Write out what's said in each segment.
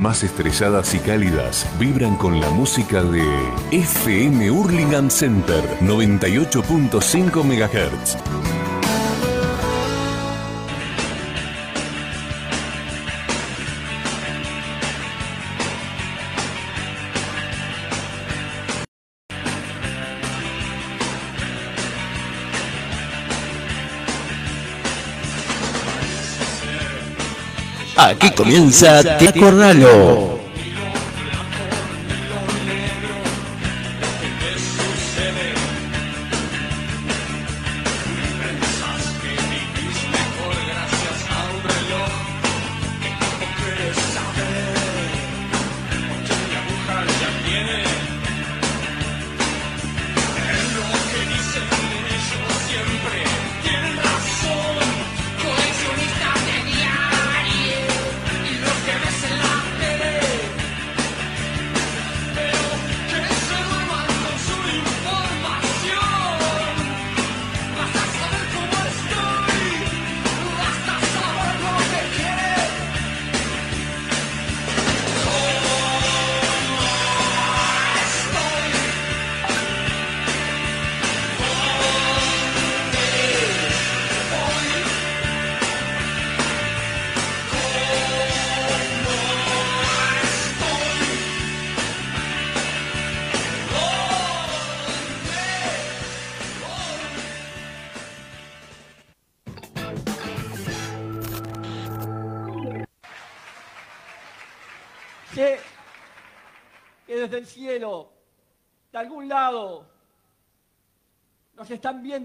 más estrelladas y cálidas vibran con la música de FM Hurlingham Center 98.5 MHz. Aquí comienza Te Acorralo.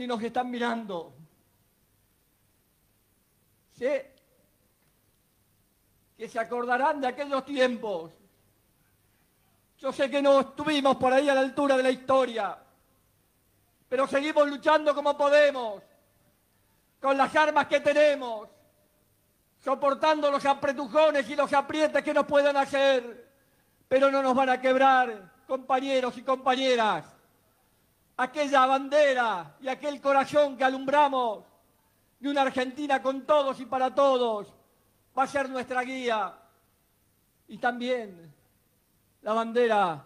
Y nos están mirando. Sé que se acordarán de aquellos tiempos. Yo sé que no estuvimos por ahí a la altura de la historia, pero seguimos luchando como podemos, con las armas que tenemos, soportando los apretujones y los aprietes que nos puedan hacer, pero no nos van a quebrar, compañeros y compañeras. Aquella bandera y aquel corazón que alumbramos de una Argentina con todos y para todos va a ser nuestra guía. Y también la bandera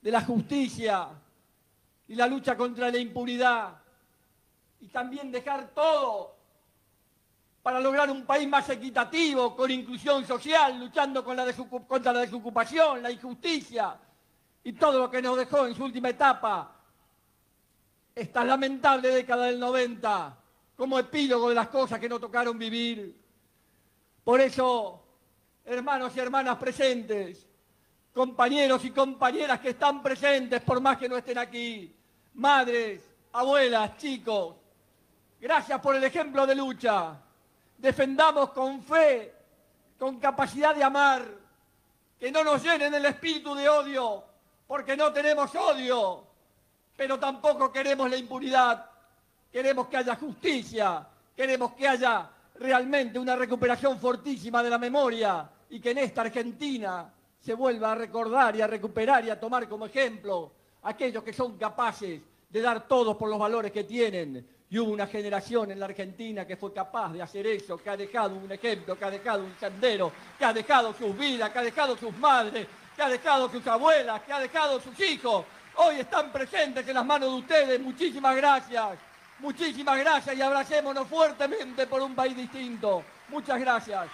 de la justicia y la lucha contra la impunidad. Y también dejar todo para lograr un país más equitativo, con inclusión social, luchando contra la desocupación, la injusticia y todo lo que nos dejó en su última etapa esta lamentable década del 90 como epílogo de las cosas que nos tocaron vivir. Por eso, hermanos y hermanas presentes, compañeros y compañeras que están presentes por más que no estén aquí, madres, abuelas, chicos, gracias por el ejemplo de lucha. Defendamos con fe, con capacidad de amar, que no nos llenen el espíritu de odio, porque no tenemos odio, pero tampoco queremos la impunidad. Queremos que haya justicia, queremos que haya realmente una recuperación fortísima de la memoria y que en esta Argentina se vuelva a recordar y a recuperar y a tomar como ejemplo aquellos que son capaces de dar todo por los valores que tienen. Y hubo una generación en la Argentina que fue capaz de hacer eso, que ha dejado un ejemplo, que ha dejado un sendero, que ha dejado sus vidas, que ha dejado sus madres, que ha dejado sus abuelas, que ha dejado sus hijos. Hoy están presentes en las manos de ustedes. Muchísimas gracias. Muchísimas gracias y abracémonos fuertemente por un país distinto. Muchas gracias.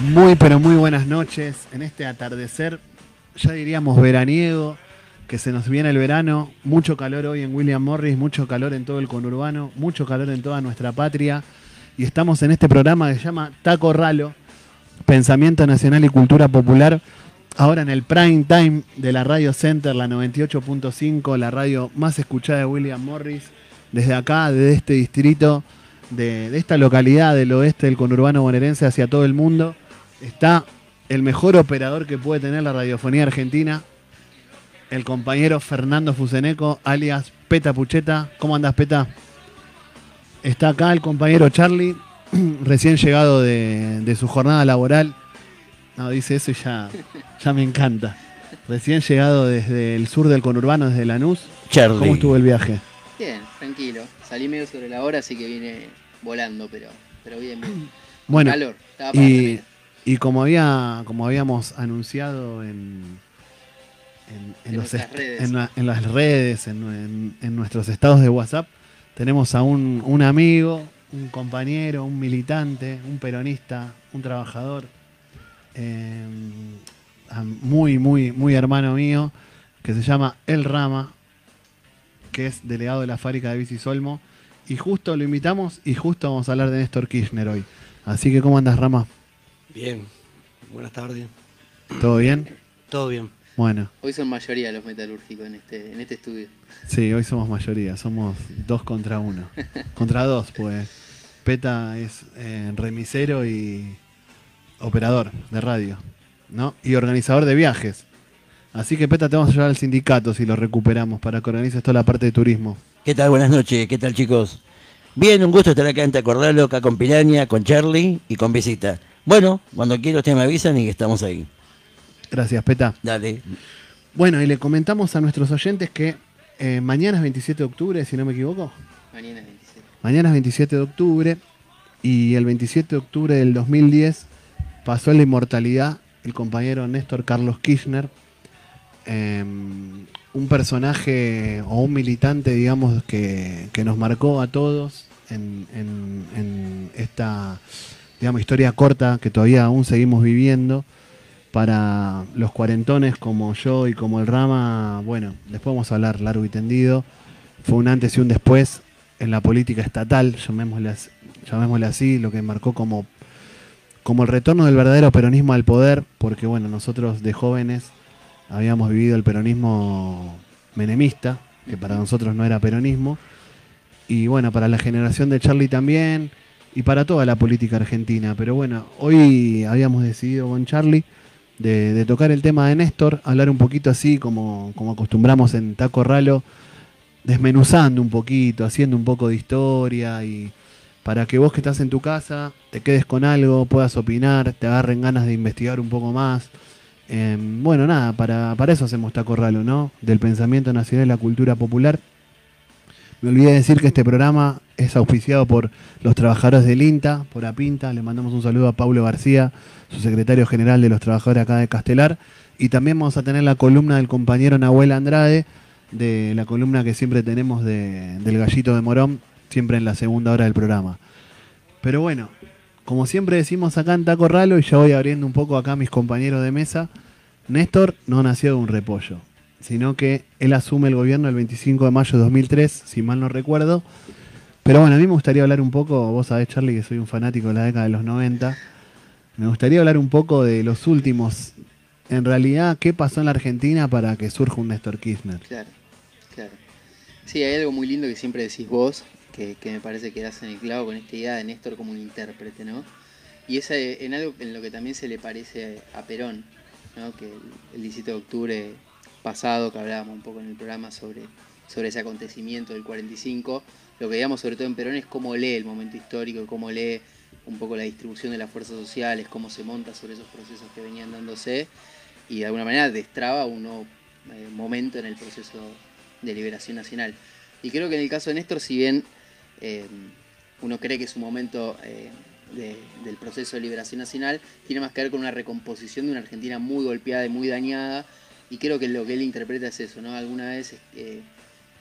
Muy, pero muy buenas noches en este atardecer, ya diríamos veraniego, que se nos viene el verano, mucho calor hoy en William Morris, mucho calor en todo el conurbano, mucho calor en toda nuestra patria, y estamos en este programa que se llama Taco Ralo, Pensamiento Nacional y Cultura Popular, ahora en el prime time de la Radio Center, la 98.5, la radio más escuchada de William Morris, desde acá, desde este distrito, de, de esta localidad del oeste del conurbano bonaerense hacia todo el mundo, está el mejor operador que puede tener la radiofonía argentina, el compañero Fernando Fuseneco, alias Peta Pucheta. ¿Cómo andas, Peta? Está acá el compañero Charlie, recién llegado de, de su jornada laboral. No, dice eso y ya, ya me encanta. Recién llegado desde el sur del conurbano, desde Lanús. Charlie. ¿Cómo estuvo el viaje? Bien, tranquilo. Salí medio sobre la hora, así que vine volando, pero, pero bien, bien. Bueno, Calor. Estaba para y. y como, había, como habíamos anunciado en, en, en En los nuestras est- redes. en la- en las redes, en, nuestros estados de WhatsApp, tenemos a un, un amigo, un compañero, un militante, un peronista, un trabajador, eh, muy, muy, muy hermano mío, que se llama El Rama, que es delegado de la fábrica de Bici Solmo. Y justo lo invitamos y justo vamos a hablar de Néstor Kirchner hoy. Así que, ¿cómo andas, Rama? Bien, buenas tardes. ¿Todo bien? Todo bien. Bueno, Hoy son mayoría los metalúrgicos en este, en este estudio. sí, hoy somos mayoría, somos dos contra uno. contra dos, pues. Peta es eh, remisero y operador de radio, ¿no? Y organizador de viajes. Así que, Peta, te vamos a llevar al sindicato si lo recuperamos para que organices toda la parte de turismo. ¿Qué tal? Buenas noches. ¿Qué tal, chicos? Bien, un gusto estar acá en Tacordalo, acá con Pilaña, con Charlie y con Visita. Bueno, cuando quiera ustedes me avisan y que estamos ahí. Gracias, Peta. Dale. Bueno, y le comentamos a nuestros oyentes que eh, mañana es 27 de octubre, si no me equivoco. Mañana es 27. Mañana es 27 de octubre y el 27 de octubre del 2010 pasó en la inmortalidad el compañero Néstor Carlos Kirchner, eh, un personaje o un militante, digamos, que, que nos marcó a todos en, en- en esta, digamos, historia corta que todavía aún seguimos viviendo. Para los cuarentones como yo y como el Rama, bueno, después vamos a hablar largo y tendido. Fue un antes y un después en la política estatal, llamémosle así, llamémosle así, lo que marcó como, como el retorno del verdadero peronismo al poder, porque bueno, nosotros de jóvenes habíamos vivido el peronismo menemista, que para nosotros no era peronismo, y bueno, para la generación de Charlie también, y para toda la política argentina. Pero bueno, hoy habíamos decidido con Charlie de, tocar el tema de Néstor, hablar un poquito así como, como acostumbramos en Taco Ralo, desmenuzando un poquito, haciendo un poco de historia y para que vos que estás en tu casa te quedes con algo, puedas opinar, te agarren ganas de investigar un poco más. Eh, bueno, nada, para, para eso hacemos Taco Ralo, ¿no? Del pensamiento nacional y la cultura popular. Me olvidé de decir que este programa es auspiciado por los trabajadores del INTA, por APINTA. Le mandamos un saludo a Paulo García, su secretario general de los trabajadores acá de Castelar. Y también vamos a tener la columna del compañero Nahuel Andrade, de la columna que siempre tenemos de- del gallito de Morón, siempre en la segunda hora del programa. Pero bueno, como siempre decimos acá en Taco Ralo, y ya voy abriendo un poco acá a mis compañeros de mesa, Néstor no nació de un repollo, sino que él asume el gobierno el 25 de mayo de 2003, si mal no recuerdo. Pero bueno, a mí me gustaría hablar un poco, vos sabés Charlie que soy un fanático de la década de los 90, me gustaría hablar un poco de los últimos, en realidad, qué pasó en la Argentina para que surja un Néstor Kirchner. Claro, claro. Sí, hay algo muy lindo que siempre decís vos, que, que me parece que das en el clavo con esta idea de Néstor como un intérprete, ¿no? Y es en algo en lo que también se le parece a Perón, ¿no? Que el 17 de octubre pasado, que hablábamos un poco en el programa sobre, sobre ese acontecimiento del 45, lo que digamos sobre todo en Perón es cómo lee el momento histórico, cómo lee un poco la distribución de las fuerzas sociales, cómo se monta sobre esos procesos que venían dándose y de alguna manera destraba un nuevo eh, momento en el proceso de liberación nacional. Y creo que en el caso de Néstor, si bien eh, uno cree que es un momento eh, de- del proceso de liberación nacional, tiene más que ver con una recomposición de una Argentina muy golpeada y muy dañada, y creo que lo que él interpreta es eso, ¿no? Alguna vez eh,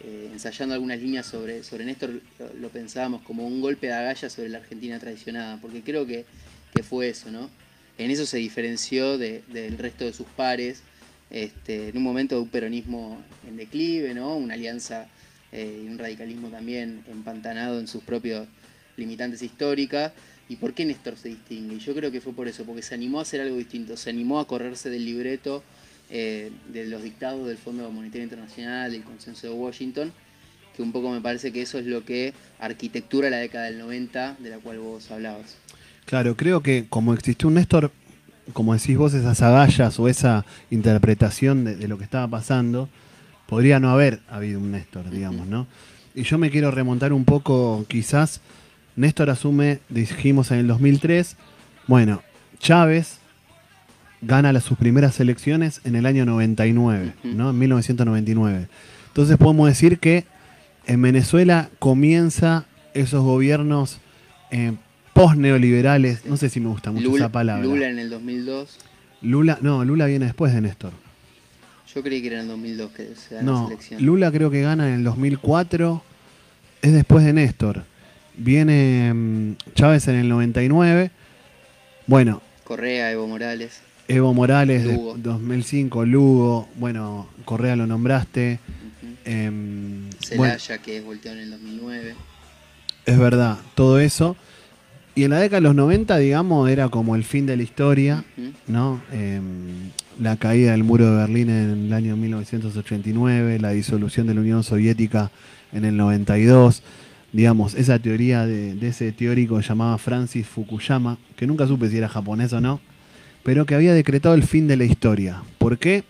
eh, ensayando algunas líneas sobre, sobre Néstor, lo, pensábamos como un golpe de agalla sobre la Argentina traicionada, porque creo que, que fue eso, ¿no? En eso se diferenció de- del resto de sus pares, este, en un momento de un peronismo en declive, ¿no? Una alianza eh, y un radicalismo también empantanado en sus propios limitantes históricas. ¿Y por qué Néstor se distingue? Yo creo que fue por eso, porque se animó a hacer algo distinto, se animó a correrse del libreto eh, de los dictados del Fondo Monetario Internacional, del consenso de Washington, que un poco me parece que eso es lo que arquitectura la década del 90, de la cual vos hablabas. Claro, creo que como existió un Néstor, como decís vos, esas agallas o esa interpretación de, de lo que estaba pasando, podría no haber habido un Néstor, digamos, ¿no? Y yo me quiero remontar un poco, quizás, Néstor asume, dijimos en el 2003. Bueno, Chávez gana las, sus primeras elecciones en el año 99, Ujú. ¿no? En 1999. Entonces podemos decir que en Venezuela comienza esos gobiernos eh, post-neoliberales, no sé si me gusta mucho Lula, esa palabra. Lula en el 2002. Lula, no, Lula viene después de Néstor. Yo creí que era en el 2002 que se las No, elecciones. Lula creo que gana en el 2004, es después de Néstor. Viene mm, Chávez en el 99. Bueno, Correa, Evo Morales. Evo Morales de Lugo. 2005, Lugo, bueno, Correa lo nombraste. ujú. em, Celaya, que es volteado en el 2009. es verdad, todo eso. Y en la década de los 90, digamos, era como el fin de la historia. ¿no? Em, la caída del muro de Berlín en el año 1989, la disolución de la Unión Soviética en el 92, digamos, esa teoría de, de ese teórico llamado Francis Fukuyama, que nunca supe si era japonés o no, pero que había decretado el fin de la historia. ¿Por qué?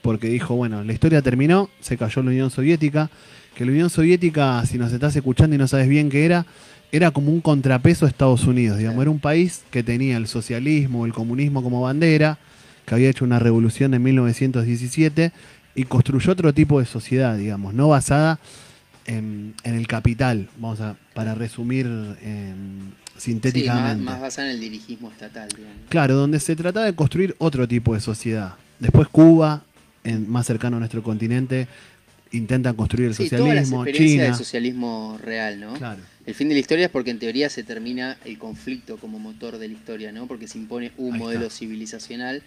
Porque dijo, bueno, la historia terminó, se cayó la Unión Soviética, que la Unión Soviética, si nos estás escuchando y no sabes bien qué era, era como un contrapeso a Estados Unidos, digamos, era un país que tenía el socialismo, el comunismo como bandera, que había hecho una revolución en 1917 y construyó otro tipo de sociedad, digamos, no basada en, en el capital, vamos a, para resumir Sí, sintéticamente. más, más basada en el dirigismo estatal, digamos. Claro, donde se trataba de construir otro tipo de sociedad. Después Cuba, en- más cercano a nuestro continente, intentan construir el Sí, socialismo, experiencias China. del socialismo real, ¿no? Claro. El fin de la historia es porque en teoría se termina el conflicto como motor de la historia, ¿no? Porque se impone un Ahí modelo está. civilizacional,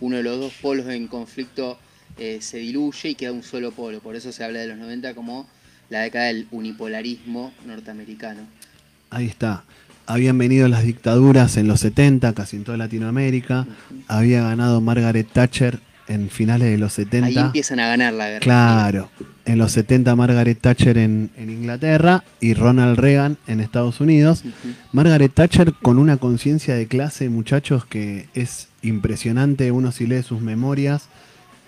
uno de los dos polos en conflicto eh, se diluye y queda un solo polo. Por eso se habla de los 90 como la década del unipolarismo norteamericano. Ahí está. Habían venido las dictaduras en los 70, casi en toda Latinoamérica. Había ganado Margaret Thatcher en finales de los 70. Ahí empiezan a ganar la guerra. Claro. En los 70 Margaret Thatcher en, en Inglaterra y Ronald Reagan en Estados Unidos. Margaret Thatcher con una conciencia de clase, muchachos, que es impresionante. Uno si lee sus memorias,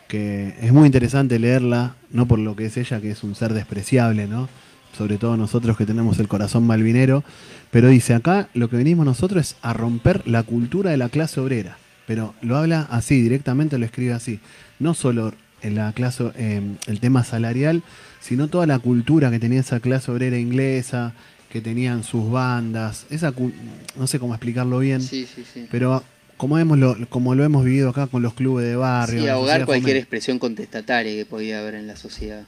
que es muy interesante leerla, no por lo que es ella, que es un ser despreciable, ¿no? Sobre todo nosotros que tenemos el corazón malvinero. Pero dice, acá lo que venimos nosotros es a romper la cultura de la clase obrera. Pero lo habla así, directamente lo escribe así. No solo en la clase, eh, el tema salarial, sino toda la cultura que tenía esa clase obrera inglesa, que tenían sus bandas, esa no sé cómo explicarlo bien, Sí, sí, sí. pero como hemos lo, como lo hemos vivido acá con los clubes de barrio, Sí, ahogar cualquier fomenta. expresión contestataria que podía haber en la sociedad.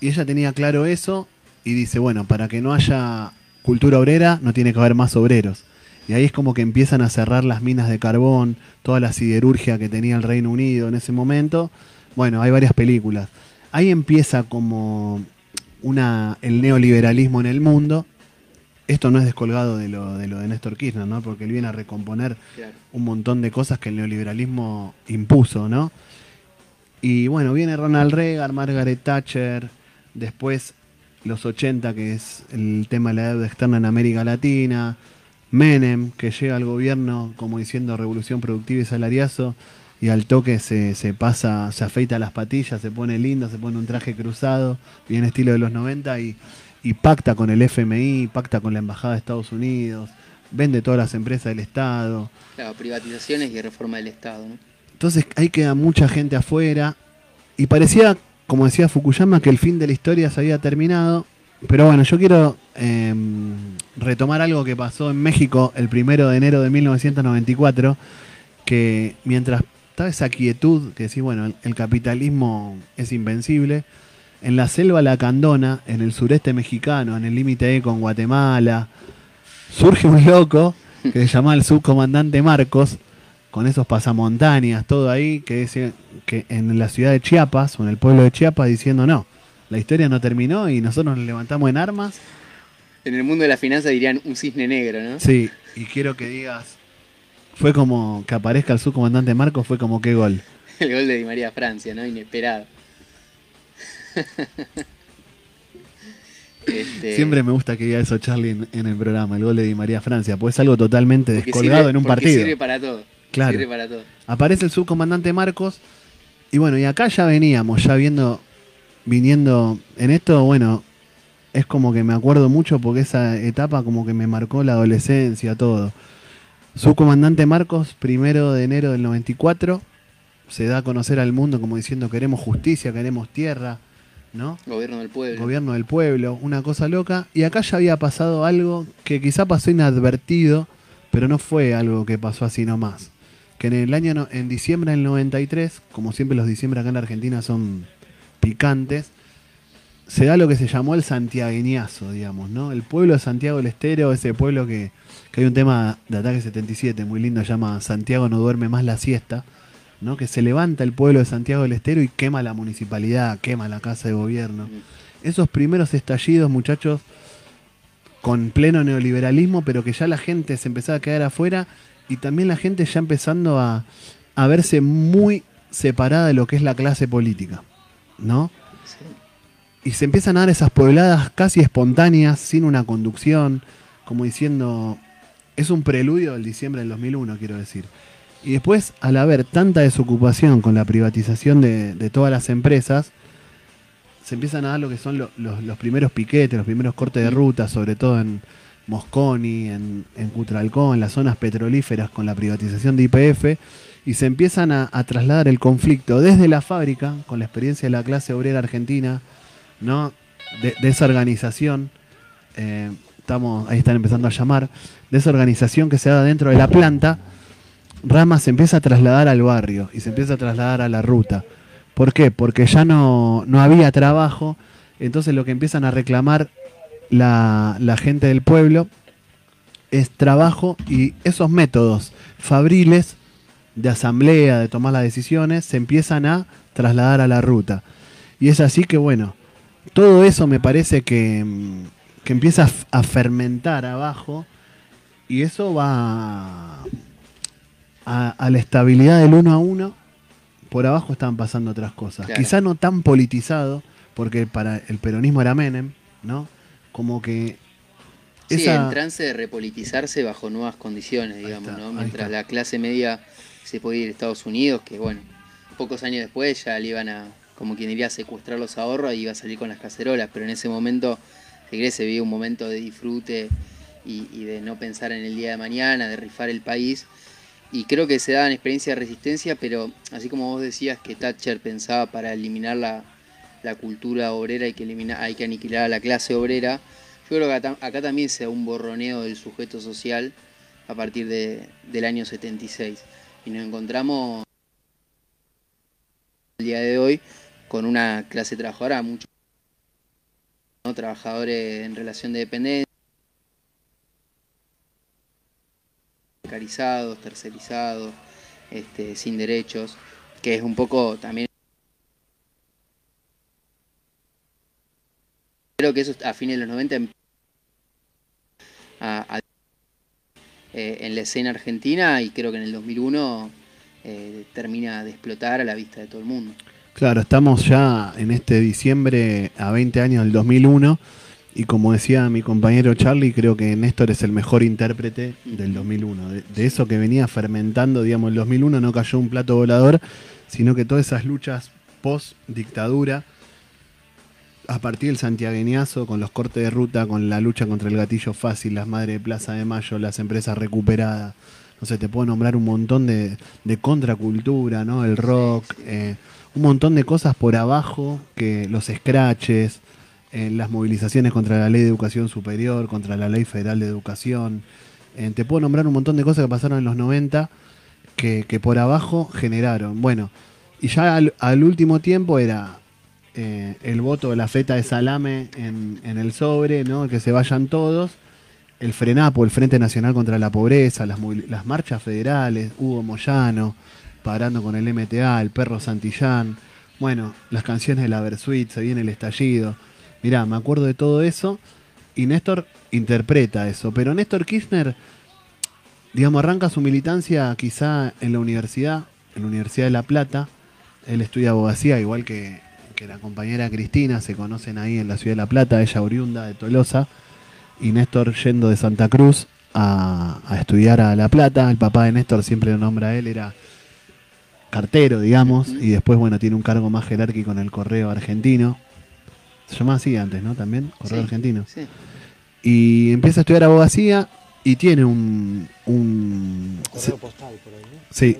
Y ella tenía claro eso y dice, bueno, para que no haya cultura obrera, no tiene que haber más obreros. Y ahí es como que empiezan a cerrar las minas de carbón, toda la siderurgia que tenía el Reino Unido en ese momento. Bueno, hay varias películas. Ahí empieza como una, el neoliberalismo en el mundo. Esto no es descolgado de lo de, lo de Néstor Kirchner, ¿no? Porque él viene a recomponer Claro. un montón de cosas que el neoliberalismo impuso, ¿no? Y bueno, viene Ronald Reagan, Margaret Thatcher, después los 80, que es el tema de la deuda externa en América Latina, Menem, que llega al gobierno como diciendo revolución productiva y salariazo, y al toque se, se pasa, se afeita las patillas, se pone lindo, se pone un traje cruzado, bien estilo de los 90, y, y pacta con el FMI, pacta con la Embajada de Estados Unidos, vende todas las empresas del Estado. Claro, privatizaciones y reforma del Estado, ¿no? Entonces ahí queda mucha gente afuera. Y parecía, como decía Fukuyama, que el fin de la historia se había terminado. Pero bueno, yo quiero eh, retomar algo que pasó en México el primero de enero de 1994. Que mientras estaba esa quietud, que decís, bueno, el, capitalismo es invencible. En la selva lacandona, en el sureste mexicano, en el límite ahí con Guatemala, surge un loco que se llama el subcomandante Marcos, con esos pasamontañas, todo ahí, que dice que en la ciudad de Chiapas o en el pueblo de Chiapas diciendo no, la historia no terminó y nosotros nos levantamos en armas. En el mundo de la finanza dirían un cisne negro, ¿no? Sí, y quiero que digas, fue como que aparezca el subcomandante Marcos, fue como qué gol. El gol de Di María Francia, ¿no? Inesperado. Este, Siempre me gusta que diga eso Charlie en, en el programa, el gol de Di María Francia, pues es algo totalmente porque descolgado sirve- en un partido. Sirve para todo. Claro. Sirve para todo. Aparece el subcomandante Marcos. Y bueno, y acá ya veníamos, ya viendo, viniendo en esto, bueno, es como que me acuerdo mucho porque esa etapa como que me marcó la adolescencia, todo. Su comandante Marcos, primero de enero del 94, se da a conocer al mundo como diciendo queremos justicia, queremos tierra, ¿no? Gobierno del pueblo. Gobierno del pueblo, una cosa loca. Y acá ya había pasado algo que quizá pasó inadvertido, pero no fue algo que pasó así nomás. Que en el año, en diciembre del 93, como siempre los diciembre acá en la Argentina son picantes, se da lo que se llamó el santiagueñazo, digamos, ¿no? El pueblo de Santiago del Estero, ese pueblo que, que hay un tema de Ataque 77 muy lindo, llama Santiago no duerme más la siesta, ¿no? Que se levanta el pueblo de Santiago del Estero y quema la municipalidad, quema la casa de gobierno. Esos primeros estallidos, muchachos, con pleno neoliberalismo, pero que ya la gente se empezaba a quedar afuera y también la gente ya empezando a, a verse muy separada de lo que es la clase política, ¿no? Sí. y se empiezan a dar esas puebladas casi espontáneas, sin una conducción, como diciendo, es un preludio del diciembre del 2001, quiero decir. Y después, al haber tanta desocupación con la privatización de, de todas las empresas, se empiezan a dar lo que son lo- los, los primeros piquetes, los primeros cortes de ruta, sobre todo en Mosconi, en, en Cutralcó, en las zonas petrolíferas con la privatización de IPF, y se empiezan a, a trasladar el conflicto desde la fábrica, con la experiencia de la clase obrera argentina, ¿no? de, esa organización, eh, estamos, ahí están empezando a llamar, de esa organización que se da dentro de la planta, Rama se empieza a trasladar al barrio y se empieza a trasladar a la ruta. ¿Por qué? Porque ya no, no había trabajo, entonces lo que empiezan a reclamar la, la gente del pueblo es trabajo y esos métodos fabriles de asamblea, de tomar las decisiones, se empiezan a trasladar a la ruta. Y es así que, bueno, todo eso me parece que, mm, que empieza a fermentar abajo y eso va a, a la estabilidad del uno a uno. Por abajo están pasando otras cosas. Claro. Quizá no tan politizado, porque para el peronismo era Menem, ¿no? Como que Sí, esa- en trance de repolitizarse bajo nuevas condiciones, digamos, está, ¿no? Mientras la clase media se puede ir a Estados Unidos, que bueno, pocos años después ya le iban a, como quien diría, secuestrar los ahorros y iba a salir con las cacerolas, pero en ese momento, si se vivía un momento de disfrute y, y de no pensar en el día de mañana, de rifar el país. Y creo que se daban experiencias de resistencia, pero así como vos decías que Thatcher pensaba para eliminar la, la cultura obrera hay que, eliminar, hay que aniquilar a la clase obrera, yo creo que acá, también se da un borroneo del sujeto social a partir de- del año 76. Y nos encontramos el día de hoy con una clase trabajadora, muchos ¿no? trabajadores en relación de dependencia, precarizados, tercerizados, este, sin derechos, que es un poco también... Creo que eso a fines de los 90 em- a- a- eh, en la escena argentina y creo que en el 2001 eh, termina de explotar a la vista de todo el mundo. Claro, estamos ya en este diciembre a 20 años del 2001 y como decía mi compañero Charlie, creo que Néstor es el mejor intérprete del 2001. De, de eso que venía fermentando, digamos, el 2001 no cayó un plato volador, sino que todas esas luchas post dictadura, a partir del santiagueñazo, con los cortes de ruta, con la lucha contra el gatillo fácil, las madres de Plaza de Mayo, las empresas recuperadas, no sé, te puedo nombrar un montón de, de contracultura, ¿no? El rock, eh, un montón de cosas por abajo, que los scratches, eh, las movilizaciones contra la ley de educación superior, contra la ley federal de educación. Eh, te puedo nombrar un montón de cosas que pasaron en los 90 que, que por abajo generaron. Bueno, y ya al, al último tiempo era eh, el voto de la feta de salame en, el sobre, ¿no? que se vayan todos. El FRENAPO, el Frente Nacional contra la Pobreza, las, las marchas federales, Hugo Moyano, parando con el MTA, el perro Santillán, bueno, las canciones de la Versuit, se viene el estallido. Mirá, me acuerdo de todo eso y Néstor interpreta eso, pero Néstor Kirchner, digamos, arranca su militancia quizá en la universidad, en la Universidad de La Plata, él estudia abogacía, igual que, que la compañera Cristina, se conocen ahí en la ciudad de La Plata, ella oriunda de Tolosa, y Néstor yendo de Santa Cruz a, a estudiar a La Plata, el papá de Néstor siempre lo nombra a él, era cartero, digamos, y después, bueno, tiene un cargo más jerárquico en el correo argentino. Se llamaba así antes, ¿no? También, Correo Sí, Argentino. Sí. Y empieza a estudiar abogacía y tiene un... un se- postal por ahí, ¿no? Sí.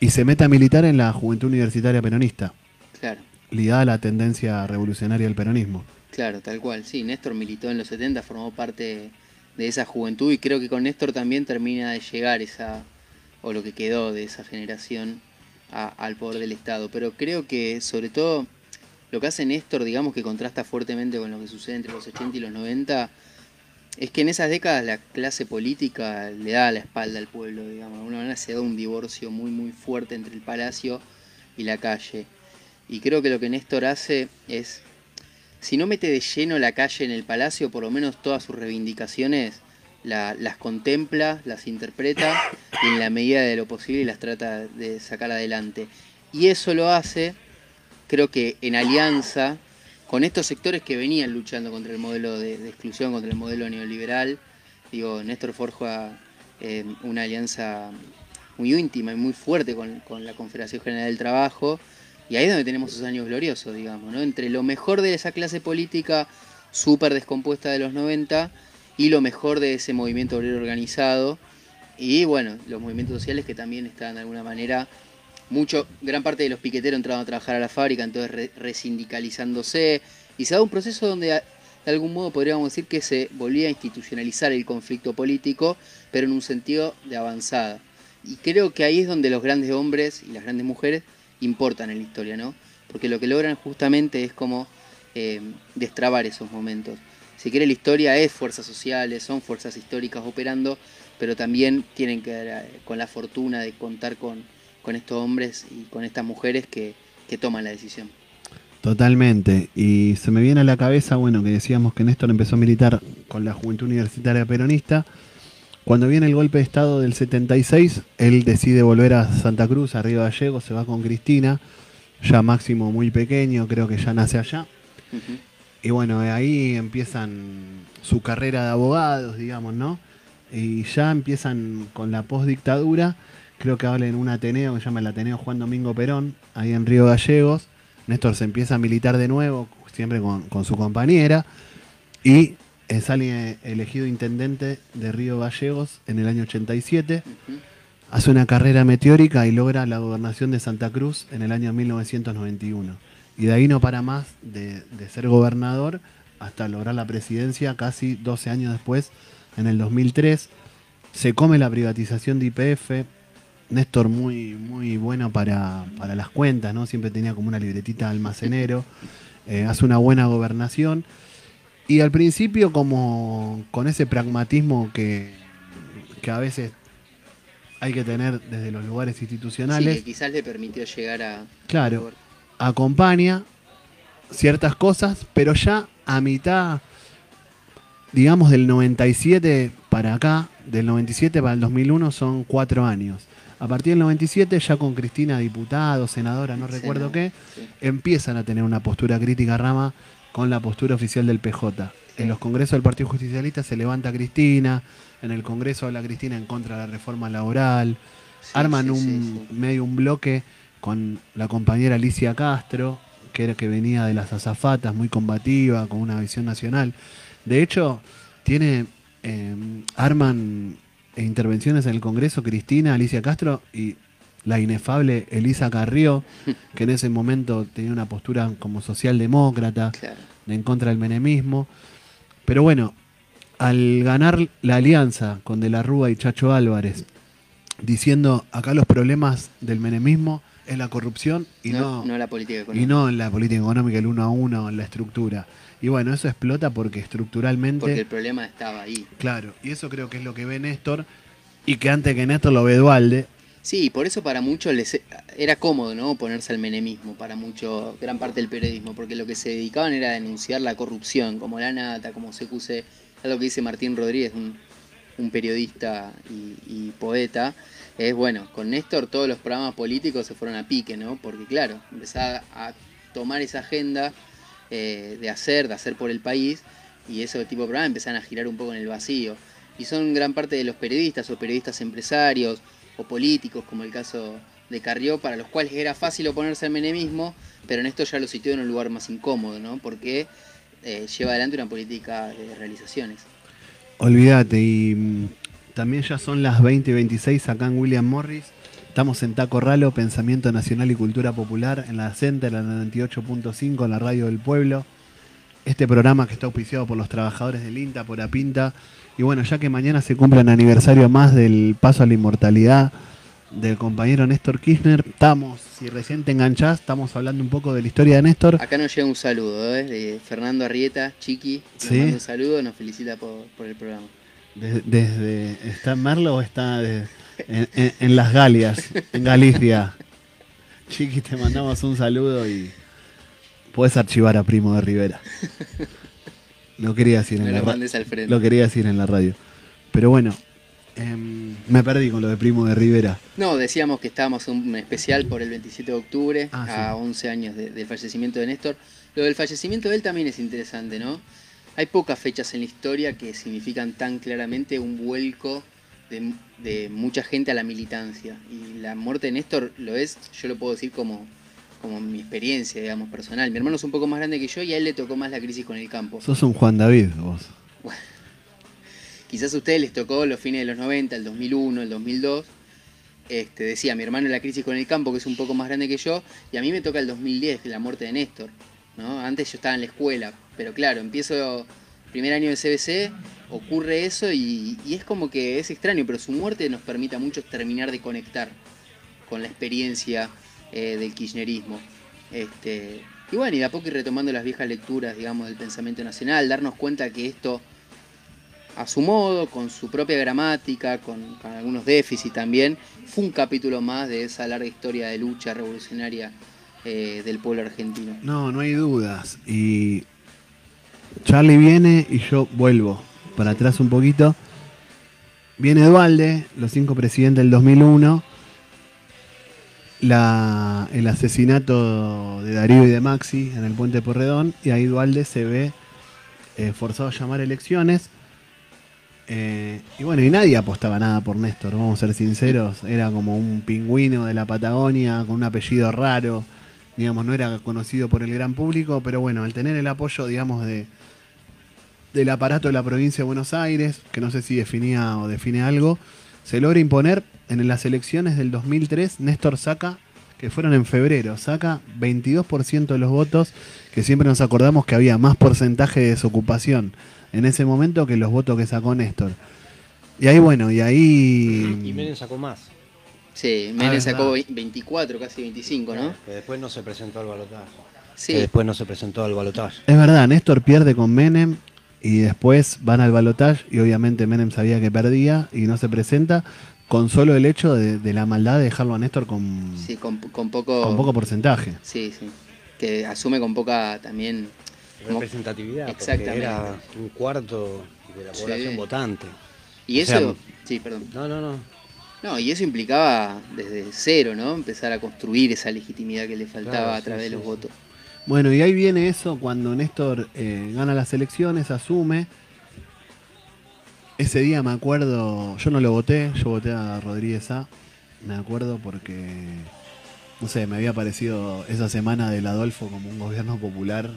y se mete a militar en la Juventud Universitaria Peronista, Claro. La tendencia revolucionaria del peronismo. Claro, tal cual. Sí, Néstor militó en los 70, formó parte de esa juventud y creo que con Néstor también termina de llegar esa, o lo que quedó de esa generación a- al poder del Estado. Pero creo que sobre todo lo que hace Néstor, digamos que contrasta fuertemente con lo que sucede entre los 80 y los 90, es que en esas décadas la clase política le da la espalda al pueblo, digamos. De alguna manera se da un divorcio muy, muy fuerte entre el palacio y la calle. Y creo que lo que Néstor hace es si no mete de lleno la calle en el palacio, por lo menos todas sus reivindicaciones la- las contempla, las interpreta y en la medida de lo posible las trata de sacar adelante. Y eso lo hace, creo que en alianza con estos sectores que venían luchando contra el modelo de, exclusión, contra el modelo neoliberal. Digo, Néstor forja eh, una alianza muy íntima y muy fuerte con la Confederación General del Trabajo. Y ahí es donde tenemos esos años gloriosos, digamos, ¿no? Entre lo mejor de esa clase política súper descompuesta de los 90 y lo mejor de ese movimiento obrero organizado. Y bueno, los movimientos sociales que también están de alguna manera, mucho, gran parte de los piqueteros entraron a trabajar a la fábrica, entonces re- resindicalizándose. Y se da un proceso donde de algún modo podríamos decir que se volvía a institucionalizar el conflicto político, pero en un sentido de avanzada. Y creo que ahí es donde los grandes hombres y las grandes mujeres importan en la historia, ¿no? Porque lo que logran justamente es como eh, destrabar esos momentos. Si quiere la historia es fuerzas sociales, son fuerzas históricas operando, pero también tienen que ver eh, con la fortuna de contar con, con estos hombres y con estas mujeres que, que toman la decisión. Totalmente. Y se me viene a la cabeza, bueno, que decíamos que Néstor empezó a militar con la Juventud Universitaria Peronista. Cuando viene el golpe de Estado del 76, él decide volver a Santa Cruz, a Río Gallegos, se va con Cristina, ya Máximo muy pequeño, creo que ya nace allá. Y bueno, ahí empiezan su carrera de abogados, digamos, ¿no? Y ya empiezan con la postdictadura, creo que hablan en un Ateneo que se llama el Ateneo Juan Domingo Perón, ahí en Río Gallegos. Néstor se empieza a militar de nuevo, siempre con, con su compañera, y eh, sale elegido intendente de Río Gallegos en el año 87. Ujú. Hace una carrera meteórica y logra la gobernación de Santa Cruz en el año 1991. Y de ahí no para más de, de ser gobernador hasta lograr la presidencia casi 12 años después, en el 2003. Se come la privatización de IPF. Néstor muy, muy bueno para, para las cuentas, ¿no? Siempre tenía como una libretita de almacenero. Eh, hace una buena gobernación. Y al principio como con ese pragmatismo que, que a veces hay que tener desde los lugares Sí, institucionales, que quizás le permitió llegar a... Claro. acompaña ciertas cosas, pero ya a mitad, digamos, del 97 para acá, del 97 para el 2001 son cuatro años. A partir del 97, ya con Cristina diputado, senadora, no recuerdo qué, sí. empiezan a tener una postura crítica rama con la postura oficial del PJ. En los congresos del Partido Justicialista se levanta Cristina, en el Congreso habla Cristina en contra de la reforma laboral, Sí, arman sí, un sí, sí. medio un bloque con la compañera Alicia Castro, que era que venía de las azafatas, muy combativa, con una visión nacional. De hecho, tiene eh, arman intervenciones en el Congreso Cristina, Alicia Castro y la inefable Elisa Carrió, que en ese momento tenía una postura como socialdemócrata, Claro. en contra del menemismo. Pero bueno, al ganar la alianza con De la Rúa y Chacho Álvarez, diciendo acá los problemas del menemismo es la corrupción y no, no la política económica. y no en la política económica, el uno a uno, en la estructura. Y bueno, eso explota porque estructuralmente... Porque el problema estaba ahí. Claro, y eso creo que es lo que ve Néstor y que antes que Néstor lo ve Dualde. Sí, por eso para muchos les era cómodo, ¿no? Ponerse al menemismo, para mucho, gran parte del periodismo, porque lo que se dedicaban era a denunciar la corrupción, como la nata, como CQC, lo que dice Martín Rodríguez, un, periodista y, poeta, es bueno, con Néstor todos los programas políticos se fueron a pique, ¿no? Porque claro, empezaba a tomar esa agenda eh, de hacer, de hacer por el país, y ese tipo de programas empezaron a girar un poco en el vacío. Y son gran parte de los periodistas o periodistas empresarios, políticos, como el caso de Carrió, para los cuales era fácil oponerse al menemismo, pero en esto ya lo sitió en un lugar más incómodo, ¿no? Porque eh, lleva adelante una política de realizaciones. Olvídate, y mm, también ya son las 20 y 26 acá en William Morris. Estamos en Taco Ralo, Pensamiento Nacional y Cultura Popular, en la Center, la 98.5, en la radio del pueblo. Este programa que está auspiciado por los trabajadores del INTA, por Apinta. Y bueno, ya que mañana se cumple un aniversario más del paso a la inmortalidad del compañero Néstor Kirchner, estamos, si recién te enganchás, estamos hablando un poco de la historia de Néstor. Acá nos llega un saludo ¿eh? de Fernando Arrieta, Chiqui. Nos Sí. manda un saludo, nos felicita por, por el programa. Desde, desde- ¿Está en Merlo o está de- en, en- en las Galias, en Galicia? Chiqui, te mandamos un saludo y puedes archivar a Primo de Rivera. Lo quería decir en la lo ra- mandes al frente. Lo quería decir en la radio. Pero bueno, em, me perdí con lo de Primo de Rivera. No, decíamos que estábamos en un especial por el 27 de octubre, Ah, a 11 años de- del fallecimiento de Néstor. Lo del fallecimiento de él también es interesante, ¿no? Hay pocas fechas en la historia que significan tan claramente un vuelco de, de mucha gente a la militancia. Y la muerte de Néstor lo es, yo lo puedo decir como, como mi experiencia, digamos, personal. Mi hermano es un poco más grande que yo y a él le tocó más la crisis con el campo. Sos un Juan David, vos. Quizás a ustedes les tocó los fines de los 90, el 2001, el 2002. Este, decía, mi hermano la crisis con el campo, que es un poco más grande que yo, y a mí me toca el 2010, la muerte de Néstor. ¿no? Antes yo estaba en la escuela, pero claro, empiezo primer año de CBC, ocurre eso y, y es como que es extraño, pero su muerte nos permite a muchos terminar de conectar con la experiencia eh, del kirchnerismo. Este, y bueno, y de a poco ir retomando las viejas lecturas, digamos, del pensamiento nacional, darnos cuenta que esto a su modo, con su propia gramática, con, algunos déficits también, fue un capítulo más de esa larga historia de lucha revolucionaria eh, del pueblo argentino. No, no hay dudas. Y Charlie viene y yo vuelvo para atrás un poquito. Viene Dualde, los cinco presidentes del 2001. La, el asesinato de Darío y de Maxi en el puente Porredón. Y ahí Dualde se ve eh, forzado a llamar elecciones. Eh, y bueno, y nadie apostaba nada por Néstor, vamos a ser sinceros. Era como un pingüino de la Patagonia con un apellido raro digamos, no era conocido por el gran público, pero bueno, al tener el apoyo, digamos, de del aparato de la provincia de Buenos Aires, que no sé si definía o define algo, se logra imponer en las elecciones del 2003, Néstor saca, que fueron en febrero, saca 22% de los votos, que siempre nos acordamos que había más porcentaje de desocupación en ese momento que los votos que sacó Néstor. Y ahí, bueno, y ahí... Y Menem sacó más. Sí, Ah, Menem sacó 24, casi 25, ¿no? Que después no se presentó al balotaje. Sí, Que después no se presentó al balotaje. Es verdad, Néstor pierde con Menem y después van al balotaje y obviamente Menem sabía que perdía y no se presenta con solo el hecho de, de la maldad de dejarlo a Néstor con, sí, con, con poco... con poco porcentaje. Sí, sí. Que asume con poca también... como- Representatividad. porque Exactamente. Era un cuarto de la Sí. población votante. Y O sea, eso... sí, perdón. No, no, no. No, y eso implicaba desde cero, ¿no? Empezar a construir esa legitimidad que le faltaba Claro, a través sí, de los sí. votos. Bueno, y ahí viene eso cuando Néstor eh, gana las elecciones, asume. Ese día me acuerdo, yo no lo voté, yo voté a Rodríguez A. Me acuerdo porque, no sé, me había parecido esa semana del Adolfo como un gobierno popular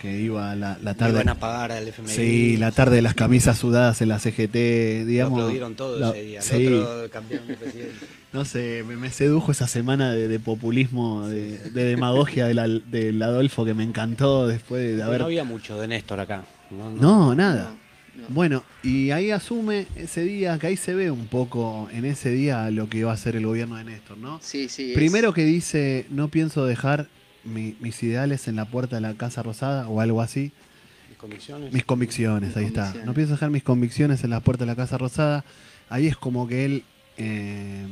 que iba la, la tarde. iban a pagar al FMI. Sí, la tarde de las camisas sudadas en la CGT, Lo digamos. aplaudieron todo lo- ese día. El sí, otro campeón de presidente. no sé, me, me sedujo esa semana de, de populismo, de, de demagogia del, del Adolfo que me encantó después de haber... No había mucho de Néstor acá. No, no. No, nada. No, no. Bueno, y ahí asume ese día, que ahí se ve un poco en ese día lo que va a hacer el gobierno de Néstor, ¿no? Sí, sí. es- Primero que dice, no pienso dejar mi- mis ideales en la puerta de la Casa Rosada o algo así. Mis convicciones. Mis convicciones, ahí está. No pienso dejar mis convicciones en la puerta de la Casa Rosada. Ahí es como que él, eh,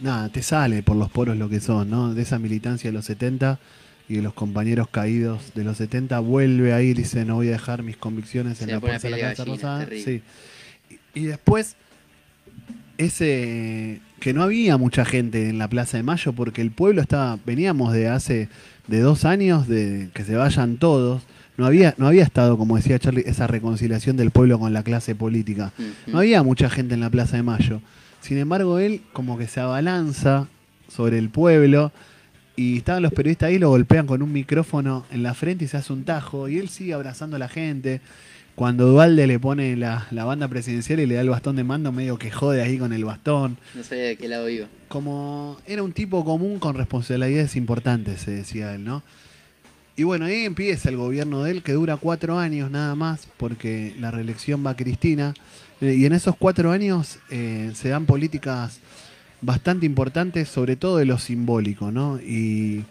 nada, te sale por los poros lo que son, ¿no? De esa militancia de los 70 y los compañeros caídos de los 70, vuelve ahí y dice, no voy a dejar mis convicciones en la puerta de la Casa Rosada. Sí. Y, y después, ese que no había mucha gente en la Plaza de Mayo porque el pueblo estaba, veníamos de hace de dos años de que se vayan todos. No había, no había estado, como decía Charlie, esa reconciliación del pueblo con la clase política. No había mucha gente en la Plaza de Mayo. Sin embargo, él como que se abalanza sobre el pueblo y estaban los periodistas ahí, lo golpean con un micrófono en la frente y se hace un tajo y él sigue abrazando a la gente. Cuando Dualde le pone la, la banda presidencial y le da el bastón de mando, medio que jode ahí con el bastón. No sabía de qué lado iba. Como era un tipo común con responsabilidades importantes, se decía él, ¿no? Y bueno, ahí empieza el gobierno de él, que dura cuatro años nada más, porque la reelección va a Cristina. Eh, Y en esos cuatro años eh, se dan políticas bastante importantes, sobre todo de lo simbólico, ¿no? Y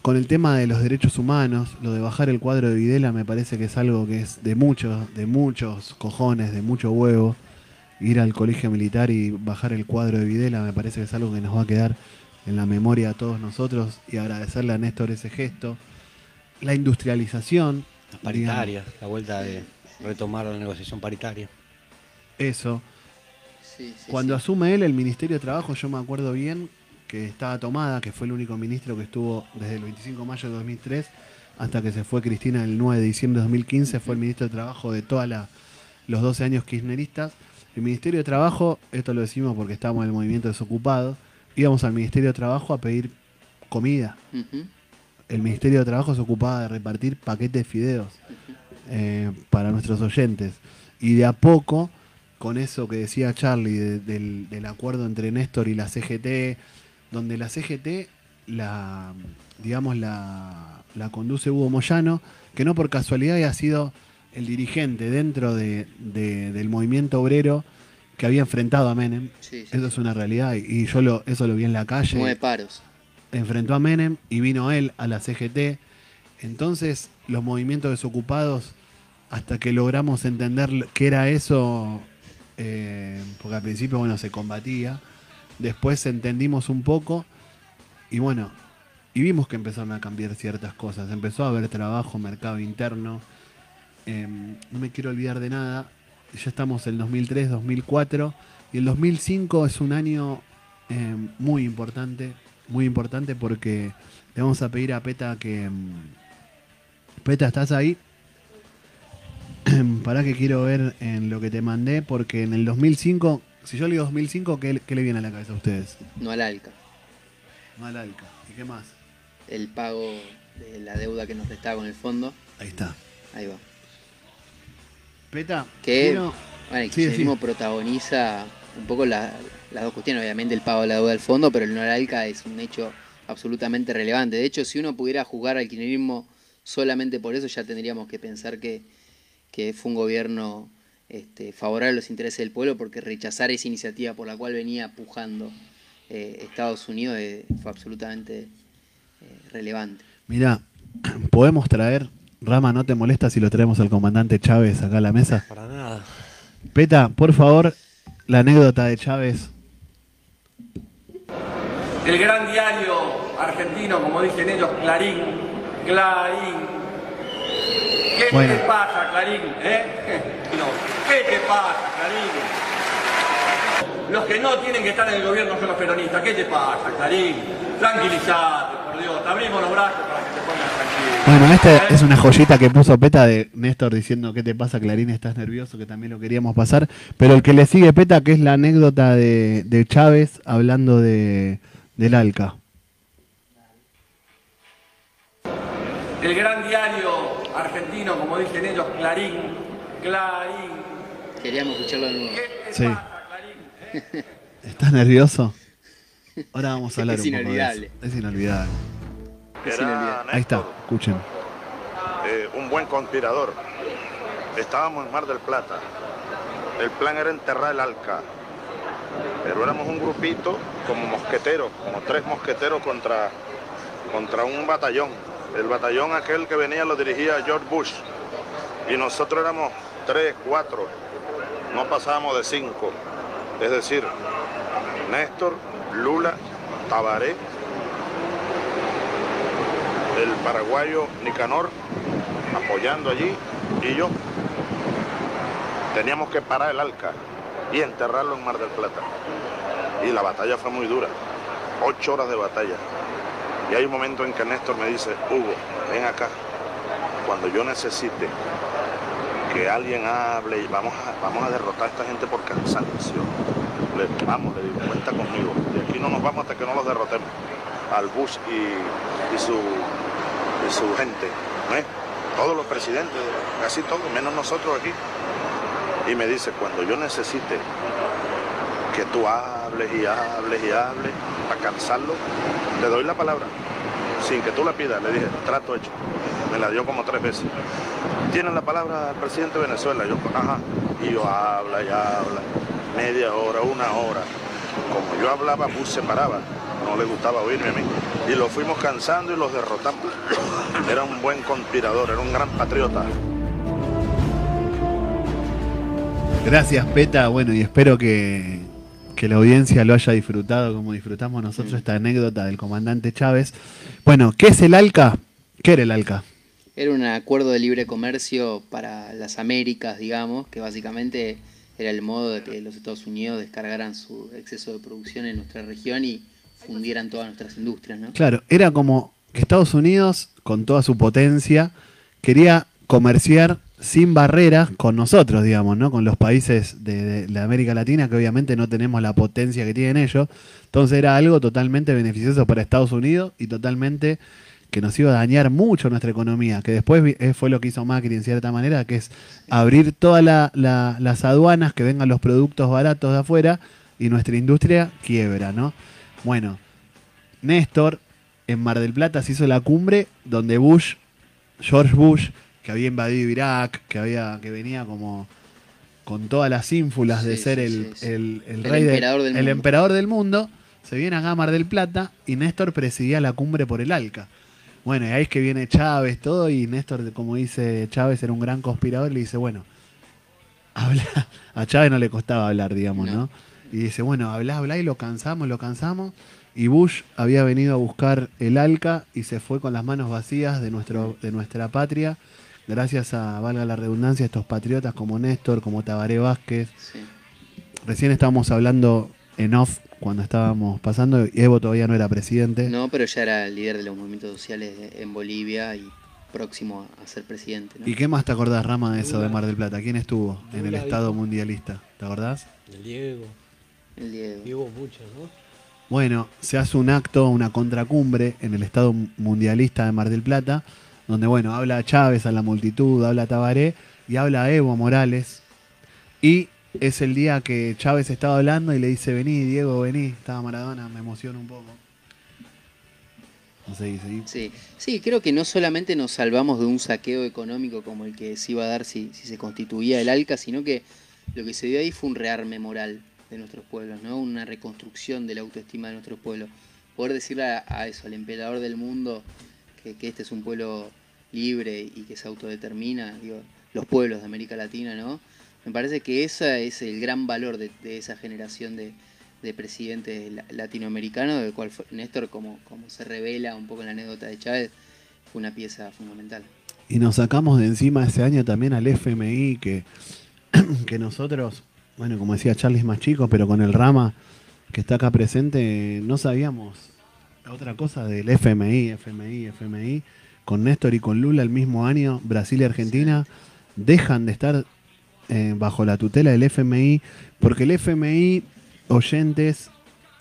con el tema de los derechos humanos, lo de bajar el cuadro de Videla me parece que es algo que es de muchos, de muchos cojones, de mucho huevo. Ir al colegio militar y bajar el cuadro de Videla me parece que es algo que nos va a quedar en la memoria a todos nosotros y agradecerle a Néstor ese gesto. La industrialización, Las paritarias, la vuelta de retomar la negociación paritaria. eso. Sí, sí, Cuando sí. asume él el Ministerio de Trabajo, yo me acuerdo bien que estaba tomada, que fue el único ministro que estuvo desde el 25 de mayo de 2003 hasta que se fue Cristina el 9 de diciembre de 2015, fue el ministro de Trabajo de todos los 12 años kirchneristas. El Ministerio de Trabajo, esto lo decimos porque estábamos en el movimiento desocupado, íbamos al Ministerio de Trabajo a pedir comida. El Ministerio de Trabajo se ocupaba de repartir paquetes de fideos eh, para nuestros oyentes. Y de a poco, con eso que decía Charlie de- del, del acuerdo entre Néstor y la CGT, donde la CGT la, digamos, la, la conduce Hugo Moyano, que no por casualidad ha sido el dirigente dentro de- de- del movimiento obrero que había enfrentado a Menem. Sí, sí, Eso es una realidad y- y yo lo, eso lo vi en la calle Nueve paros. enfrentó a Menem y vino él a la CGT. Entonces, los movimientos desocupados, hasta que logramos entender qué era eso, eh, porque al principio, bueno, se combatía, después entendimos un poco y bueno, y vimos que empezaron a cambiar ciertas cosas. Empezó a haber trabajo, mercado interno. Eh, no me quiero olvidar de nada. Ya estamos en 2003, 2004 y el 2005 es un año eh, muy importante, muy importante porque le vamos a pedir a Peta que... mm, Peta, ¿estás ahí? Para que quiero ver en lo que te mandé porque en el 2005, si yo le digo 2005, ¿qué, qué le viene a la cabeza a ustedes? No al ALCA. Malalca. ¿Y qué más? El pago de la deuda que nos prestaba con el fondo. Ahí está. Ahí va. Peta, Que bueno, el Sí, sí. protagoniza un poco la- las dos cuestiones, obviamente el pago de la deuda del fondo, pero el no al ALCA es un hecho absolutamente relevante. De hecho, si uno pudiera jugar al kirchnerismo solamente por eso, ya tendríamos que pensar que, que fue un gobierno este, favorable a los intereses del pueblo, porque rechazar esa iniciativa por la cual venía pujando eh, Estados Unidos eh, fue absolutamente eh, relevante. Mira, podemos traer, Rama, ¿no te molesta si lo traemos al comandante Chávez acá a la mesa? Para nada. Peta, por favor, la anécdota de Chávez. El gran diario argentino, como dicen ellos, Clarín. Clarín. ¿Qué Bueno. te pasa, Clarín? ¿Eh? No. ¿Qué te pasa, Clarín? Los que no tienen que estar en el gobierno son los peronistas. ¿Qué te pasa, Clarín? Tranquilizate, por Dios. Te abrimos los brazos para que te pongas tranquilo. Bueno, esta ¿Eh? es una joyita que puso Peta de Néstor diciendo ¿qué te pasa, Clarín? ¿Estás nervioso? Que también lo queríamos pasar. Pero el que le sigue Peta, que es la anécdota de, de Chávez hablando de, del ALCA. El gran diario argentino, como dicen ellos, Clarín. Clarín. Queríamos escucharlo de nuevo. ¿Qué te Sí. pasa, Clarín? ¿Estás nervioso? Ahora vamos a hablar Es un poco de eso. Es inolvidable. Es inolvidable. Ahí está, escuchen. eh, un buen conspirador. Estábamos en Mar del Plata. El plan era enterrar el Alca. Pero éramos un grupito como mosqueteros, como tres mosqueteros contra, contra un batallón. El batallón aquel que venía lo dirigía George Bush. Y nosotros éramos tres, cuatro. No pasábamos de cinco. Es decir, Néstor, Lula, Tabaré, el paraguayo Nicanor apoyando allí y yo. Teníamos que parar el Alca y enterrarlo en Mar del Plata. Y la batalla fue muy dura, ocho horas de batalla. Y hay un momento en que Néstor me dice, Hugo, ven acá, cuando yo necesite que alguien hable y vamos a, vamos a derrotar a esta gente por cansancio. Le, vamos, le digo, cuenta conmigo. Y aquí no nos vamos hasta que no los derrotemos. Al Bush y, y su, gente. Todos los presidentes, casi todos, menos nosotros aquí. Y me dice, cuando yo necesite que tú hables y hables y hables para cansarlo, te doy la palabra. Sin que tú la pidas, le dije, trato hecho. Me la dio como tres veces. ¿Tienen la palabra el presidente de Venezuela? Yo, ajá. Y yo habla y habla. Media hora, una hora. Como yo hablaba, Bush se paraba. No le gustaba oírme a mí. Y lo fuimos cansando y los derrotamos. Era un buen conspirador, era un gran patriota. Gracias, Peta. Bueno, y espero que, que la audiencia lo haya disfrutado como disfrutamos nosotros esta anécdota del comandante Chávez. Bueno, ¿qué es el ALCA? ¿Qué era el ALCA? Era un acuerdo de libre comercio para las Américas, digamos, que básicamente era el modo de que los Estados Unidos descargaran su exceso de producción en nuestra región y fundieran todas nuestras industrias, ¿no? Claro, era como que Estados Unidos, con toda su potencia, quería comerciar sin barreras con nosotros, digamos, ¿no? Con los países de, de América Latina, que obviamente no tenemos la potencia que tienen ellos. Entonces era algo totalmente beneficioso para Estados Unidos y totalmente que nos iba a dañar mucho nuestra economía, que después eh, fue lo que hizo Macri en cierta manera, que es abrir todas la- la- las aduanas, que vengan los productos baratos de afuera y nuestra industria quiebra, ¿no? Bueno, Néstor en Mar del Plata se hizo la cumbre donde Bush, George Bush, que había invadido Irak, que había, que venía como con todas las ínfulas de Sí, ser el, sí, el- el El rey emperador del emperador del mundo, se viene acá a Mar del Plata y Néstor presidía la cumbre por el ALCA. Bueno, y ahí es que viene Chávez, todo, y Néstor, como dice Chávez, era un gran conspirador, le dice, bueno, habla, a Chávez no le costaba hablar, digamos, ¿no? No. Y dice, bueno, habla, habla, y lo cansamos, lo cansamos. Y Bush había venido a buscar el ALCA y se fue con las manos vacías de, nuestro, de nuestra patria, gracias a, valga la redundancia, estos patriotas como Néstor, como Tabaré Vázquez. Sí. Recién estábamos hablando en off cuando estábamos pasando, y Evo todavía no era presidente. No, pero ya era el líder de los movimientos sociales en Bolivia y próximo a ser presidente, ¿no? ¿Y qué más te acordás, Rama, de eso de Mar del Plata? ¿Quién estuvo en el Lula Estado mundialista? ¿Te acordás? El Diego. El Diego. Y hubo muchos, ¿no? Bueno, se hace un acto, una contracumbre en el Estado mundialista de Mar del Plata, donde, bueno, habla Chávez a la multitud, habla Tabaré y habla Evo Morales. Y es el día que Chávez estaba hablando y le dice, vení, Diego, vení. Estaba Maradona, me emociona un poco. No seguí. Sí, sí, creo que no solamente nos salvamos de un saqueo económico como el que se iba a dar si, si se constituía el ALCA, sino que lo que se dio ahí fue un rearme moral de nuestros pueblos, ¿no? Una reconstrucción de la autoestima de nuestros pueblos. Poder decirle a, a eso, al emperador del mundo, que, que este es un pueblo libre y que se autodetermina, digo, los pueblos de América Latina, ¿no? Me parece que ese es el gran valor de, de esa generación de, de presidentes la- latinoamericanos, del cual fue Néstor, como, como se revela un poco en la anécdota de Chávez, fue una pieza fundamental. Y nos sacamos de encima ese año también al FMI, que, que nosotros, bueno, como decía Charlie es más chico, pero con el Rama que está acá presente, no sabíamos otra cosa del FMI, FMI, FMI. Con Néstor y con Lula el mismo año, Brasil y Argentina dejan de estar eh, bajo la tutela del FMI, porque el FMI, oyentes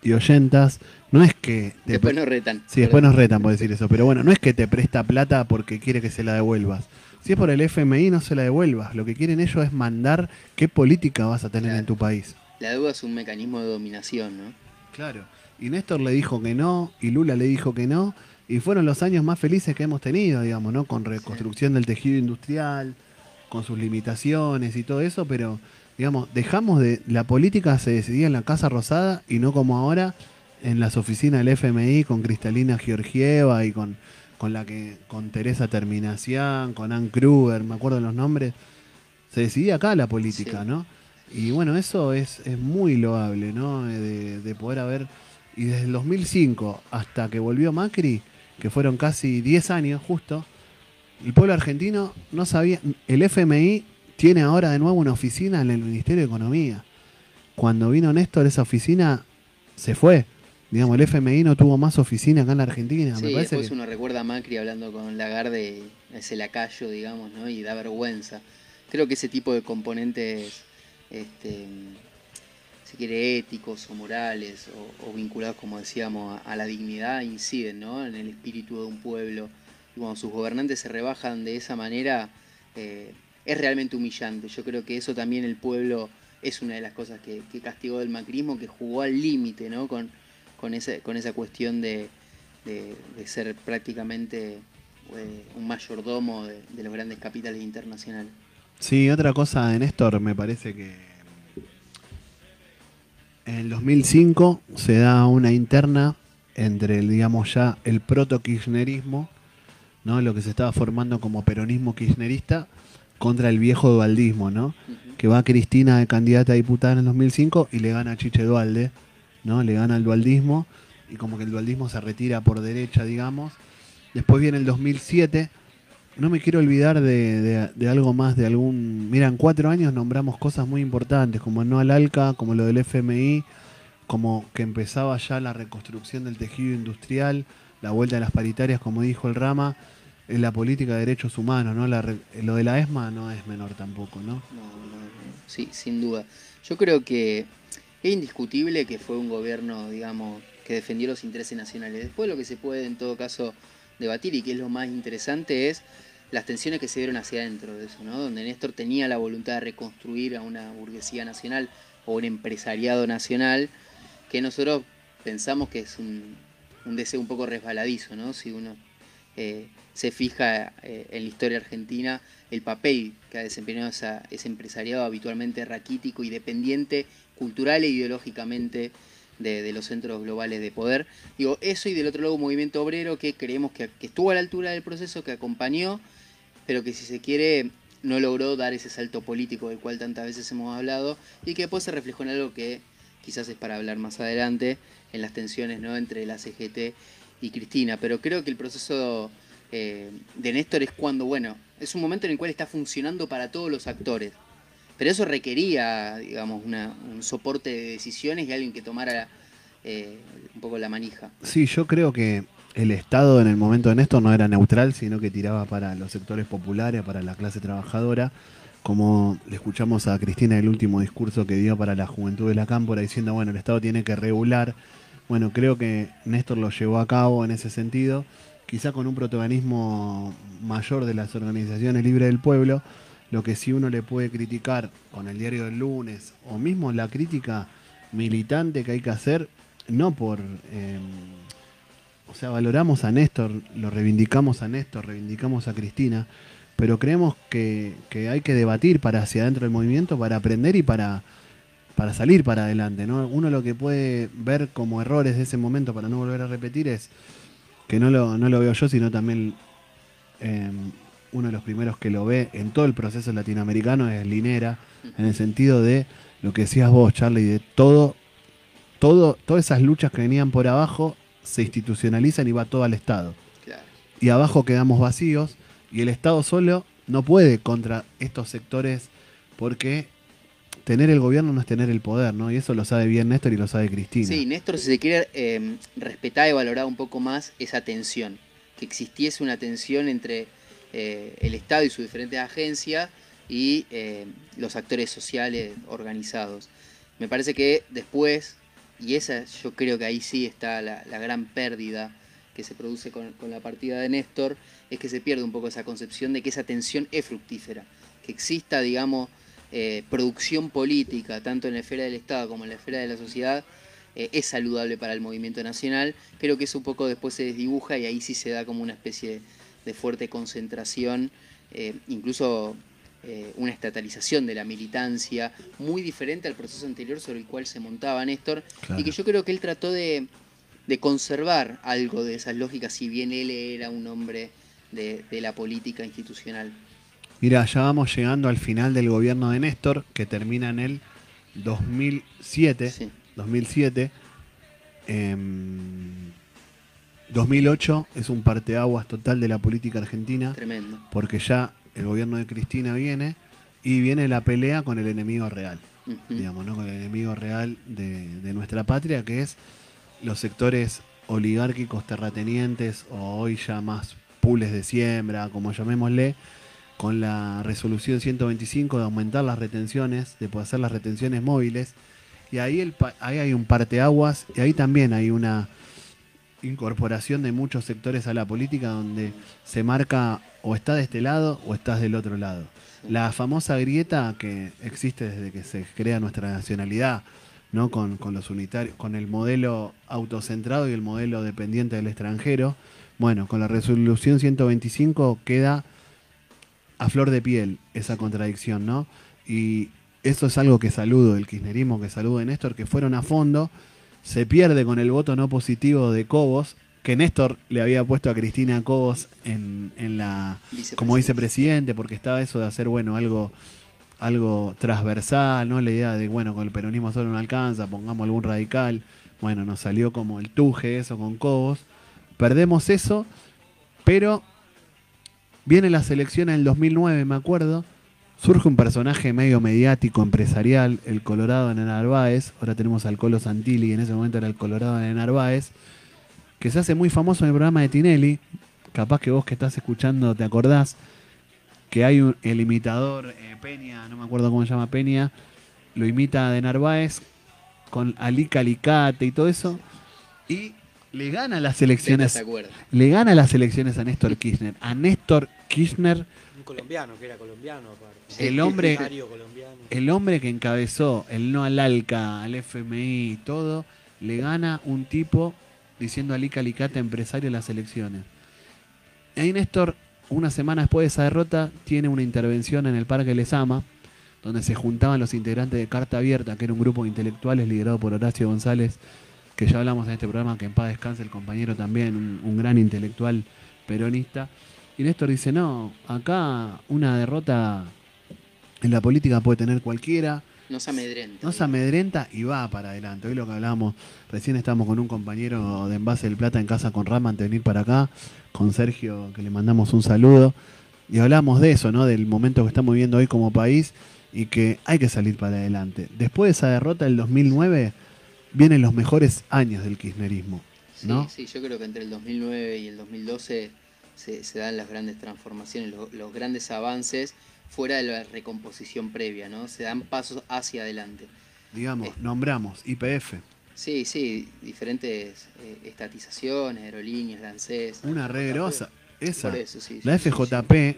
y oyentas, no es que... te Después nos retan. Sí, después nos retan por decir eso. Pero bueno, no es que te presta plata porque quiere que se la devuelvas. Si es por el FMI, no se la devuelvas. Lo que quieren ellos es mandar qué política vas a tener Claro. en tu país. La deuda es un mecanismo de dominación, ¿no? Claro. Y Néstor le dijo que no, y Lula le dijo que no, y fueron los años más felices que hemos tenido, digamos, ¿no? Con reconstrucción del tejido industrial, con sus limitaciones y todo eso, pero, digamos, dejamos de. La política se decidía en la Casa Rosada y no como ahora en las oficinas del FMI con Cristalina Georgieva y con, con la que. con Teresa Terminación, con Ann Kruger, me acuerdo los nombres. Se decidía acá la política, Sí. ¿no? Y bueno, eso es, es muy loable, ¿no? De, de poder haber. Y desde el 2005 hasta que volvió Macri, que fueron casi 10 años justo, el pueblo argentino no sabía. El FMI tiene ahora de nuevo una oficina en el Ministerio de Economía. Cuando vino Néstor, esa oficina se fue. Digamos, el FMI no tuvo más oficina acá en la Argentina. Sí, Me parece después que- uno recuerda a Macri hablando con Lagarde, ese lacayo, digamos, ¿no? Y da vergüenza. creo que ese tipo de componentes, este, si quiere, éticos o morales o, o vinculados, como decíamos, a, la dignidad, inciden ¿no? en el espíritu de un pueblo. Y cuando sus gobernantes se rebajan de esa manera, eh, es realmente humillante. Yo creo que eso también el pueblo es una de las cosas que, castigó del macrismo, que jugó al límite ¿no? con, con, ese, con esa cuestión de, de, ser prácticamente eh, un mayordomo de, de los grandes capitales internacionales. Sí, otra cosa Néstor, me parece que en el 2005 se da una interna entre, el, digamos ya, el proto-kirchnerismo, ¿no? lo que se estaba formando como peronismo kirchnerista, contra el viejo dualdismo, ¿no? que va Cristina de candidata a diputada en el 2005 y le gana a Chiche Dualde, ¿no? le gana al dualdismo, y como que el dualdismo se retira por derecha, digamos. Después viene el 2007 no me quiero olvidar de, de- de algo más, de algún... Mira, en cuatro años nombramos cosas muy importantes, como no al ALCA, como lo del FMI, como que empezaba ya la reconstrucción del tejido industrial, la vuelta a las paritarias, como dijo el Rama, en la política de derechos humanos, ¿no? La lo de la ESMA no es menor tampoco, ¿no? No, no, no. Sí, sin duda. Yo creo que es indiscutible que fue un gobierno, digamos, que defendió los intereses nacionales. Después lo que se puede en todo caso debatir y que es lo más interesante es las tensiones que se dieron hacia adentro de eso, ¿no? Donde Néstor tenía la voluntad de reconstruir a una burguesía nacional o un empresariado nacional que nosotros pensamos que es un, deseo un poco resbaladizo, ¿no? Si uno eh, se fija eh, en la historia argentina, el papel que ha desempeñado ese empresariado habitualmente raquítico y dependiente cultural e ideológicamente de, los centros globales de poder. Digo, eso y del otro lado un movimiento obrero que creemos que, que estuvo a la altura del proceso, que acompañó, pero que si se quiere no logró dar ese salto político del cual tantas veces hemos hablado y que después se reflejó en algo que quizás es para hablar más adelante, en las tensiones ¿no? entre la CGT y Cristina. Pero creo que el proceso eh, de Néstor es cuando, bueno, es un momento en el cual está funcionando para todos los actores. Pero eso requería, digamos, una- un soporte de decisiones y alguien que tomara eh, un poco la manija. Sí, yo creo que el Estado en el momento de Néstor no era neutral, sino que tiraba para los sectores populares, para la clase trabajadora, como le escuchamos a Cristina el último discurso que dio para la juventud de la Cámpora, diciendo, bueno, el Estado tiene que regular. Bueno, creo que Néstor lo llevó a cabo en ese sentido, quizá con un protagonismo mayor de las organizaciones libres del pueblo, lo que sí uno le puede criticar con el diario del lunes, o mismo la crítica militante que hay que hacer, no por... eh, o sea, valoramos a Néstor, lo reivindicamos a Néstor, reivindicamos a Cristina, pero creemos que, que hay que debatir para hacia adentro del movimiento, para aprender y para, para salir para adelante. ¿no? Uno lo que puede ver como errores de ese momento para no volver a repetir es que no lo, no lo veo yo, sino también eh, uno de los primeros que lo ve en todo el proceso latinoamericano es Linera, en el sentido de lo que decías vos, Charlie, de todo, todo, todas esas luchas que venían por abajo se institucionalizan y va todo al Estado. Claro. Y abajo quedamos vacíos y el Estado solo no puede contra estos sectores porque tener el gobierno no es tener el poder, ¿no? Y eso lo sabe bien Néstor y lo sabe Cristina. Sí, Néstor, si se quiere eh, respetar y valorar un poco más esa tensión, que existiese una tensión entre eh, el Estado y sus diferentes agencias y eh, los actores sociales organizados. Me parece que después, y esa yo creo que ahí sí está la, gran pérdida que se produce con, la partida de Néstor, es que se pierde un poco esa concepción de que esa tensión es fructífera, que exista, digamos, eh, producción política, tanto en la esfera del Estado como en la esfera de la sociedad, es saludable para el movimiento nacional. Creo que eso un poco después se desdibuja y ahí sí se da como una especie de fuerte concentración, eh, incluso eh, una estatalización de la militancia, muy diferente al proceso anterior sobre el cual se montaba Néstor, Claro. y que yo creo que él trató de, de conservar algo de esas lógicas, si bien él era un hombre de, de la política institucional. Mira, ya vamos llegando al final del gobierno de Néstor, que termina en el 2007. Sí. 2007. Em, 2008 es un parteaguas total de la política argentina, Tremendo. porque ya el gobierno de Cristina viene y viene la pelea con el enemigo real, digamos, ¿no? con el enemigo real de, de nuestra patria, que es los sectores oligárquicos terratenientes o hoy ya más pules de siembra, como llamémosle, con la resolución 125 de aumentar las retenciones, de poder hacer las retenciones móviles. Y ahí, el, ahí hay un parteaguas y ahí también hay una incorporación de muchos sectores a la política donde se marca o estás de este lado o estás del otro lado. La famosa grieta que existe desde que se crea nuestra nacionalidad, ¿no? Con, con los unitarios, con el modelo autocentrado y el modelo dependiente del extranjero. Bueno, con la resolución 125 queda a flor de piel esa contradicción, ¿no? Y eso es algo que saludo del kirchnerismo, que saludo de Néstor, que fueron a fondo, se pierde con el voto no positivo de Cobos, que Néstor le había puesto a Cristina Cobos en, en la como vicepresidente, porque estaba eso de hacer, bueno, algo algo transversal, ¿no? La idea de, bueno, con el peronismo solo no alcanza, pongamos algún radical. Bueno, nos salió como el tuje eso con Cobos. Perdemos eso, pero viene la selección en el 2009, me acuerdo. Surge un personaje medio mediático, empresarial, el Colorado de Narváez. Ahora tenemos al Colo Santilli, en ese momento era el Colorado de Narváez, que se hace muy famoso en el programa de Tinelli. Capaz que vos que estás escuchando te acordás que hay un, el imitador eh, Peña, no me acuerdo cómo se llama Peña, lo imita de Narváez con Alica Alicate y todo eso. Y le gana las elecciones. Le gana las elecciones a Néstor Kirchner. A Néstor Kirchner, colombiano, que era colombiano aparte. El hombre- colombiano. el hombre que encabezó el no al ALCA, al FMI y todo, le gana un tipo diciendo Alica Alicate empresario en las elecciones. Ahí Néstor, una semana después de esa derrota, tiene una intervención en el Parque Lesama, donde se juntaban los integrantes de Carta Abierta, que era un grupo de intelectuales liderado por Horacio González, que ya hablamos en este programa, que en paz descanse el compañero también, un, un gran intelectual peronista. Y Néstor dice, no, acá una derrota en la política puede tener cualquiera, No se amedrenta. no se amedrenta y va para adelante. Hoy lo que hablábamos, recién estábamos con un compañero de Envase del Plata en casa con Rama antes de venir para acá, con Sergio, que le mandamos un saludo, y hablamos de eso, ¿no? Del momento que estamos viviendo hoy como país y que hay que salir para adelante. Después de esa derrota del 2009, vienen los mejores años del kirchnerismo, ¿no? Sí, sí, yo creo que entre el 2009 y el 2012 se, se dan las grandes transformaciones, lo- los, grandes avances fuera de la recomposición previa, ¿no? Se dan pasos hacia adelante. Digamos, nombramos IPF, Sí, sí, diferentes eh, estatizaciones, aerolíneas, lancés. una re grosa. Esa. Eso, sí. La sí, sí, FJP,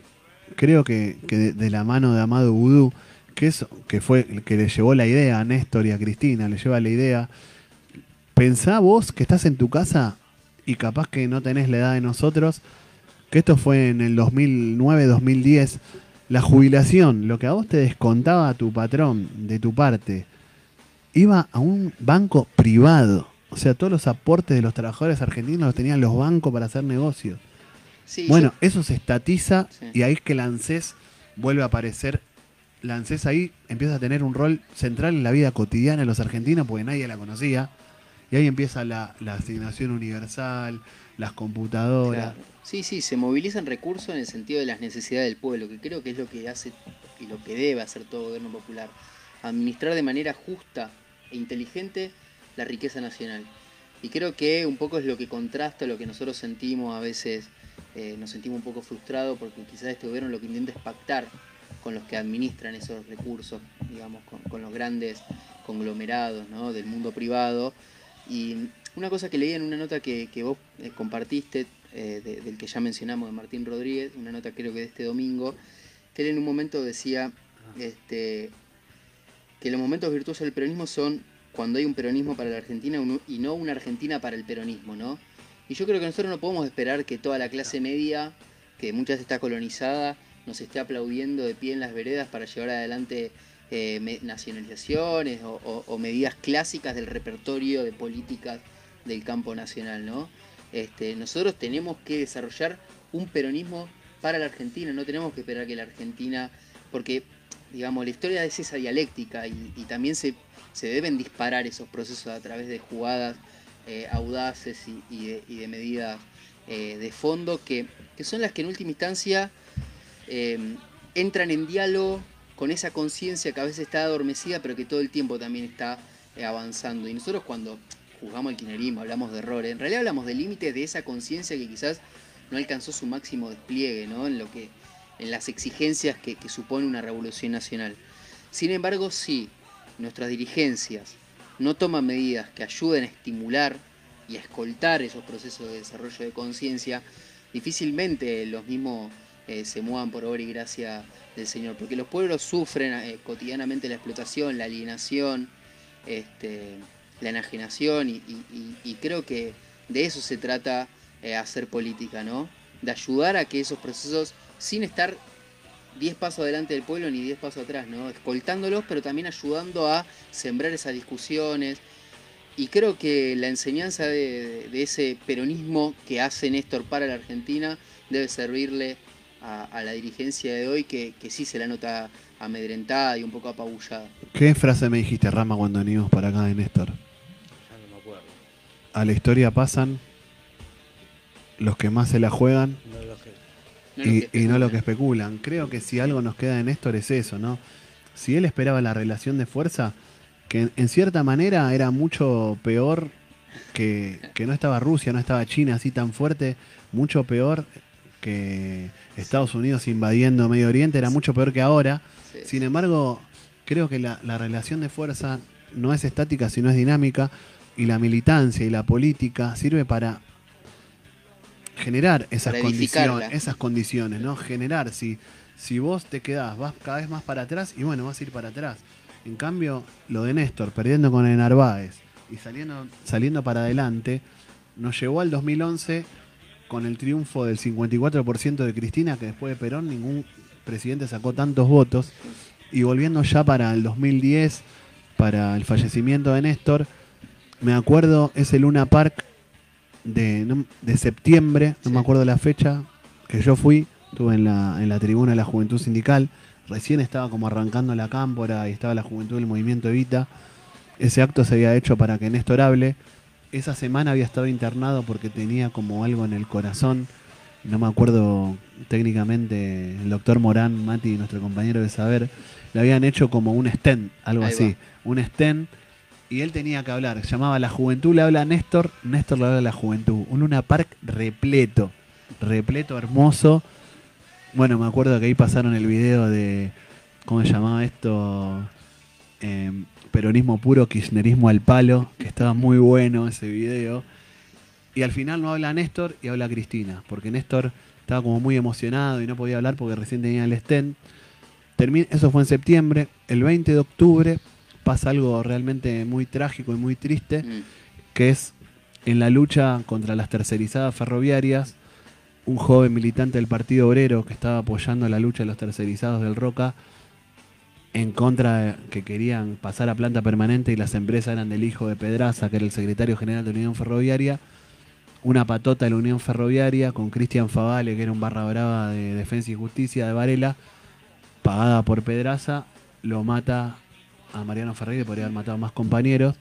creo que, que de, de la mano de Amado Vudú, que eso, que fue el que le llevó la idea a Néstor y a Cristina, le lleva la idea. Pensá vos que estás en tu casa y capaz que no tenés la edad de nosotros, que esto fue en el 2009-2010, la jubilación, lo que a vos te descontaba tu patrón de tu parte, iba a un banco privado. O sea, todos los aportes de los trabajadores argentinos los tenían los bancos para hacer negocios. Sí, Bueno, eso se estatiza Sí. y ahí es que la ANSES vuelve a aparecer. La ANSES ahí empieza a tener un rol central en la vida cotidiana de los argentinos porque nadie la conocía. Y ahí empieza la, la asignación universal, las computadoras. Claro. Sí, sí, se movilizan recursos en el sentido de las necesidades del pueblo, que creo que es lo que hace y lo que debe hacer todo gobierno popular. Administrar de manera justa e inteligente la riqueza nacional. Y creo que un poco es lo que contrasta lo que nosotros sentimos a veces, eh, nos sentimos un poco frustrados porque quizás este gobierno lo que intenta es pactar con los que administran esos recursos, digamos, con, los grandes conglomerados del mundo privado. Y una cosa que leí en una nota que, que vos eh, compartiste, eh, de- del que ya mencionamos, de Martín Rodríguez, una nota creo que de este domingo, que él en un momento decía este, que los momentos virtuosos del peronismo son cuando hay un peronismo para la Argentina y no una Argentina para el peronismo, ¿no? Y yo creo que nosotros no podemos esperar que toda la clase media, que muchas veces está colonizada, nos esté aplaudiendo de pie en las veredas para llevar adelante eh, nacionalizaciones o, o- o medidas clásicas del repertorio de políticas del campo nacional, ¿no? Este, nosotros tenemos que desarrollar un peronismo para la Argentina, no tenemos que esperar que la Argentina, porque digamos, la historia es esa dialéctica y, también se, se deben disparar esos procesos a través de jugadas eh, audaces y, de, medidas eh, de fondo que, que son las que en última instancia eh, entran en diálogo con esa conciencia que a veces está adormecida pero que todo el tiempo también está eh, avanzando. Y nosotros cuando juzgamos el kirchnerismo, hablamos de errores, en realidad hablamos de límites de esa conciencia que quizás no alcanzó su máximo despliegue, ¿no? En lo que en las exigencias que, supone una revolución nacional. Sin embargo, si nuestras dirigencias no toman medidas que ayuden a estimular y a escoltar esos procesos de desarrollo de conciencia, difícilmente los mismos eh, se muevan por obra y gracia del Señor, porque los pueblos sufren eh, cotidianamente la explotación, la alienación, este, la enajenación, y, creo que de eso se trata eh, hacer política, ¿no? De ayudar a que esos procesos, sin estar 10 pasos adelante del pueblo ni 10 pasos atrás, ¿no? Escoltándolos, pero también ayudando a sembrar esas discusiones. Y creo que la enseñanza de, ese peronismo que hace Néstor para la Argentina debe servirle a, a la dirigencia de hoy que, que sí se la nota amedrentada y un poco apabullada. ¿Qué frase me dijiste, Rama, cuando venimos para acá de Néstor? A la historia pasan los que más se la juegan No lo que- No lo y, no lo que especulan. especulan. Creo que si algo nos queda de Néstor es eso, ¿no? Si él esperaba la relación de fuerza, que en, en cierta manera era mucho peor que, que no estaba Rusia, no estaba China así tan fuerte, mucho peor que Estados Unidos invadiendo Medio Oriente, era mucho peor que ahora. Sí. Sin embargo, creo que la, la relación de fuerza no es estática, sino es dinámica, y la militancia y la política sirve para generar esas Para condiciones, esas condiciones, ¿no? Generar, si, si vos te quedás, vas cada vez más para atrás, y bueno, vas a ir para atrás. En cambio, lo de Néstor, perdiendo con el Narváez y saliendo, saliendo para adelante, nos llevó al 2011 con el triunfo del 54% de Cristina, que después de Perón ningún presidente sacó tantos votos, y volviendo ya para el 2010, para el fallecimiento de Néstor, me acuerdo ese Luna Park de, no- de septiembre, no Sí. me acuerdo la fecha, que yo fui, estuve en la, en la tribuna de la Juventud Sindical, recién estaba como arrancando la cámpora y estaba la Juventud del Movimiento Evita, ese acto se había hecho para que Néstor hable, esa semana había estado internado porque tenía como algo en el corazón, no me acuerdo técnicamente, el doctor Morán, Mati, nuestro compañero de saber, le habían hecho como un stent, algo Ahí así, va. un stent, y él tenía que hablar, se llamaba La Juventud, le habla a Néstor, Néstor le habla a la Juventud, un Luna Park repleto, repleto, hermoso. Bueno, me acuerdo que ahí pasaron el video de, ¿cómo se llamaba esto? Em, peronismo puro, kirchnerismo al palo, que estaba muy bueno ese video. Y al final no habla Néstor y habla Cristina, porque Néstor estaba como muy emocionado y no podía hablar porque recién tenía el stent. Termi- eso fue en septiembre. El 20 de octubre pasa algo realmente muy trágico y muy triste, Mm. que es en la lucha contra las tercerizadas ferroviarias, un joven militante del Partido Obrero que estaba apoyando la lucha de los tercerizados del Roca en contra de que querían pasar a planta permanente y las empresas eran del hijo de Pedraza, que era el secretario general de la Unión Ferroviaria, una patota de la Unión Ferroviaria con Cristian Favale, que era un barra brava de Defensa y Justicia de Varela, pagada por Pedraza, lo mata a Mariano Ferreira, podría haber matado a más compañeros.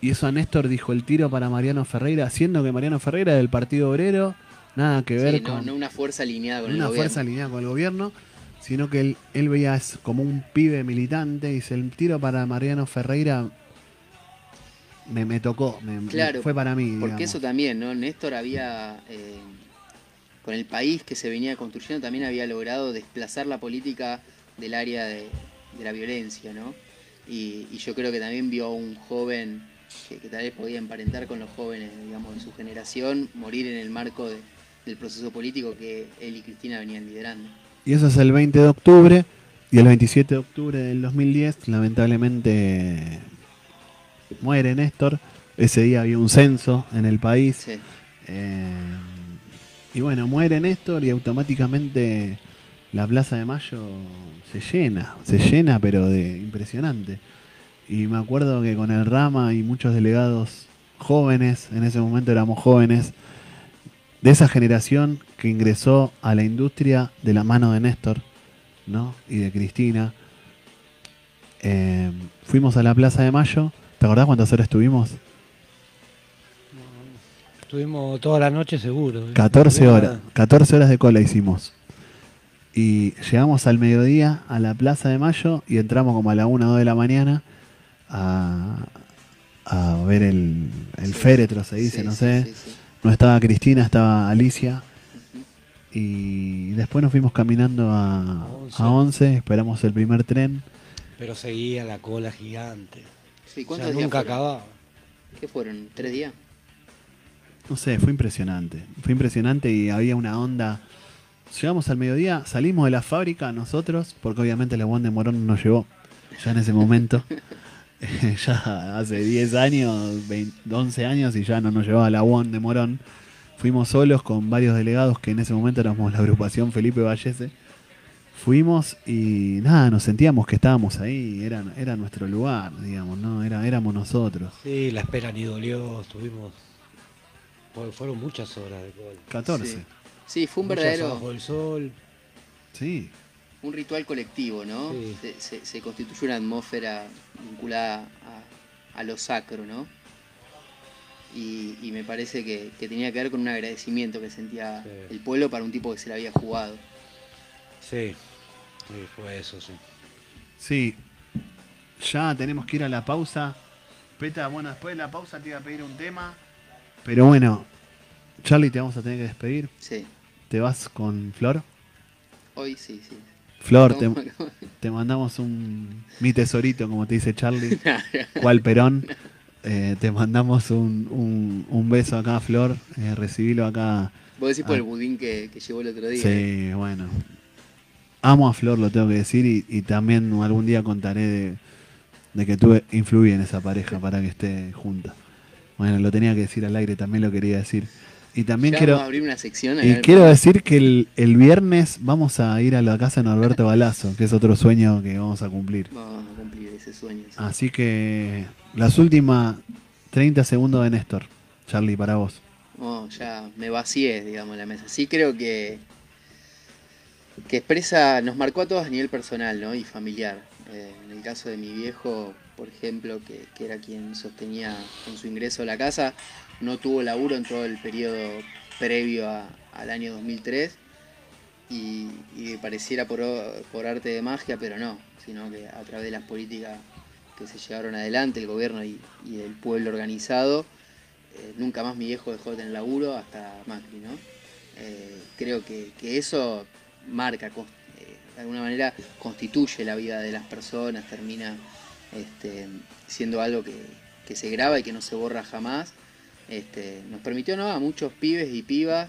Y eso a Néstor dijo el tiro para Mariano Ferreira, siendo que Mariano Ferreira del Partido Obrero, nada que ver Sí, no, con no una fuerza alineada con el una gobierno. fuerza alineada con el gobierno, sino que él, él veía es como un pibe militante y dice, el tiro para Mariano Ferreira me, me tocó, me- me- Claro, fue para mí. Porque digamos. eso también, ¿no? Néstor había, eh, con el país que se venía construyendo, también había logrado desplazar la política del área de, de la violencia, ¿no? Y, y yo creo que también vio a un joven que, que tal vez podía emparentar con los jóvenes, digamos, de su generación, morir en el marco de- del proceso político que él y Cristina venían liderando. Y eso es el 20 de octubre. Y el 27 de octubre del 2010, lamentablemente, muere Néstor. Ese día había un censo en el país. Sí. Eh, y bueno, muere Néstor y automáticamente la Plaza de Mayo se llena, se llena pero de impresionante. Y me acuerdo que con el Rama y muchos delegados jóvenes, en ese momento éramos jóvenes, de esa generación que ingresó a la industria de la mano de Néstor ¿no? y de Cristina. Eh, fuimos a la Plaza de Mayo. ¿Te acordás cuántas horas estuvimos? Estuvimos toda la noche seguro. ¿eh? 14 No, horas. nada. 14 horas de cola hicimos. Y llegamos al mediodía a la Plaza de Mayo y entramos como a la 1 o 2 de la mañana a, a ver el, el Sí. féretro, se dice, Sí, no sé. sí, sí. No estaba Cristina, estaba Alicia. Y después nos fuimos caminando a, a 11, esperamos el primer tren. Pero seguía la cola gigante. Sí, O ¿cuántos sea, días nunca fueron? acababa. ¿Qué fueron? ¿Tres días? No sé, fue impresionante. Fue impresionante y había una onda. Llegamos al mediodía, salimos de la fábrica nosotros, porque obviamente la Juan de Morón nos llevó ya en ese momento. Eh, ya hace 10 años, 20, 11 años y ya no nos llevaba la UON de Morón. Fuimos solos con varios delegados que en ese momento éramos la agrupación Felipe Vallese. Fuimos y nada, nos sentíamos que estábamos ahí, era, era nuestro lugar, digamos, ¿no? Era, éramos nosotros. Sí, la espera ni dolió, estuvimos. fue- Fueron muchas horas de cola. 14. Sí. Sí, fue un Muchas verdadero, bajo el sol. Sí. un ritual colectivo, ¿no? Sí. Se, se- se constituye una atmósfera vinculada a, a lo sacro, ¿no? Y, y me parece que, que tenía que ver con un agradecimiento que sentía Sí. el pueblo para un tipo que se la había jugado. Sí, sí, fue eso, sí. Sí, ya tenemos que ir a la pausa. Peta, bueno, después de la pausa te iba a pedir un tema. Pero bueno, Charlie, te vamos a tener que despedir. Sí, ¿Te vas con Flor? hoy sí, sí. Flor, te, mandamos un mi tesorito, como te dice Charlie. ¿Cuál Perón? Eh, te mandamos un, un- un beso acá, Flor. Eh, recibilo acá. Vos decís por Ah. el budín que, que llevó el otro día. Sí, bueno. Amo a Flor, lo tengo que decir, y, y también algún día contaré de, de que tú influí en esa pareja para que esté junta. Bueno, lo tenía que decir al aire, también lo quería decir. Y también Ya quiero, vamos a abrir una sección. a y quiero decir que el, el viernes vamos a ir a la casa de Norberto Balazo, que es otro sueño que vamos a cumplir. Vamos a cumplir ese sueño. sí. Así que las últimas 30 segundos de Néstor. Charlie, para vos. Oh, ya me vacié, digamos, la mesa. Sí creo que, que expresa, nos marcó a todos a nivel personal ¿no? y familiar. Eh, en el caso de mi viejo, por ejemplo, que, que era quien sostenía con su ingreso la casa, no tuvo laburo en todo el periodo previo a- al año 2003 y, pareciera por, por arte de magia, pero no, sino que a través de las políticas que se llevaron adelante, el gobierno y, y el pueblo organizado, eh, nunca más mi viejo dejó de tener laburo hasta Macri, ¿no? Eh, creo que, que eso marca, eh, de alguna manera constituye la vida de las personas, termina este, siendo algo que, que se graba y que no se borra jamás. Este, nos permitió a muchos pibes y pibas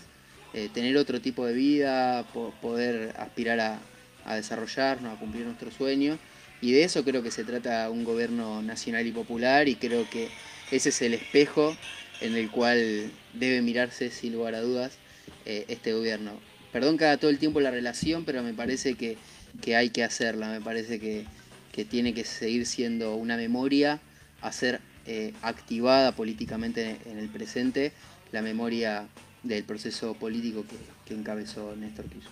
eh, tener otro tipo de vida, po- poder aspirar a, desarrollarnos, a cumplir nuestros sueños. Y de eso creo que se trata un gobierno nacional y popular y creo que ese es el espejo en el cual debe mirarse sin lugar a dudas eh, este gobierno. Perdón que haga todo el tiempo la relación, pero me parece que, hay que hacerla, me parece que, que tiene que seguir siendo una memoria a ser eh, activada políticamente en el presente, la memoria del proceso político que, encabezó Néstor Kirchner.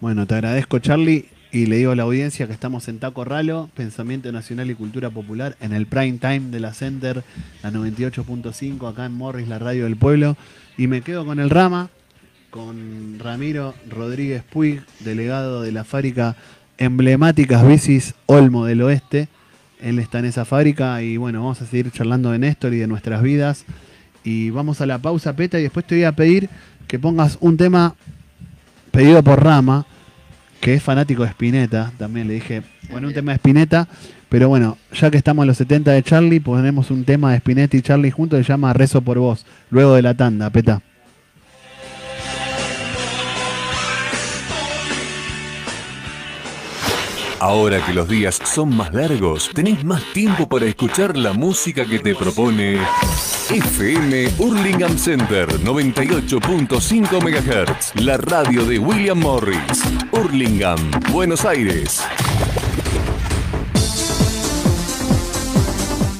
Bueno, te agradezco, Charlie. Y le digo a la audiencia que estamos en Taco Ralo, Pensamiento Nacional y Cultura Popular, en el prime time de la Center, la 98.5, acá en Morris, la radio del pueblo. Y me quedo con el Rama, con Ramiro Rodríguez Puig, delegado de la fábrica Emblemáticas Bicis Olmo del Oeste. Él está en esa fábrica y bueno, vamos a seguir charlando de Néstor y de nuestras vidas. Y vamos a la pausa, Peta, y después te voy a pedir que pongas un tema pedido por Rama, que es fanático de Spinetta, también le dije, bueno, un tema de Spinetta, pero bueno, ya que estamos en los 70 de Charlie, ponemos un tema de Spinetta y Charlie juntos, se llama Rezo por vos, luego de la tanda, peta. Ahora que los días son más largos, tenés más tiempo para escuchar la música que te propone FM Hurlingham Center 98.5 MHz, la radio de William Morris, Hurlingham, Buenos Aires.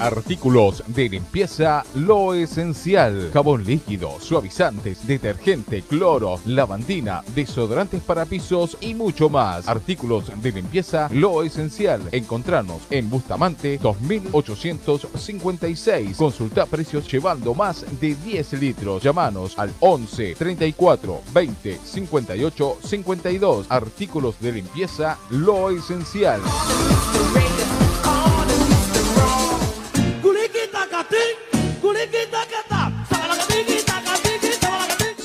Artículos de limpieza Lo Esencial. Jabón líquido, suavizantes, detergente, cloro, lavandina, desodorantes para pisos y mucho más. Artículos de limpieza Lo Esencial. Encontrarnos en Bustamante 2856. Consulta precios llevando más de 10 litros. Llámanos al 11 34 20 58 52. Artículos de limpieza Lo Esencial.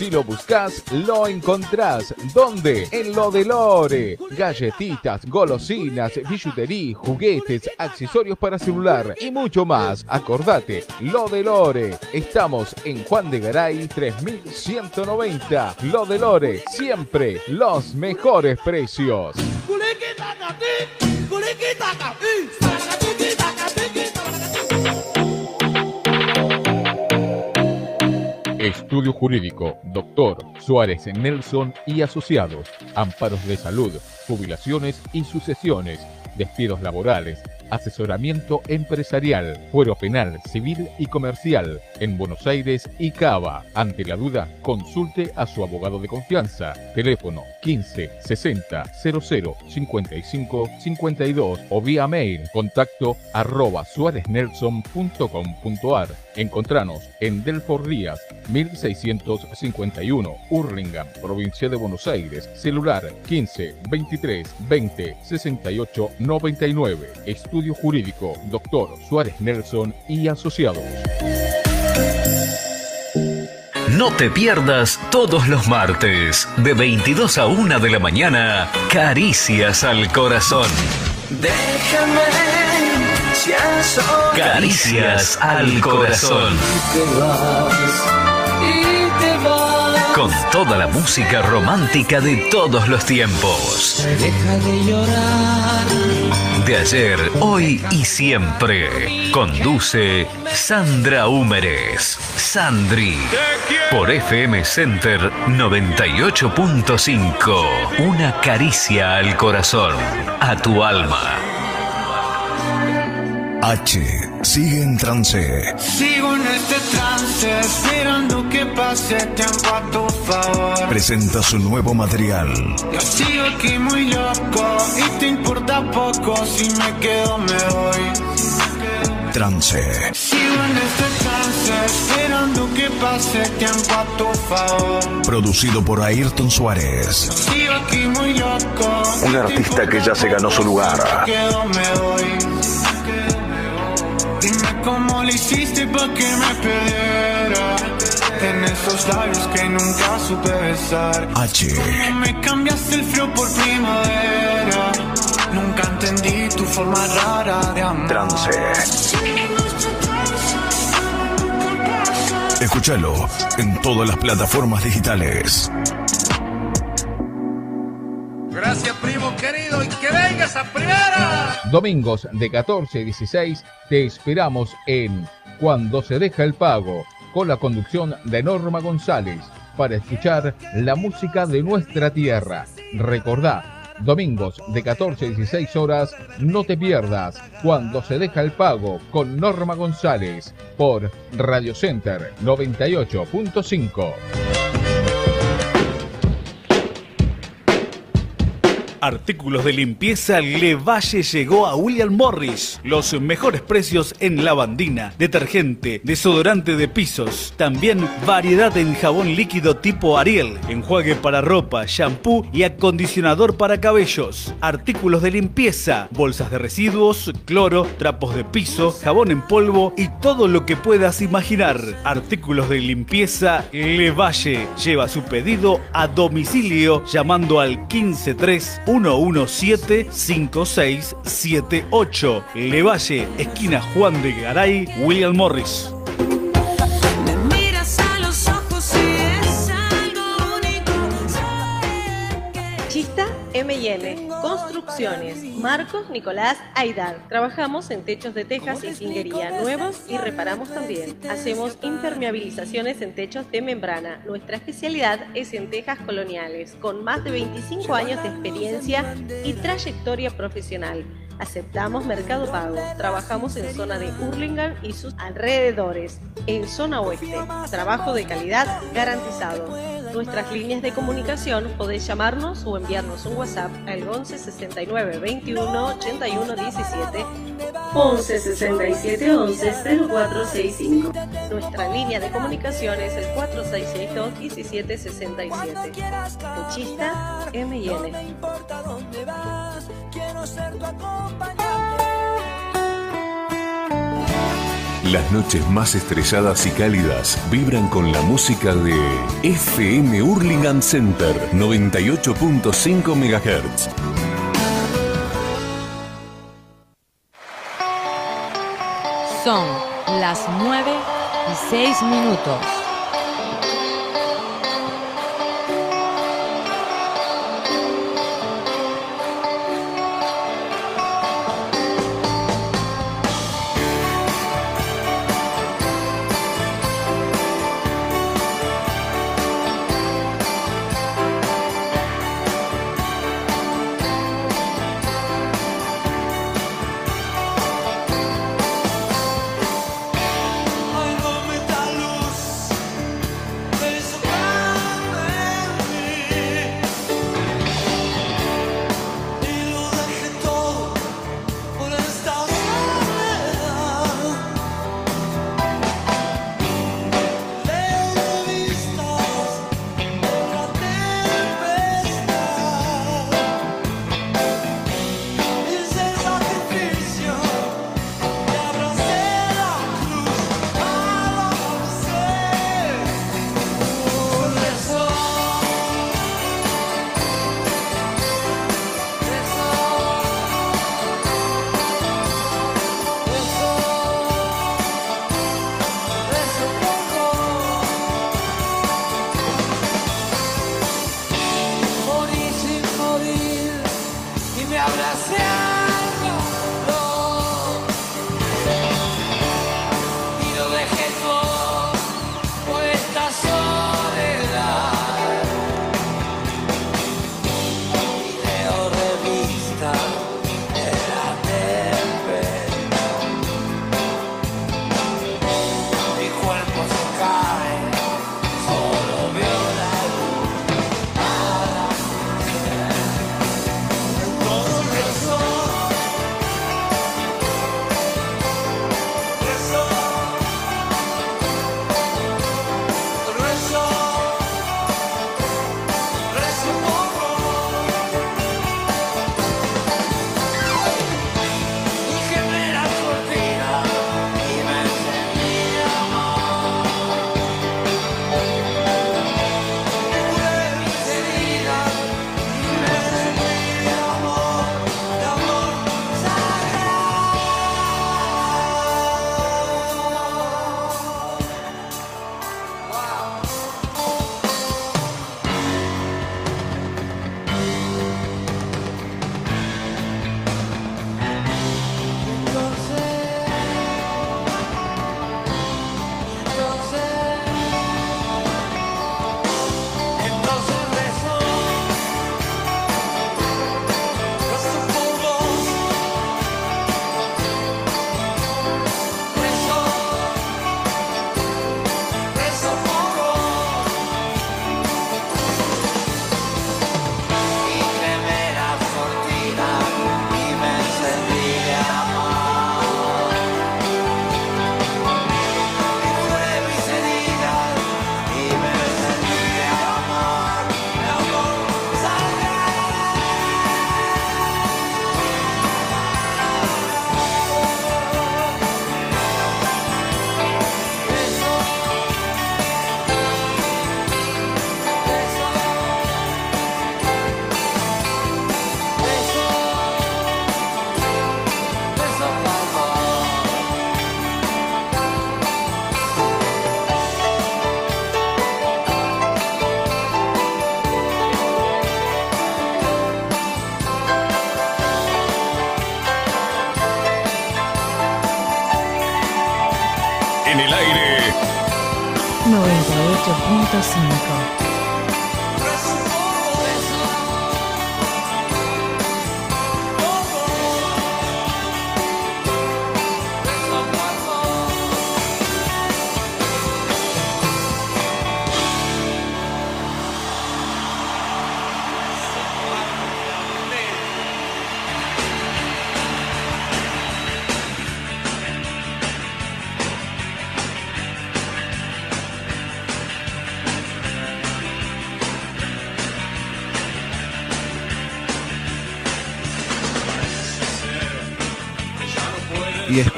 Si lo buscas, lo encontrás. ¿Dónde? En lo de Lore. Galletitas, golosinas, billutería, juguetes, accesorios para celular y mucho más. Acordate, lo de Lore. Estamos en Juan de Garay 3190. Lo de Lore, siempre los mejores precios. Estudio Jurídico, Doctor Suárez Nelson y Asociados, Amparos de Salud, Jubilaciones y Sucesiones, Despidos Laborales, asesoramiento empresarial, fuero penal, civil y comercial en Buenos Aires y Cava. Ante la duda, consulte a su abogado de confianza. Teléfono 15 60 00 55 52 o vía mail contacto arroba suárez-nelson.com.ar Encontranos en Delfor Díaz 1651 Hurlingham, provincia de Buenos Aires. Celular 15 23 20 68 99. Estudio Jurídico, Doctor Suárez Nelson y Asociados. No te pierdas todos los martes, de 22 a 1 de la mañana, Caricias al Corazón. Déjame, si Caricias al Corazón. te vas, y te vas. Con toda la música romántica de todos los tiempos. Deja de llorar. De ayer, hoy y siempre. Conduce Sandra Húmeres. Sandri. Por FM Center 98.5. Una caricia al corazón. A tu alma. H sigue en trance. Sigo en este trance, esperando que pase tiempo a tu favor. Presenta su nuevo material. Yo sigo aquí muy loco y te importa poco si me quedo me voy. Trance. Sigo en este trance, esperando que pase tiempo a tu favor. Producido por Ayrton Suárez. Sigo aquí muy loco. Un artista que ya se ganó su lugar. Me quedo me voy. Cómo le hiciste pa' que me perdiera. En esos labios que nunca supe besar. H. Cómo me cambiaste el frío por primavera. Nunca entendí tu forma rara de amar. Trance. Escúchalo en todas las plataformas digitales. Gracias, primo querido, y que venga esa primera. Domingos de 14 a 16 te esperamos en Cuando se deja el pago, con la conducción de Norma González, para escuchar la música de nuestra tierra. Recordá, domingos de 14 a 16 horas, no te pierdas Cuando se deja el pago con Norma González por Radio Center 98.5. Artículos de limpieza Levalle llegó a William Morris. Los mejores precios en lavandina, detergente, desodorante de pisos. También variedad en jabón líquido tipo Ariel, enjuague para ropa, shampoo y acondicionador para cabellos. Artículos de limpieza, bolsas de residuos, cloro, trapos de piso, jabón en polvo y todo lo que puedas imaginar. Artículos de limpieza Levalle. Lleva su pedido a domicilio llamando al 153 117 5678. Levalle, esquina Juan de Garay, William Morris. Me miras a los ojos y es algo único. Chista M&M, Marcos Nicolás Aidar. Trabajamos en techos de tejas y cinguería nuevos y reparamos también. Hacemos impermeabilizaciones en techos de membrana. Nuestra especialidad es en tejas coloniales, con más de 25 años de experiencia y trayectoria profesional. Aceptamos Mercado Pago. Trabajamos en zona de Hurlingham y sus alrededores. En zona oeste. Trabajo de calidad garantizado. Nuestras líneas de comunicación podés llamarnos o enviarnos un WhatsApp al 11 69 21 81 17 11 67 11 0465. Nuestra línea de comunicación es el 4662 1767. Techista M&N. Las noches más estrelladas y cálidas vibran con la música de FM Hurlingham Center 98.5 MHz. Son las 9 y 6 minutos.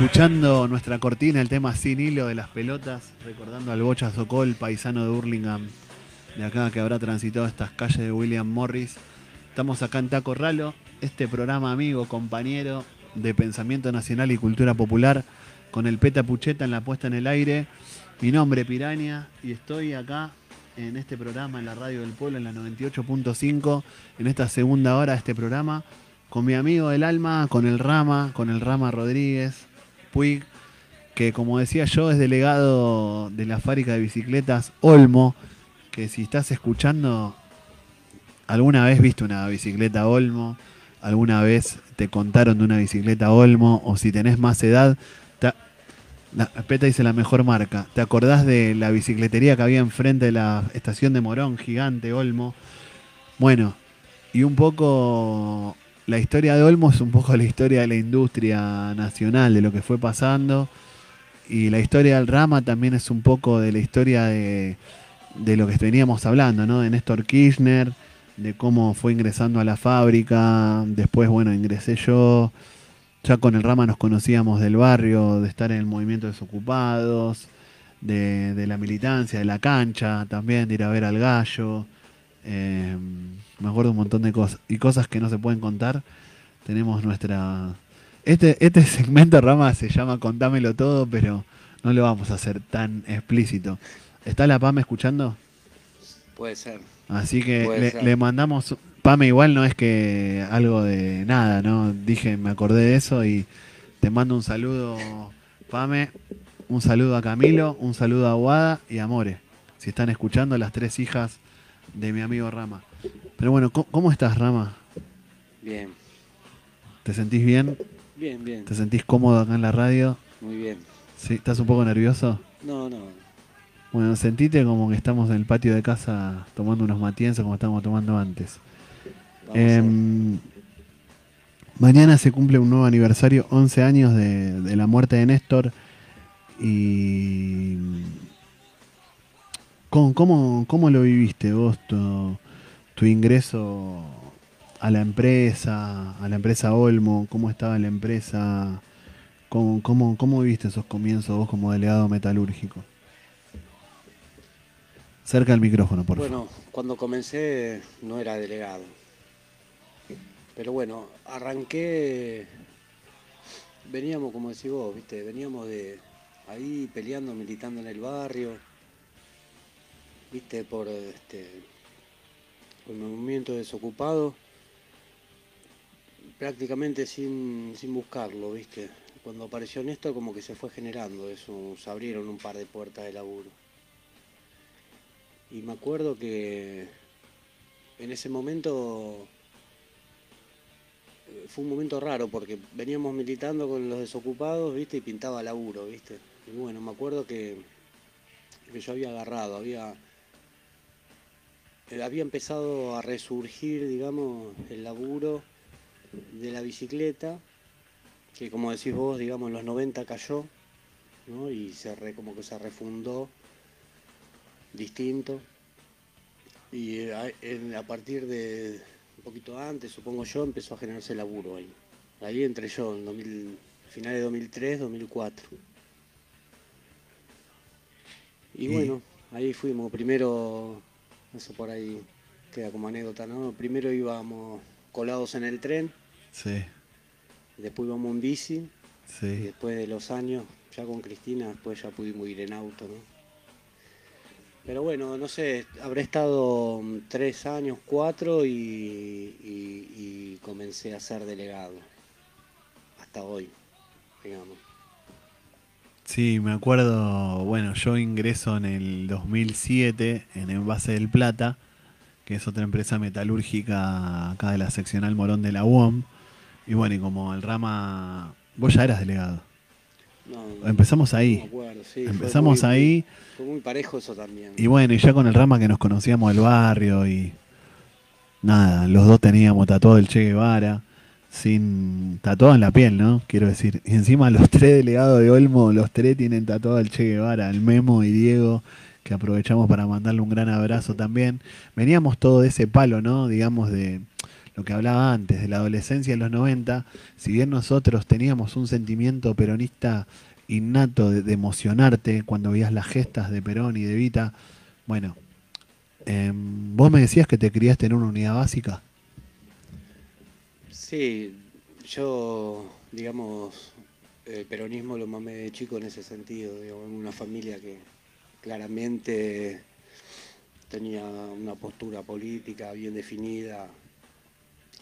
Escuchando nuestra cortina, el tema sin hilo de las pelotas, recordando al Bocha Socol, paisano de Burlingame, de acá que habrá transitado estas calles de William Morris. Estamos acá en Taco Ralo, este programa amigo, compañero de pensamiento nacional y cultura popular, con el Peta Pucheta en la puesta en el aire. Mi nombre es Piraña y estoy acá en este programa en la Radio del Pueblo, en la 98.5, en esta segunda hora de este programa, con mi amigo del alma, con el Rama, con el Rama Rodríguez, Que como decía yo es delegado de la fábrica de bicicletas Olmo, que si estás escuchando, alguna vez viste una bicicleta Olmo, alguna vez te contaron de una bicicleta Olmo, o si tenés más edad, la, Peta dice la mejor marca. ¿Te acordás de la bicicletería que había enfrente de la estación de Morón, gigante, Olmo? Bueno, y un poco la historia de Olmo es un poco la historia de la industria nacional, de lo que fue pasando. Y la historia del Rama también es un poco de la historia de, de lo que veníamos hablando, ¿no? De Néstor Kirchner, de cómo fue ingresando a la fábrica. Después, bueno, ingresé yo. Ya con el Rama nos conocíamos del barrio, de estar en el movimiento de desocupados, de, de la militancia, de la cancha, también de ir a ver al gallo. Eh, me acuerdo un montón de cosas. Y cosas que no se pueden contar. Tenemos nuestra... Este, este segmento, Rama, se llama Contámelo Todo, pero no lo vamos a hacer tan explícito. ¿Está la PAM escuchando? Puede ser. Así que le, ser. le mandamos. Pame, igual no es que algo de nada, ¿no? Dije, me acordé de eso y te mando un saludo, Pame. Un saludo a Camilo, un saludo a Guada y a More. Si están escuchando, las tres hijas de mi amigo Rama. Pero bueno, ¿cómo, cómo estás, Rama? Bien, ¿Te sentís bien? bien, bien. ¿Te sentís cómodo acá en la radio? Muy bien. ¿Sí? ¿Estás un poco nervioso? No, no. Bueno, sentite como que estamos en el patio de casa tomando unos matienzos como estábamos tomando antes. Em, mañana se cumple un nuevo aniversario, 11 años de, de la muerte de Néstor. Y. ¿Cómo, cómo, cómo lo viviste vos, tu, tu ingreso a la empresa, a la empresa Olmo? ¿Cómo estaba la empresa? ¿Cómo, cómo, cómo viviste esos comienzos vos como delegado metalúrgico? Cerca del micrófono, por favor. Bueno, cuando comencé no era delegado. Pero bueno, arranqué, veníamos, como decís vos, viste, veníamos de ahí peleando, militando en el barrio, viste, por este por el movimiento desocupado, prácticamente sin, sin buscarlo, viste. Cuando apareció Néstor como que se fue generando eso, se abrieron un par de puertas de laburo. Y me acuerdo que en ese momento eh, fue un momento raro porque veníamos militando con los desocupados, ¿viste? Y pintaba laburo, ¿viste? Y bueno, me acuerdo que, que yo había agarrado, había había empezado a resurgir, digamos, el laburo de la bicicleta, que como decís vos, digamos, en los 90 cayó, ¿no? Y se re- como que se refundó distinto. Y eh, a, en- a partir de un poquito antes, supongo yo, empezó a generarse laburo ahí. Ahí entré yo, en 2000, finales de 2003, 2004. Y Y- bueno, ahí fuimos. Primero, eso por ahí queda como anécdota, ¿no? Primero íbamos colados en el tren, Sí, después íbamos en bici, y sí. después de los años, ya con Cristina, después ya pudimos ir en auto, ¿no? Pero bueno, no sé, habré estado mm, tres años, cuatro y, y- y comencé a ser delegado. Hasta hoy, digamos. Sí, me acuerdo, bueno, yo ingreso en el 2007 en Envase del Plata, que es otra empresa metalúrgica acá de la seccional Morón de la UOM. Y bueno, y como el Rama, vos ya eras delegado. No, Empezamos ahí. no me acuerdo, sí, fue Empezamos muy- ahí. Fue muy parejo eso también. Y bueno, y ya con el Rama que nos conocíamos del barrio y nada, los dos teníamos tatuado el Che Guevara, sin tatuado en la piel, ¿no? Quiero decir. Y encima los tres delegados de Olmo, los tres tienen tatuado el Che Guevara, el Memo y Diego, que aprovechamos para mandarle un gran abrazo también. Veníamos todo de ese palo, ¿no? Digamos de lo que hablaba antes, de la adolescencia en los 90, si bien nosotros teníamos un sentimiento peronista innato de, de emocionarte cuando veías las gestas de Perón y de Vita, bueno, em, vos me decías que te criaste en una unidad básica. Sí, yo, digamos, el peronismo lo mamé de chico en ese sentido, digamos, en una familia que claramente tenía una postura política bien definida.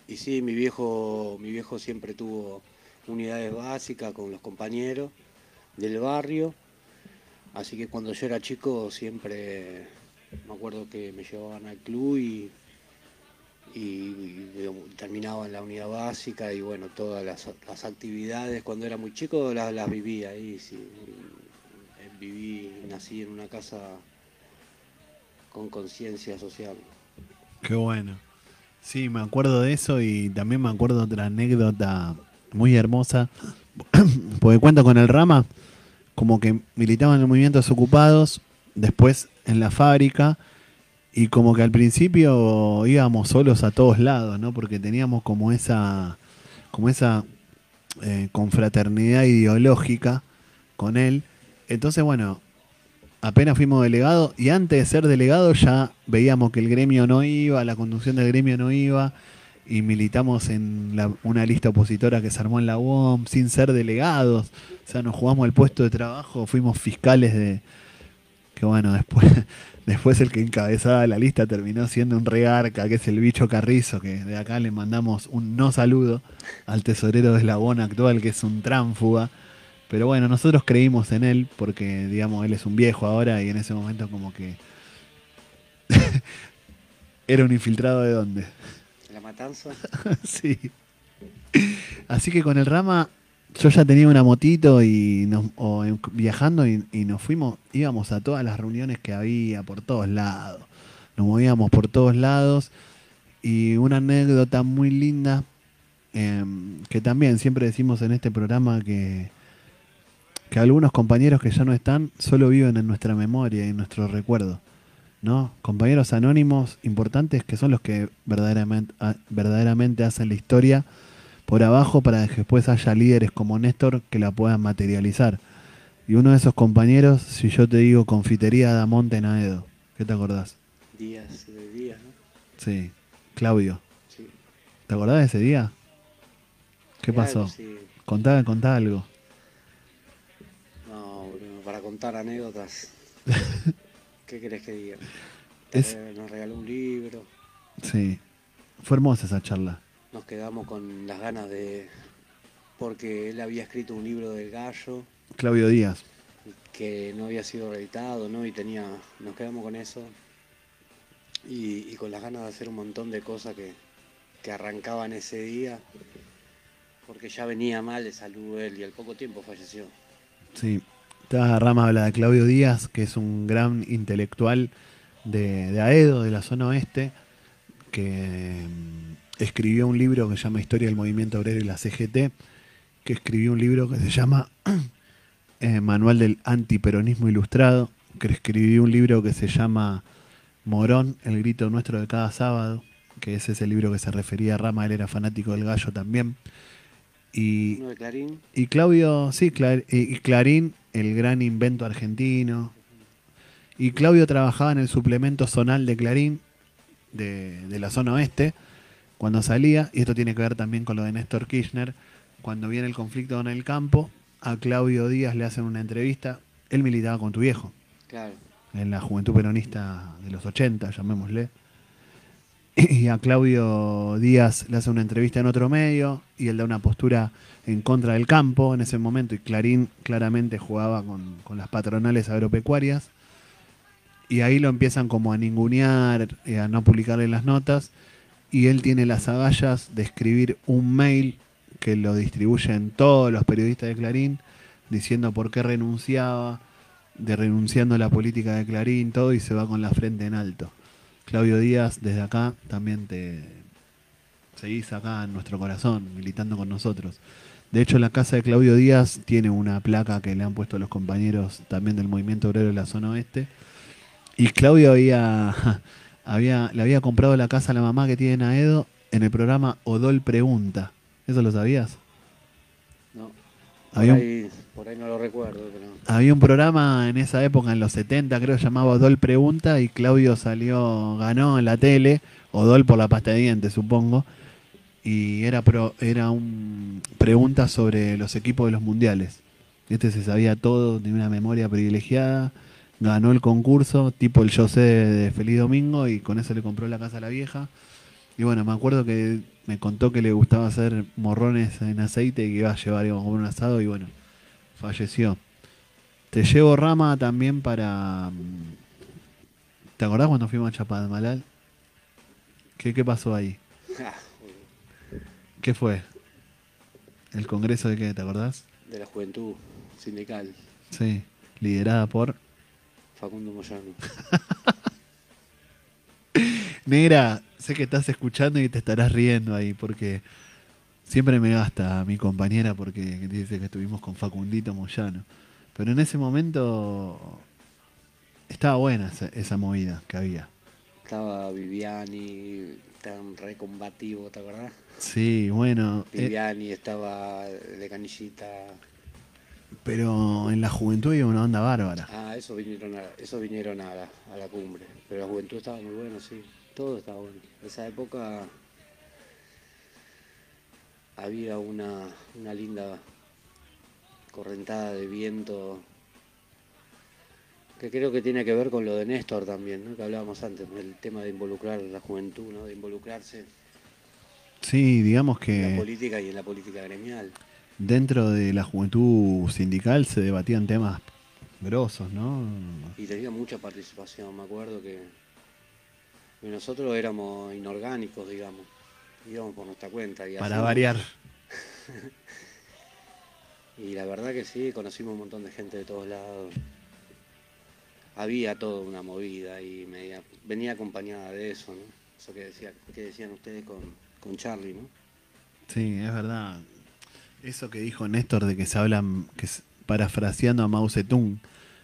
Y sí, mi viejo, mi viejo siempre tuvo unidades básicas con los compañeros del barrio. Así que cuando yo era chico siempre me acuerdo que me llevaban al club y, y, terminaba en la unidad básica y bueno, todas las, actividades cuando era muy chico las, las viví ahí. sí. Viví, nací en una casa con conciencia social. Qué bueno. Sí, me acuerdo de eso y también me acuerdo otra anécdota muy hermosa. Porque cuento con el Rama, como que militaban en movimientos ocupados, después en la fábrica, y como que al principio íbamos solos a todos lados, ¿no? Porque teníamos como esa, como esa eh, confraternidad ideológica con él. Entonces, bueno, apenas fuimos delegados y antes de ser delegado ya veíamos que el gremio no iba, la conducción del gremio no iba y militamos en la- una lista opositora que se armó en la UOM sin ser delegados. O sea, nos jugamos el puesto de trabajo, fuimos fiscales de... Que bueno, después, después el que encabezaba la lista terminó siendo un regarca, que es el bicho Carrizo, que de acá le mandamos un no saludo al tesorero de Eslabón actual, que es un tránfuga. Pero bueno, nosotros creímos en él porque, digamos, él es un viejo ahora y en ese momento como que... Era un infiltrado de dónde. La matanza. sí. Así que con el Rama yo ya tenía una motito y nos, viajando y, nos fuimos, íbamos a todas las reuniones que había por todos lados. Nos movíamos por todos lados y una anécdota muy linda em, que también siempre decimos en este programa que, que algunos compañeros que ya no están solo viven en nuestra memoria y en nuestro recuerdo. ¿no? Compañeros anónimos importantes que son los que verdaderamente, a- verdaderamente hacen la historia por abajo para que después haya líderes como Néstor que la puedan materializar. Y uno de esos compañeros, si yo te digo Confitería Damonte en Aedo, ¿qué te acordás? Días de días, ¿no? Sí, Claudio. Sí. ¿Te acordás de ese día? ¿Qué pasó? sí. Contá, contá algo. No, Bruno, para contar anécdotas. ¿Qué querés que diga? Es- Eh, Nos regaló un libro, Sí, fue hermosa esa charla. Nos quedamos con las ganas de... Porque él había escrito un libro del gallo Claudio Díaz. que no había sido reeditado, ¿no? Y tenía... Nos quedamos con eso. Y, y con las ganas de hacer un montón de cosas que, que arrancaban ese día. Porque ya venía mal de salud él y al poco tiempo falleció. Sí, esta rama habla de Claudio Díaz, que es un gran intelectual de, de Aedo, de la zona oeste, que escribió un libro que se llama Historia del Movimiento Obrero y la CGT, que escribió un libro que se llama eh, Manual del Antiperonismo Ilustrado, que escribió un libro que se llama Morón, el grito nuestro de cada sábado, que ese es el libro que se refería a Rama, él era fanático del gallo también. Y, Uno de Clarín. y Claudio, sí, y y Clarín, el gran invento argentino. Y Claudio trabajaba en el suplemento zonal de Clarín, de, de la zona oeste, cuando salía, y esto tiene que ver también con lo de Néstor Kirchner, cuando viene el conflicto en el campo, a Claudio Díaz le hacen una entrevista, él militaba con tu viejo, Claro. en la juventud peronista de los 80, llamémosle. Y a Claudio Díaz le hace una entrevista en otro medio y él da una postura en contra del campo en ese momento y Clarín claramente jugaba con, con las patronales agropecuarias y ahí lo empiezan como a ningunear, eh, a no publicarle las notas y él tiene las agallas de escribir un mail que lo distribuyen todos los periodistas de Clarín diciendo por qué renunciaba, de renunciando a la política de Clarín, todo y se va con la frente en alto. Claudio Díaz, desde acá también te seguís acá en nuestro corazón, militando con nosotros. De hecho, la casa de Claudio Díaz tiene una placa que le han puesto los compañeros también del movimiento obrero de la zona oeste. Y Claudio había, había, le había comprado la casa a la mamá que tiene en Aedo en el programa Odol Pregunta. ¿Eso lo sabías? No. Por Había un- ahí, por ahí no lo recuerdo, pero. Había un programa en esa época, en los 70, creo, llamado Odol Pregunta, y Claudio salió, ganó en la tele, Odol por la pasta de dientes, supongo, y era pro, era un pregunta sobre los equipos de los mundiales. Este se sabía todo, tenía una memoria privilegiada, ganó el concurso, tipo el yo sé de Feliz Domingo, y con eso le compró la casa a la vieja. Y bueno, me acuerdo que me contó que le gustaba hacer morrones en aceite y que iba a llevar comer un asado, y bueno, falleció. Te llevo rama también para. mm, ¿Te acordás cuando fuimos a Chapadmalal? ¿Qué, ¿Qué pasó ahí? ¿Qué fue? ¿El congreso de qué? ¿Te acordás? de la juventud sindical, Sí, liderada por. Facundo Moyano. Negra, sé que estás escuchando y te estarás riendo ahí porque siempre me gasta mi compañera porque dice que estuvimos con Facundito Moyano. Pero en ese momento estaba buena esa, esa movida que había. Estaba Viviani, tan recombativo, ¿te acordás? Sí, bueno, eh, Viviani estaba de canillita. Pero en la juventud había una onda bárbara. Ah, eso vinieron a, eso vinieron a la, a la cumbre. Pero la juventud estaba muy buena, sí. Todo estaba bueno. Esa época había una, una linda correntada de viento que creo que tiene que ver con lo de Néstor también, ¿no? que hablábamos antes, el tema de involucrar a la juventud, ¿no? de involucrarse Sí, digamos en la que política y en la política gremial. Dentro de la juventud sindical se debatían temas grosos, ¿no? Y tenía mucha participación, me acuerdo que, nosotros éramos inorgánicos, digamos, íbamos por nuestra cuenta. Y Para hacíamos- variar. y la verdad que sí, conocimos un montón de gente de todos lados. Había toda una movida y media, venía acompañada de eso, ¿no? Eso que, decía, que decían ustedes con, con Charlie, ¿no? Sí, es verdad. Eso que dijo Néstor de que se hablan, que es- parafraseando a Mao Zedong,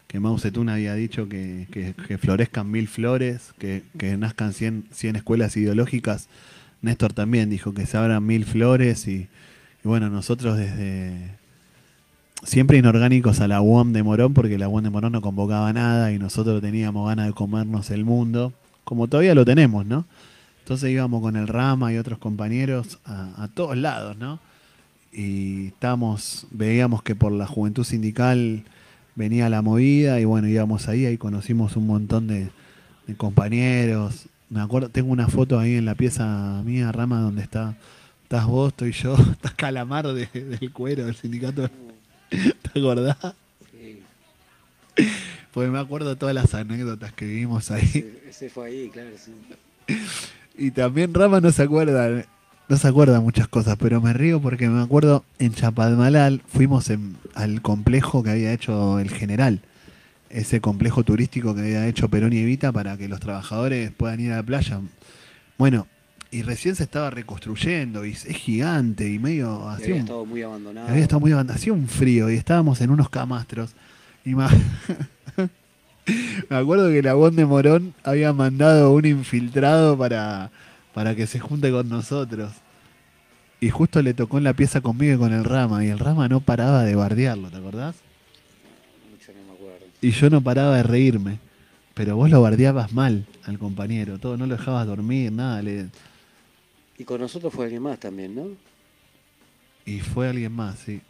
que Mao Zedong había dicho que, que- florezcan mil flores, que, que nazcan 100, 100 escuelas ideológicas. Néstor también dijo que se abran mil flores y, bueno, nosotros desde siempre inorgánicos a la UOM de Morón, porque la UOM de Morón no convocaba nada y nosotros teníamos ganas de comernos el mundo, como todavía lo tenemos, ¿no? Entonces íbamos con el Rama y otros compañeros a todos lados, ¿no? Y estábamos, veíamos que por la juventud sindical venía la movida y bueno, íbamos ahí, ahí conocimos un montón de, de compañeros. Me acuerdo, tengo una foto ahí en la pieza mía, Rama, donde está, estás vos, estoy yo, está Calamar de- del cuero del sindicato. ¿Te acordás? Sí. Porque me acuerdo todas las anécdotas que vivimos ahí. Ese, ese fue ahí, claro, sí. Y también Rama no se acuerda, no se acuerda muchas cosas, pero me río porque me acuerdo en Chapadmalal fuimos en- al complejo que había hecho el general, ese complejo turístico que había hecho Perón y Evita para que los trabajadores puedan ir a la playa. Bueno, y recién se estaba reconstruyendo y es gigante y medio así. había un- estado muy abandonado. había estado muy abandonado, hacía un frío y estábamos en unos camastros. Y ma- me acuerdo que la Bon de Morón había mandado un infiltrado para, para que se junte con nosotros. Y justo le tocó en la pieza conmigo y con el Rama. Y el Rama no paraba de bardearlo, ¿te acordás? Mucho no me acuerdo. Y yo no paraba de reírme. Pero vos lo bardeabas mal al compañero. Todo, no lo dejabas dormir, nada. le- Y con nosotros fue alguien más también, ¿no? Y fue alguien más, sí.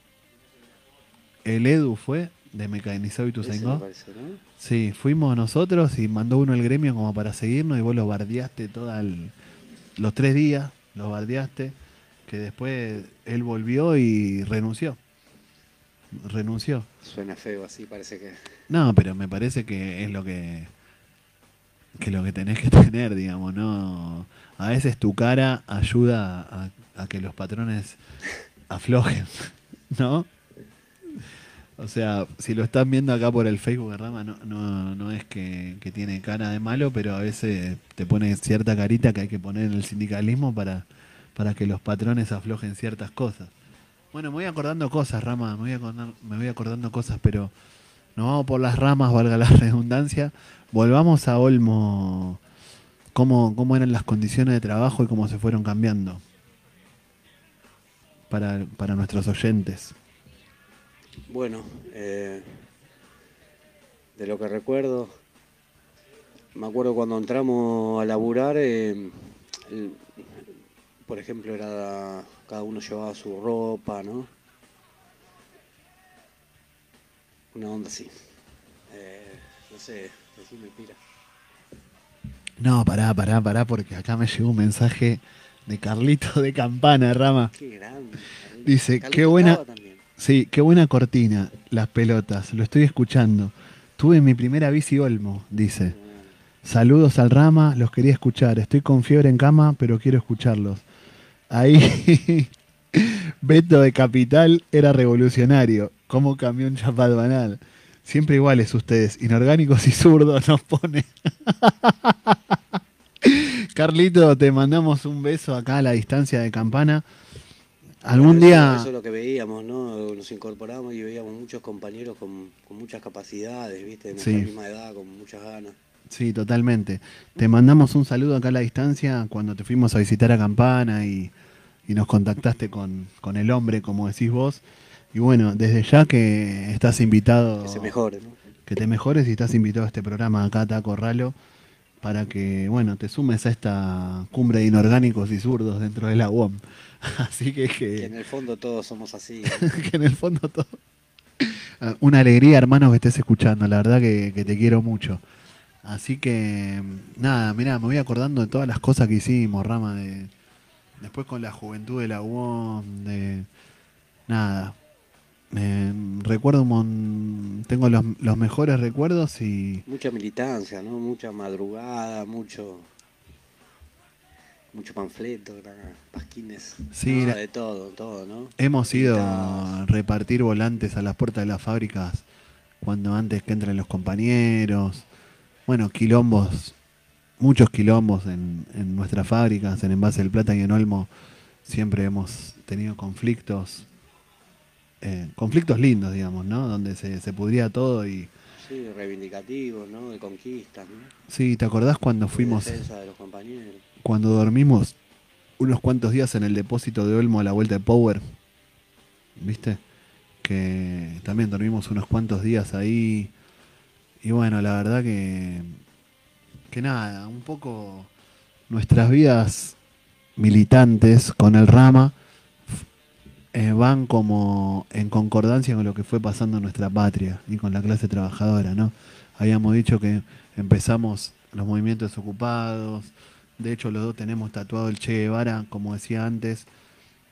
El Edu fue de Mecanizado y Tuzaingó. parece, ¿no? Sí, fuimos nosotros y mandó uno el gremio como para seguirnos y vos lo bardeaste toda el- los tres días, lo bardeaste, que después él volvió y renunció. Renunció. Suena feo así, parece que... No, pero me parece que es lo que que lo que tenés que tener, digamos, no. A veces tu cara ayuda a, a que los patrones aflojen, ¿no? O sea, si lo están viendo acá por el Facebook de Rama, no, no, es que, que tiene cara de malo, pero a veces te pone cierta carita que hay que poner en el sindicalismo para, para que los patrones aflojen ciertas cosas. Bueno, me voy acordando cosas, Rama, me voy, acordando, me voy acordando cosas, pero nos vamos por las ramas, valga la redundancia. Volvamos a Olmo. cómo, cómo eran las condiciones de trabajo y cómo se fueron cambiando para, para nuestros oyentes. Bueno, eh, de lo que recuerdo, me acuerdo cuando entramos a laburar, eh, el- por ejemplo, era cada uno llevaba su ropa, ¿no? Una onda así. Eh, no sé, decime, pira. No, pará, pará, pará, porque acá me llegó un mensaje de Carlito de Campana, Rama. Qué grande. Dice, Carlito qué buena, también. Sí, qué buena cortina, las pelotas, lo estoy escuchando. Tuve mi primera bici Olmo, dice. Saludos al Rama, los quería escuchar. Estoy con fiebre en cama, pero quiero escucharlos. Ahí, Beto de Capital era revolucionario. ¿Cómo cambió un chapal banal? Siempre iguales ustedes, inorgánicos y zurdos nos pone. Carlito, te mandamos un beso acá a la distancia de Campana. Algún Eso- día... Eso es lo que veíamos, ¿no? Nos incorporamos y veíamos muchos compañeros con, con muchas capacidades, ¿viste? De nuestra Sí. misma edad, con muchas ganas. Sí, totalmente. Te mandamos un saludo acá a la distancia cuando te fuimos a visitar a Campana y, y nos contactaste con, con el hombre, como decís vos. Y bueno, desde ya que estás invitado. Que se mejore, ¿no? Que te mejores y estás invitado a este programa acá, Taco Ralo, para que, bueno, te sumes a esta cumbre de inorgánicos y zurdos dentro de la UOM. Así que, Que que, en el fondo todos somos así. que en el fondo todo. Ah, Una alegría, hermano, que estés escuchando. La verdad que, que te quiero mucho. Así que, nada, mirá, me voy acordando de todas las cosas que hicimos, Rama. De, después con la juventud de la UOM, de. Nada. Me recuerdo un mon- Tengo los, los mejores recuerdos y. Mucha militancia, ¿no? Mucha madrugada, mucho mucho panfleto, pasquines, Sí, de todo, todo, ¿no? Hemos ido a repartir volantes a las puertas de las fábricas cuando antes que entren los compañeros. Bueno, quilombos, muchos quilombos en, en nuestras fábricas, en Envase del Plata y en Olmo. Siempre hemos tenido conflictos, eh, conflictos lindos, digamos, ¿no? Donde se, se pudría todo y... Sí, reivindicativos, ¿no? De conquistas, ¿no? Sí, ¿te acordás cuando fuimos, De defensa de los compañeros. Cuando dormimos unos cuantos días en el depósito de Olmo a la vuelta de Power? ¿Viste? Que también dormimos unos cuantos días ahí. Y bueno, la verdad que, que nada, un poco nuestras vidas militantes con el Rama eh, van como en concordancia con lo que fue pasando en nuestra patria y con la clase trabajadora, ¿no? Habíamos dicho que empezamos los movimientos ocupados, de hecho los dos tenemos tatuado el Che Guevara, como decía antes,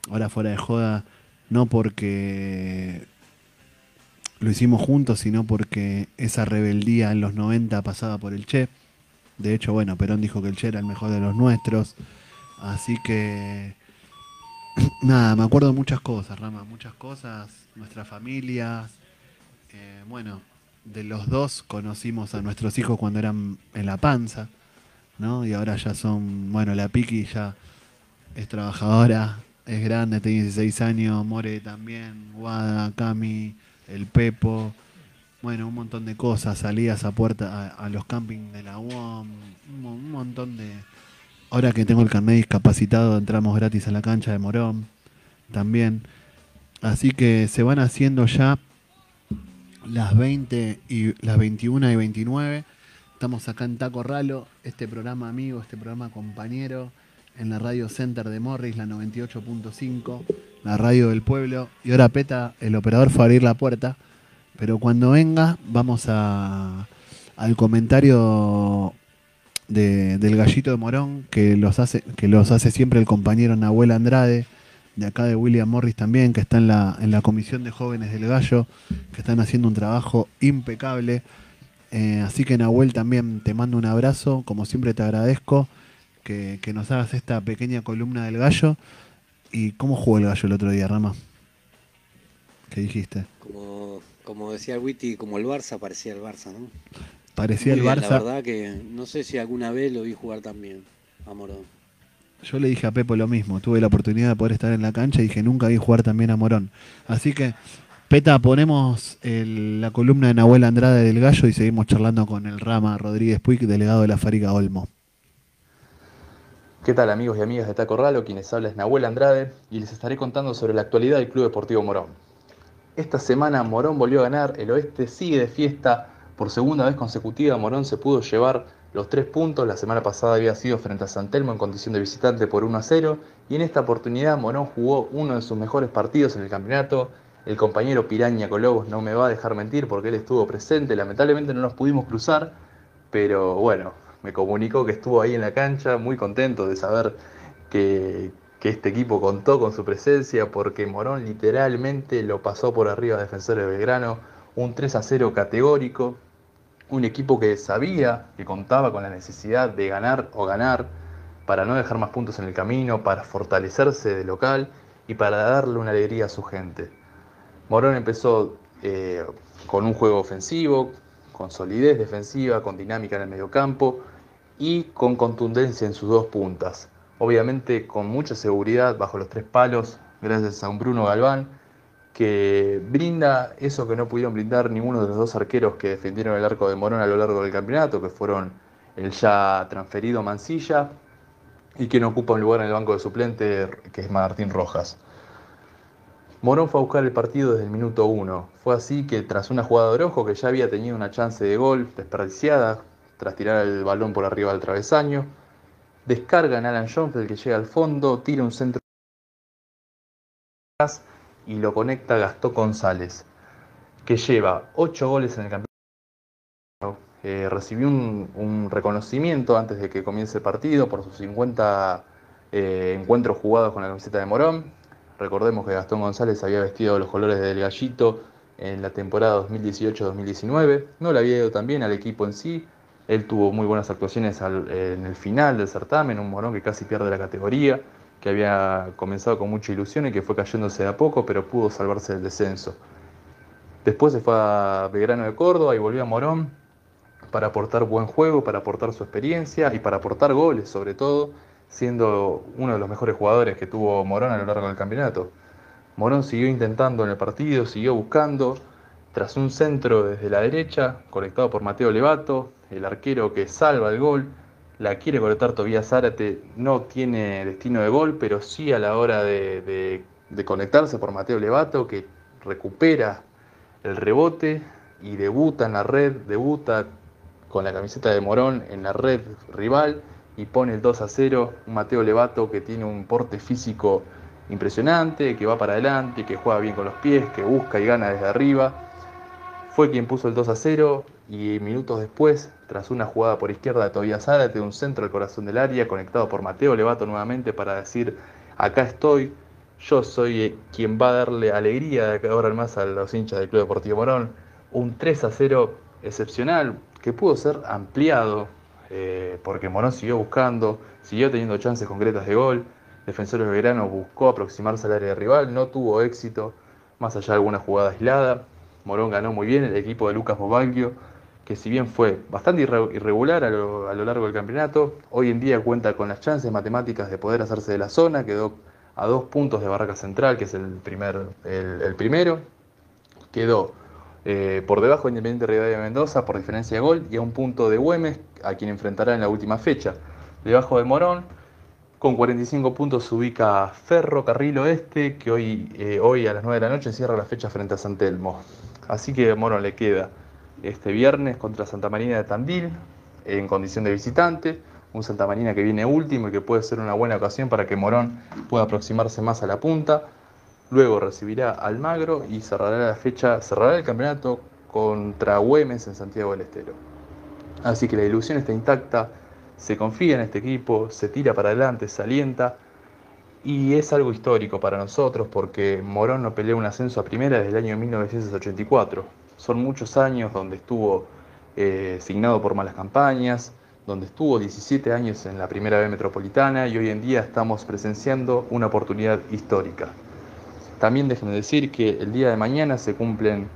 ahora fuera de joda, no porque lo hicimos juntos, sino porque esa rebeldía en los 90 pasaba por el Che. De hecho, bueno, Perón dijo que el Che era el mejor de los nuestros. Así que, nada, me acuerdo muchas cosas, Rama, muchas cosas, nuestras familias. eh, bueno, de los dos conocimos a nuestros hijos cuando eran en la panza, ¿no? Y ahora ya son, bueno, la Piki ya es trabajadora, es grande, tiene 16 años, More también, Guada, Cami, el Pepo, bueno, un montón de cosas, salidas a puerta a, los campings de la UOM, un montón de... Ahora que tengo el carnet discapacitado, entramos gratis a la cancha de Morón, también. Así que se van haciendo ya las 20 y las 21 y 29. Estamos acá en Taco Ralo, este programa amigo, este programa compañero, en la Radio Center de Morris, la 98.5, la radio del pueblo. Y ahora Peta, el operador fue a abrir la puerta, pero cuando venga vamos a, al comentario de- del gallito de Morón, que los hace, que los hace siempre el compañero Nahuel Andrade, de acá de William Morris también, que está en la, en la comisión de jóvenes del gallo, que están haciendo un trabajo impecable. Eh, así que Nahuel también te mando un abrazo, como siempre te agradezco que, que nos hagas esta pequeña columna del gallo. ¿Y cómo jugó el gallo el otro día, Rama? ¿Qué dijiste? Como, como decía el Witty, como el Barça, parecía el Barça, ¿no? Parecía Muy el bien, Barça. La verdad que no sé si alguna vez lo vi jugar también a Morón. Yo le dije a Pepo lo mismo, tuve la oportunidad de poder estar en la cancha y dije nunca vi jugar también a Morón. Así que, Peta, ponemos la columna de Nahuel Andrade del Gallo y seguimos charlando con el Rama Rodríguez Puig, delegado de la Fábrica Olmo. ¿Qué tal amigos y amigas de Taco Ralo? Quienes habla es Nahuel Andrade y les estaré contando sobre la actualidad del Club Deportivo Morón. Esta semana Morón volvió a ganar, el oeste sigue de fiesta, por segunda vez consecutiva Morón se pudo llevar los tres puntos, la semana pasada había sido frente a San Telmo en condición de visitante por 1 a 0 y en esta oportunidad Morón jugó uno de sus mejores partidos en el campeonato. El compañero Piraña Colobos no me va a dejar mentir porque él estuvo presente, lamentablemente no nos pudimos cruzar, pero bueno, me comunicó que estuvo ahí en la cancha, muy contento de saber que, que este equipo contó con su presencia, porque Morón literalmente lo pasó por arriba a Defensores de Belgrano, un 3 a 0 categórico, un equipo que sabía que contaba con la necesidad de ganar o ganar para no dejar más puntos en el camino, para fortalecerse de local y para darle una alegría a su gente. Morón empezó eh, con un juego ofensivo, con solidez defensiva, con dinámica en el mediocampo y con contundencia en sus dos puntas. Obviamente con mucha seguridad bajo los tres palos, gracias a un Bruno Galván, que brinda eso que no pudieron brindar ninguno de los dos arqueros que defendieron el arco de Morón a lo largo del campeonato, que fueron el ya transferido Mancilla y quien ocupa un lugar en el banco de suplente, que es Martín Rojas. Morón fue a buscar el partido desde el minuto 1. Fue así que tras una jugada de Orojo, que ya había tenido una chance de gol desperdiciada, tras tirar el balón por arriba del travesaño, descarga en Alan Schoenfeld que llega al fondo, tira un centro y lo conecta Gastón González, que lleva 8 goles en el campeonato. Eh, recibió un, un, reconocimiento antes de que comience el partido por sus 50 eh, encuentros jugados con la camiseta de Morón, Recordemos que Gastón González había vestido los colores del gallito en la temporada 2018-2019. No le había ido tan bien al equipo en sí. Él tuvo muy buenas actuaciones en el final del certamen, un morón que casi pierde la categoría, que había comenzado con mucha ilusión y que fue cayéndose de a poco, pero pudo salvarse del descenso. Después se fue a Belgrano de Córdoba y volvió a Morón para aportar buen juego, para aportar su experiencia y para aportar goles sobre todo siendo uno de los mejores jugadores que tuvo Morón a lo largo del campeonato. Morón siguió intentando en el partido, siguió buscando, tras un centro desde la derecha, conectado por Mateo Levato, el arquero que salva el gol, la quiere conectar Tobías Zárate, no tiene destino de gol, pero sí a la hora de, de, de conectarse por Mateo Levato, que recupera el rebote y debuta en la red, debuta con la camiseta de Morón en la red rival y pone el 2 a 0. Un Mateo Levato que tiene un porte físico impresionante, que va para adelante, que juega bien con los pies, que busca y gana desde arriba. Fue quien puso el 2 a 0 y minutos después, tras una jugada por izquierda de Tobias Zárate, un centro del corazón del área, conectado por Mateo Levato nuevamente para decir, acá estoy, yo soy quien va a darle alegría de ahora más a los hinchas del Club Deportivo Morón. Un 3 a 0 excepcional que pudo ser ampliado eh, porque Morón siguió buscando, siguió teniendo chances concretas de gol. Defensores de Belgrano buscó aproximarse al área rival, no tuvo éxito, más allá de alguna jugada aislada. Morón ganó muy bien el equipo de Lucas Bobaglio, que si bien fue bastante irregular a lo, largo del campeonato, hoy en día cuenta con las chances matemáticas de poder hacerse de la zona, quedó a dos puntos de Barraca Central, que es el, primer, el primero, quedó eh, por debajo de Independiente Rivadavia de Mendoza por diferencia de gol y a un punto de Güemes, a quien enfrentará en la última fecha. Debajo de Morón, con 45 puntos se ubica Ferro Carril Oeste, que hoy, eh, hoy a las 9 de la noche cierra la fecha frente a San Telmo. Así que Morón le queda este viernes contra Santa Marina de Tandil, en condición de visitante. Un Santa Marina que viene último y que puede ser una buena ocasión para que Morón pueda aproximarse más a la punta. Luego recibirá Almagro y cerrará la fecha, cerrará el campeonato contra Güemes en Santiago del Estero. Así que la ilusión está intacta, se confía en este equipo, se tira para adelante, se alienta y es algo histórico para nosotros porque Morón no peleó un ascenso a primera desde el año 1984. Son muchos años donde estuvo eh, signado por malas campañas, donde estuvo 17 años en la primera B metropolitana y hoy en día estamos presenciando una oportunidad histórica. También déjenme decir que el día de mañana se cumplen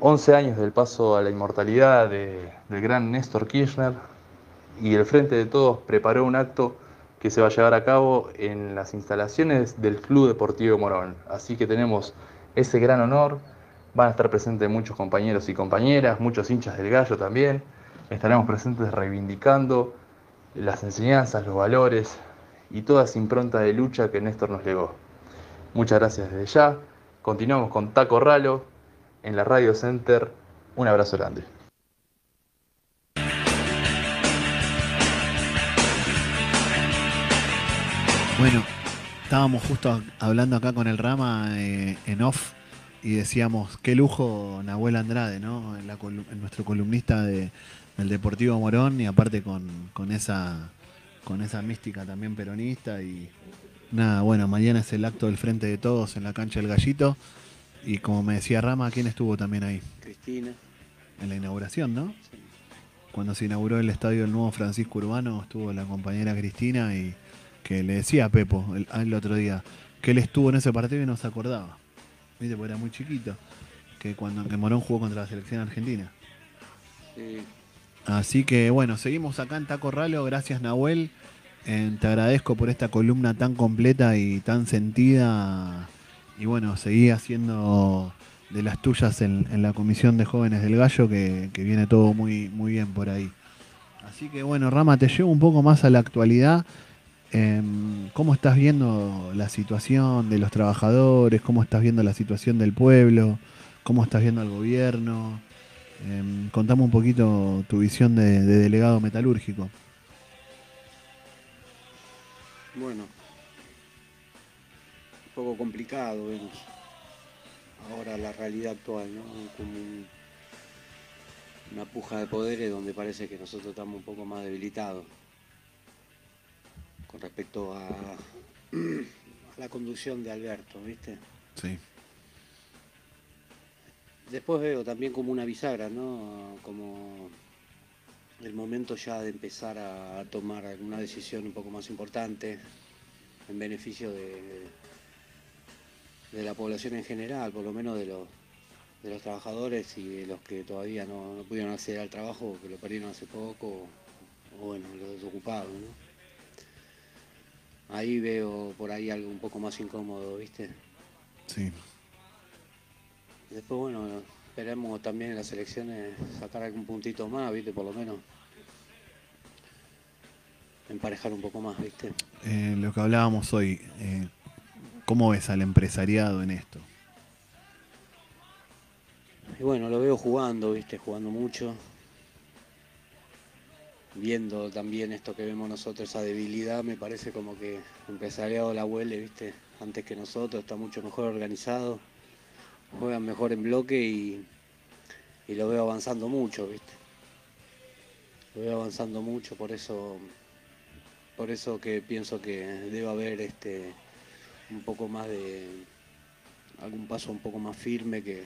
11 años del paso a la inmortalidad de, del gran Néstor Kirchner y el Frente de Todos preparó un acto que se va a llevar a cabo en las instalaciones del Club Deportivo Morón. Así que tenemos ese gran honor. Van a estar presentes muchos compañeros y compañeras, muchos hinchas del gallo también. Estaremos presentes reivindicando las enseñanzas, los valores y toda esa impronta de lucha que Néstor nos legó. Muchas gracias desde ya. Continuamos con Taco Ralo en la Radio Center. Un abrazo grande. Bueno, estábamos justo hablando acá con el Rama eh, en off y decíamos, qué lujo Nahuel Andrade, ¿no? En nuestro columnista de- del Deportivo Morón y aparte con, con esa con esa mística también peronista y nada, bueno, mañana es el acto del Frente de Todos en la cancha del Gallito y como me decía Rama, ¿quién estuvo también ahí? Cristina. En la inauguración, ¿no? Cuando se inauguró el estadio del nuevo Francisco Urbano, estuvo la compañera Cristina y que le decía a Pepo el, el otro día que él estuvo en ese partido y no se acordaba. ¿Viste? Porque era muy chiquito. Que cuando que Morón jugó contra la selección argentina. Sí. Así que bueno, seguimos acá en Taco Ralo. Gracias Nahuel. Te agradezco por esta columna tan completa y tan sentida. Y bueno, seguí haciendo de las tuyas en, la Comisión de Jóvenes del Gallo, que, viene todo muy, muy bien por ahí. Así que bueno, Rama, te llevo un poco más a la actualidad. Em, ¿Cómo estás viendo la situación de los trabajadores? ¿Cómo estás viendo la situación del pueblo? ¿Cómo estás viendo al gobierno? Em, contame un poquito tu visión de delegado metalúrgico. Bueno, un poco complicado vemos ahora la realidad actual, ¿no? Como un- una puja de poderes donde parece que nosotros estamos un poco más debilitados con respecto a, a la conducción de Alberto, ¿viste? Sí. Después veo también como una bisagra, ¿no? Como el momento ya de empezar a tomar alguna decisión un poco más importante en beneficio de, de la población en general, por lo menos de los, de los trabajadores y de los que todavía no, no pudieron acceder al trabajo, que lo perdieron hace poco, o, o bueno, los desocupados, ¿no? Ahí veo por ahí algo un poco más incómodo, ¿viste? Sí. Después, bueno, esperemos también en las elecciones sacar algún puntito más, ¿viste? Por lo menos. Emparejar un poco más, ¿viste? Eh, lo que hablábamos hoy, eh, ¿cómo ves al empresariado en esto? Y bueno, lo veo jugando, ¿viste? Jugando mucho. Viendo también esto que vemos nosotros, esa debilidad, me parece como que el empresariado la huele, ¿viste? Antes que nosotros, está mucho mejor organizado. Juegan mejor en bloque y, y lo veo avanzando mucho, ¿viste? Lo veo avanzando mucho, por eso por eso que pienso que debe haber este un poco más de algún paso un poco más firme que,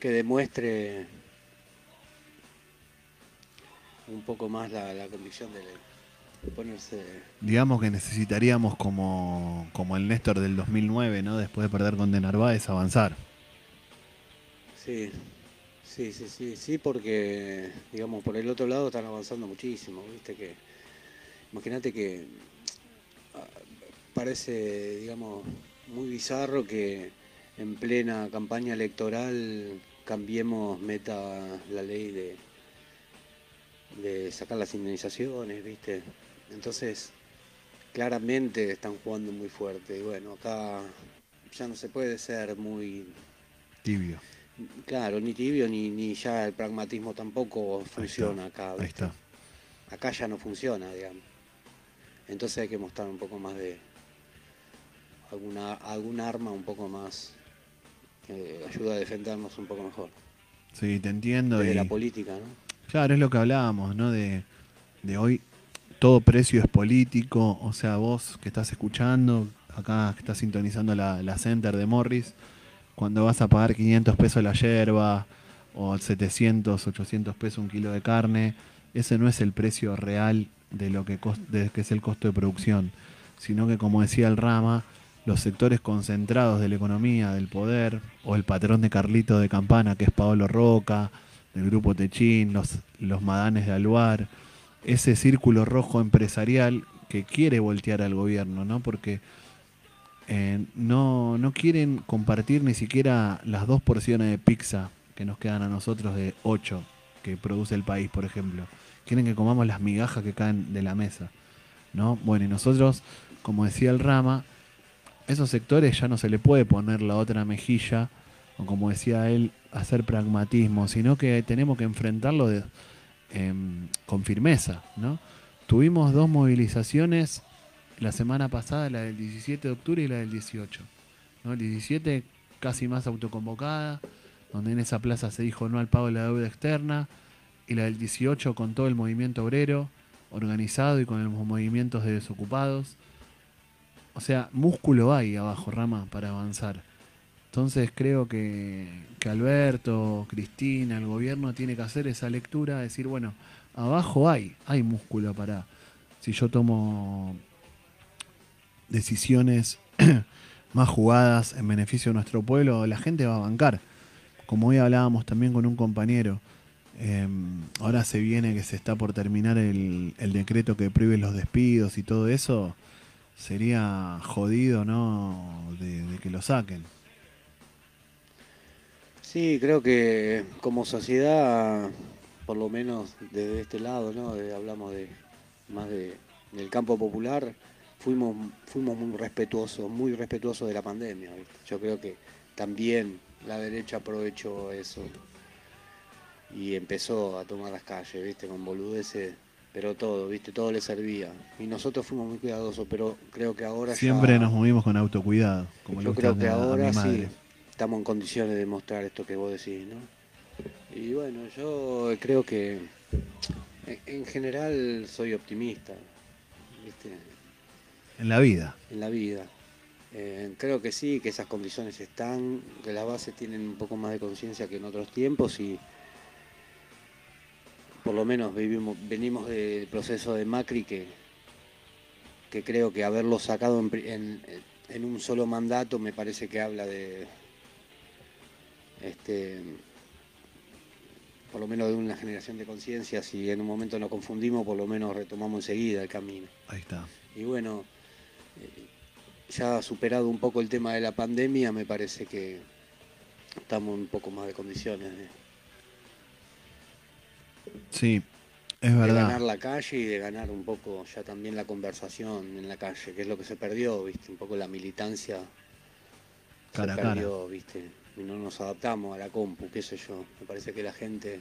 que demuestre un poco más la, la convicción de ponerse Digamos que necesitaríamos como, como el Néstor del 2009, ¿no? Después de perder con De Narváez, avanzar. Sí, sí, sí, sí, sí, porque, digamos, por el otro lado están avanzando muchísimo, viste que, imagínate que ah, parece, digamos, muy bizarro que en plena campaña electoral cambiemos, meta la ley de, de sacar las indemnizaciones, viste, entonces claramente están jugando muy fuerte. Y bueno, acá ya no se puede ser muy Tibio. Claro, ni tibio ni, ni ya el pragmatismo tampoco funciona acá. Ahí ¿viste? está. Acá ya no funciona, digamos. Entonces hay que mostrar un poco más de alguna algún arma un poco más que ayuda a defendernos un poco mejor. Sí, te entiendo. Y- la política, ¿no? Claro, es lo que hablábamos, ¿no? De, de hoy todo precio es político, o sea, vos que estás escuchando, acá que estás sintonizando la, la Center de Morris, cuando vas a pagar 500 pesos la yerba o 700, 800 pesos un kilo de carne, ese no es el precio real de lo que, es el costo de producción, sino que como decía el Rama, los sectores concentrados de la economía, del poder, o el patrón de Carlito de Campana, que es Paolo Roca, del grupo Techín, los, los madanes de Aluar, ese círculo rojo empresarial que quiere voltear al gobierno, ¿no? Porque eh, no, no quieren compartir ni siquiera las dos porciones de pizza que nos quedan a nosotros de ocho que produce el país, por ejemplo. Quieren que comamos las migajas que caen de la mesa. ¿no? Bueno, y nosotros, como decía el Rama, esos sectores ya no se le puede poner la otra mejilla, o como decía él, hacer pragmatismo, sino que tenemos que enfrentarlo em, con firmeza, ¿no? Tuvimos dos movilizaciones la semana pasada, la del 17 de octubre y la del 18. ¿no? El 17 casi más autoconvocada, donde en esa plaza se dijo no al pago de la deuda externa, y la del 18 con todo el movimiento obrero organizado y con los movimientos de desocupados. O sea, músculo hay abajo, Rama, para avanzar. Entonces creo que, que Alberto, Cristina, el gobierno tiene que hacer esa lectura, decir, bueno, abajo hay, hay músculo para, si yo tomo decisiones más jugadas en beneficio de nuestro pueblo, la gente va a bancar. Como hoy hablábamos también con un compañero, eh, ahora se viene que se está por terminar el, decreto que prohíbe los despidos y todo eso, sería jodido, ¿no? De, de que lo saquen. Sí, creo que como sociedad, por lo menos desde este lado, ¿no? Hablamos de más de, del campo popular, fuimos, fuimos muy respetuosos, muy respetuosos de la pandemia. ¿viste? Yo creo que también la derecha aprovechó eso y empezó a tomar las calles, ¿viste? Con boludeces, pero todo, ¿viste? Todo le servía. Y nosotros fuimos muy cuidadosos, pero creo que ahora Siempre ya... nos movimos con autocuidado, como Yo creo que a ahora sí estamos en condiciones de mostrar esto que vos decís, ¿no? Y bueno, yo creo que en general soy optimista, ¿viste? En la vida. En la vida. Eh, creo que sí, que esas condiciones están, que las bases tienen un poco más de conciencia que en otros tiempos y por lo menos vivimos, venimos del proceso de Macri que, que creo que haberlo sacado en, en- en un solo mandato me parece que habla de este por lo menos de una generación de conciencia, si en un momento nos confundimos, por lo menos retomamos enseguida el camino. Ahí está. Y bueno, ya superado un poco el tema de la pandemia, me parece que estamos un poco más de condiciones de, Sí, es de verdad. ganar la calle y de ganar un poco ya también la conversación en la calle, que es lo que se perdió, viste, un poco la militancia Cara se cara. perdió, viste, y no nos adaptamos a la compu, qué sé yo. Me parece que la gente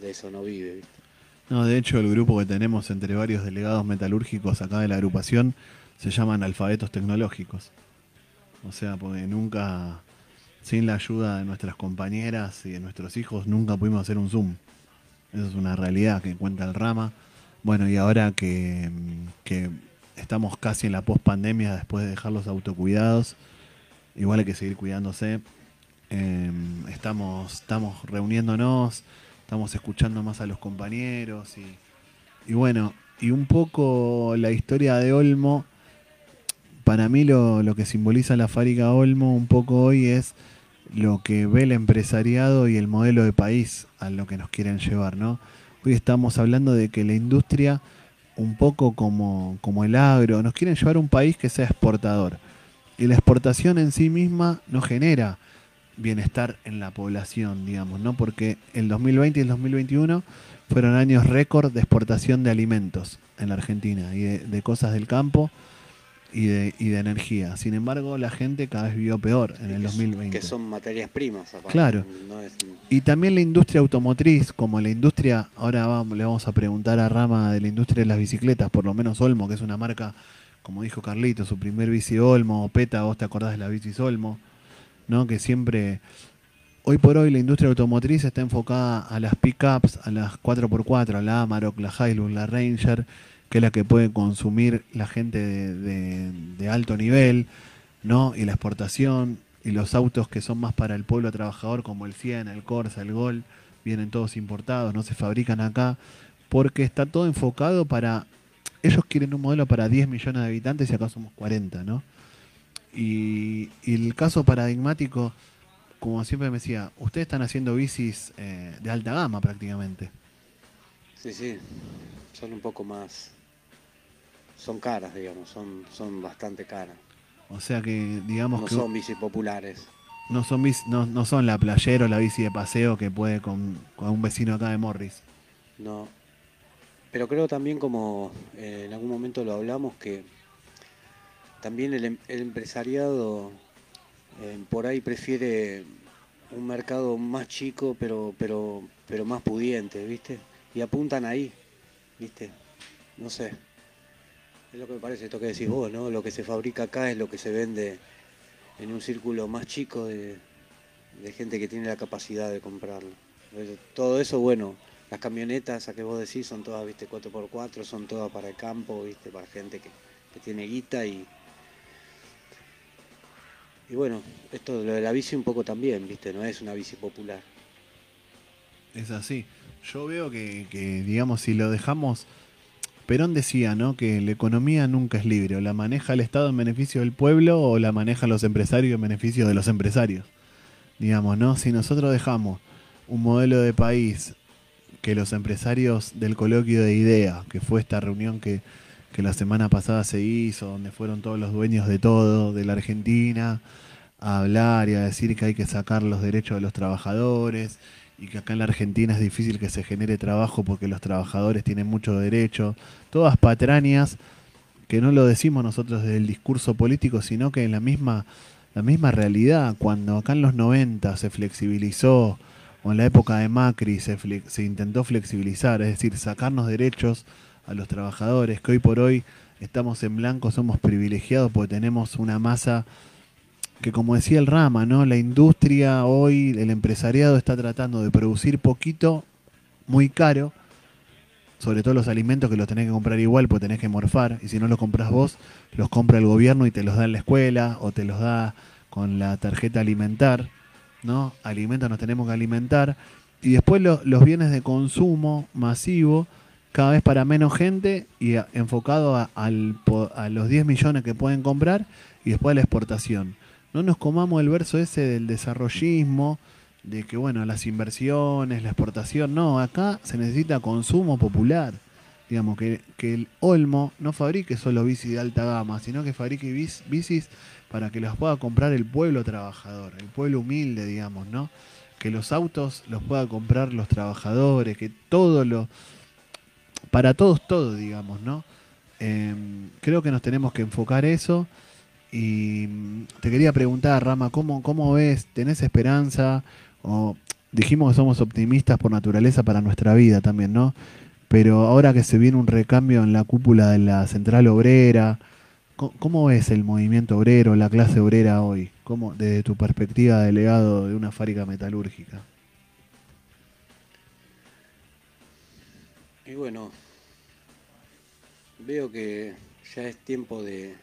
de eso no vive, viste. No, de hecho el grupo que tenemos entre varios delegados metalúrgicos acá de la agrupación se llaman alfabetos tecnológicos. O sea, porque nunca, sin la ayuda de nuestras compañeras y de nuestros hijos, nunca pudimos hacer un Zoom. Eso es una realidad que cuenta el Rama. Bueno, y ahora que, que estamos casi en la post-pandemia, después de dejar los autocuidados, igual hay que seguir cuidándose. Eh, estamos, estamos reuniéndonos, estamos escuchando más a los compañeros y bueno, y un poco la historia de Olmo, para mí lo, que simboliza la fábrica Olmo un poco hoy es lo que ve el empresariado y el modelo de país a lo que nos quieren llevar, ¿no? Hoy estamos hablando de que la industria, un poco como, como el agro, nos quieren llevar a un país que sea exportador. Y la exportación en sí misma no genera bienestar en la población, digamos, ¿no? Porque el 2020 y el 2021 fueron años récord de exportación de alimentos en la Argentina y de cosas del campo y de, y de energía. Sin embargo, la gente cada vez vivió peor en el 2020. Que son materias primas, aparte, Claro. no es- Y también la industria automotriz, como la industria, ahora vamos- le vamos a preguntar a Rama de la industria de las bicicletas, por lo menos Olmo, que es una marca, como dijo Carlito, su primer bici Olmo, Peta, vos te acordás de la bici Olmo, ¿no? Que siempre, hoy por hoy la industria automotriz está enfocada a las pickups, a las 4x4, a la Amarok, la Hilux, la Ranger, que es la que puede consumir la gente de, alto nivel, ¿no? Y la exportación y los autos que son más para el pueblo trabajador, como el Siena, el Corsa, el Gol, vienen todos importados, no se fabrican acá, porque está todo enfocado para. Ellos quieren un modelo para 10 millones de habitantes y acá somos 40, ¿no? Y, y el caso paradigmático, como siempre me decía, ustedes están haciendo bicis eh, de alta gama prácticamente. Sí, sí, son un poco más... Son caras, digamos, son, son bastante caras. O sea que, digamos No que son bicis populares. no son, bici- no, no son la playera o la bici de paseo que puede con, con un vecino acá de Morris. No. pero creo también como eh, en algún momento lo hablamos que también el, em- el empresariado eh, por ahí prefiere un mercado más chico pero pero pero más pudiente, ¿viste? Y apuntan ahí, ¿viste? No sé. Es lo que me parece esto que decís vos, ¿no? Lo que se fabrica acá es lo que se vende en un círculo más chico de, gente que tiene la capacidad de comprarlo. Todo eso, bueno, las camionetas, a que vos decís, son todas, viste, 4x4, son todas para el campo, viste, para gente que, que tiene guita y... Y bueno, esto lo de la bici un poco también, viste, no es una bici popular. Es así. Yo veo que, digamos, si lo dejamos. Perón decía, ¿no? Que la economía nunca es libre. O la maneja el Estado en beneficio del pueblo o la manejan los empresarios en beneficio de los empresarios. Digamos, ¿no? Si nosotros dejamos un modelo de país que los empresarios del coloquio de idea, que fue esta reunión que, que la semana pasada se hizo, donde fueron todos los dueños de todo, de la Argentina, a hablar y a decir que hay que sacar los derechos de los trabajadores y que acá en la Argentina es difícil que se genere trabajo porque los trabajadores tienen mucho derecho. Todas patrañas que no lo decimos nosotros desde el discurso político, sino que en la misma, la misma realidad, cuando acá en los 90 se flexibilizó, o en la época de Macri se, se intentó flexibilizar, es decir, sacarnos derechos a los trabajadores, que hoy por hoy estamos en blanco, somos privilegiados porque tenemos una masa que como decía el Rama, ¿no? La industria hoy, el empresariado está tratando de producir poquito, muy caro, sobre todo los alimentos que los tenés que comprar igual porque tenés que morfar, y si no los compras vos, los compra el gobierno y te los da en la escuela, o te los da con la tarjeta alimentar, ¿no? Alimentos nos tenemos que alimentar, y después lo- los bienes de consumo masivo, cada vez para menos gente y enfocado a, al a los 10 millones que pueden comprar y después a la exportación. No nos comamos el verso ese del desarrollismo, de que bueno, las inversiones, la exportación, no, acá se necesita consumo popular. Digamos, que, que el Olmo no fabrique solo bici de alta gama, sino que fabrique bis- bicis para que las pueda comprar el pueblo trabajador, el pueblo humilde, digamos, ¿no? Que los autos los pueda comprar los trabajadores, que todo lo... Para todos, todo, digamos, ¿no? Em, creo que nos tenemos que enfocar eso. Y te quería preguntar, Rama, ¿cómo, cómo ves? ¿Tenés esperanza? O dijimos que somos optimistas por naturaleza para nuestra vida también, ¿no? Pero ahora que se viene un recambio en la cúpula de la central obrera, ¿cómo, cómo ves el movimiento obrero, la clase obrera hoy? ¿Cómo, desde tu perspectiva de legado de una fábrica metalúrgica? Y bueno, veo que ya es tiempo de,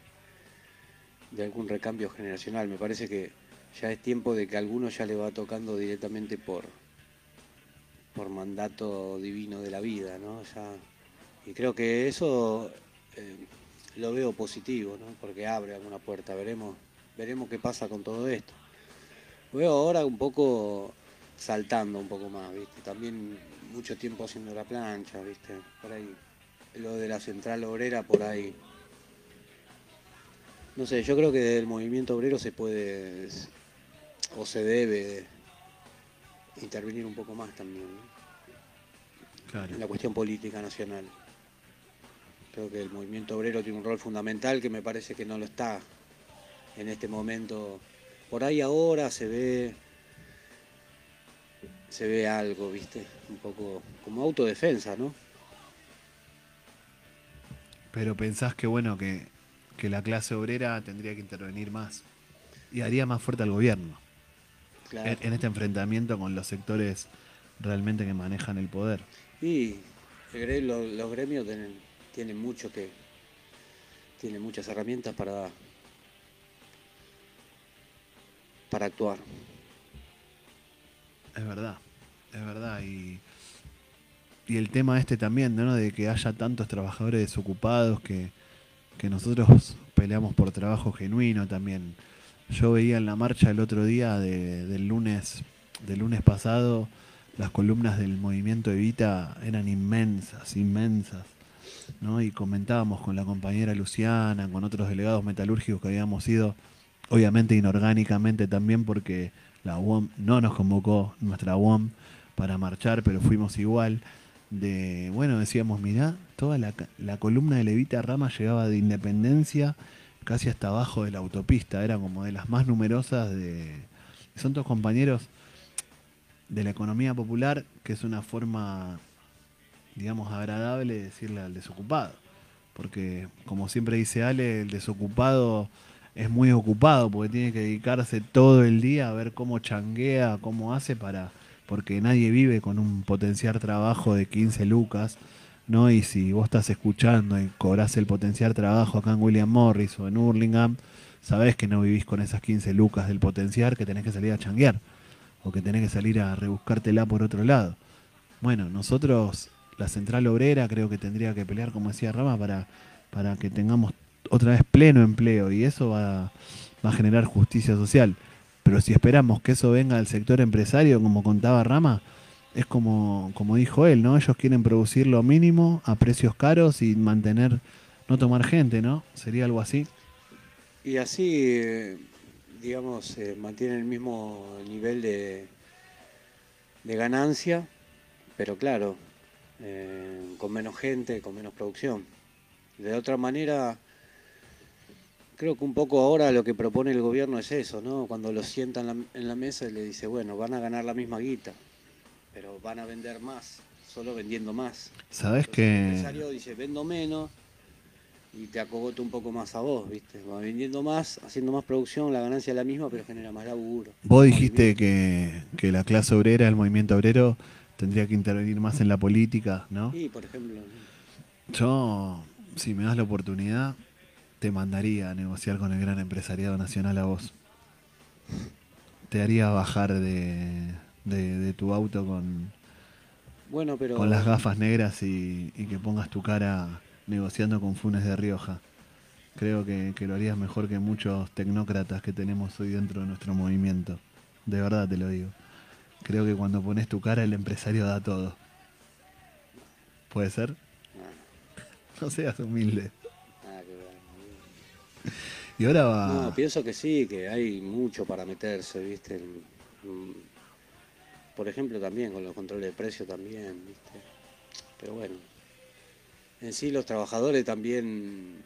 de algún recambio generacional. Me parece que ya es tiempo de que a alguno ya le va tocando directamente por, por mandato divino de la vida, ¿no? Ya, y creo que eso eh, lo veo positivo, ¿no? Porque abre alguna puerta. Veremos, veremos qué pasa con todo esto. Veo ahora un poco saltando un poco más, ¿viste? También mucho tiempo haciendo la plancha, ¿viste? Por ahí, lo de la central obrera, por ahí. No sé, yo creo que del movimiento obrero se puede o se debe intervenir un poco más también, ¿no? Claro. En la cuestión política nacional. Creo que el movimiento obrero tiene un rol fundamental que me parece que no lo está en este momento. Por ahí ahora se ve se ve algo, ¿viste? Un poco como autodefensa, ¿no? Pero pensás que bueno, que, que la clase obrera tendría que intervenir más y haría más fuerte al gobierno Claro. en, en este enfrentamiento con los sectores realmente que manejan el poder. Y el gre- lo- los, gremios tienen, tienen mucho que. tienen muchas herramientas para. para actuar. Es verdad, es verdad. Y, y el tema este también, ¿no? De que haya tantos trabajadores desocupados que, que nosotros peleamos por trabajo genuino también. Yo veía en la marcha el otro día de- del lunes, del lunes pasado, las columnas del movimiento Evita eran inmensas, inmensas. ¿no? Y comentábamos con la compañera Luciana, con otros delegados metalúrgicos que habíamos ido, obviamente inorgánicamente también porque la UOM no nos convocó, nuestra UOM, para marchar, pero fuimos igual, de, bueno, decíamos, mirá, toda la, la columna de Levita Rama llegaba de Independencia casi hasta abajo de la autopista, era como de las más numerosas de... Son todos compañeros de la economía popular, que es una forma, digamos, agradable de decirle al desocupado. Porque, como siempre dice Ale, el desocupado es muy ocupado porque tiene que dedicarse todo el día a ver cómo changuea, cómo hace para. Porque nadie vive con un potenciar trabajo de 15 lucas, ¿no? Y si vos estás escuchando y cobrás el potenciar trabajo acá en William Morris o en Hurlingham, sabés que no vivís con esas 15 lucas del potenciar, que tenés que salir a changuear o que tenés que salir a rebuscártela por otro lado. Bueno, nosotros, la central obrera, creo que tendría que pelear, como decía Rama, para, para que tengamos otra vez pleno empleo y eso va, va a generar justicia social. Pero si esperamos que eso venga del sector empresario, como contaba Rama, es como, como dijo él, ¿no? Ellos quieren producir lo mínimo a precios caros y mantener, no tomar gente, ¿no? Sería algo así. Y así, eh, digamos, eh, el mismo nivel de, de ganancia, pero claro, eh, con menos gente, con menos producción. De otra manera, creo que un poco ahora lo que propone el gobierno es eso, ¿no? Cuando lo sienta en la, en la mesa y le dice, bueno, van a ganar la misma guita, pero van a vender más, solo vendiendo más. ¿Sabés El que empresario dice, vendo menos y te acogota un poco más a vos, ¿viste? Va vendiendo más, haciendo más producción, la ganancia es la misma, pero genera más laburo. vos dijiste que, que la clase obrera, el movimiento obrero, tendría que intervenir más en la política, ¿no? Y, por ejemplo, Yo, si me das la oportunidad, te mandaría a negociar con el gran empresariado nacional a vos. Te haría bajar de, de- de tu auto con, bueno, pero... con las gafas negras y, y que pongas tu cara negociando con Funes de Rioja. Creo que, que lo harías mejor que muchos tecnócratas que tenemos hoy dentro de nuestro movimiento. De verdad te lo digo. Creo que cuando pones tu cara el empresario da todo. ¿Puede ser? No seas humilde. Y ahora va... No, pienso que sí, que hay mucho para meterse, ¿viste? Mm, Por ejemplo, también con los controles de precio también, ¿viste? Pero bueno, en sí los trabajadores también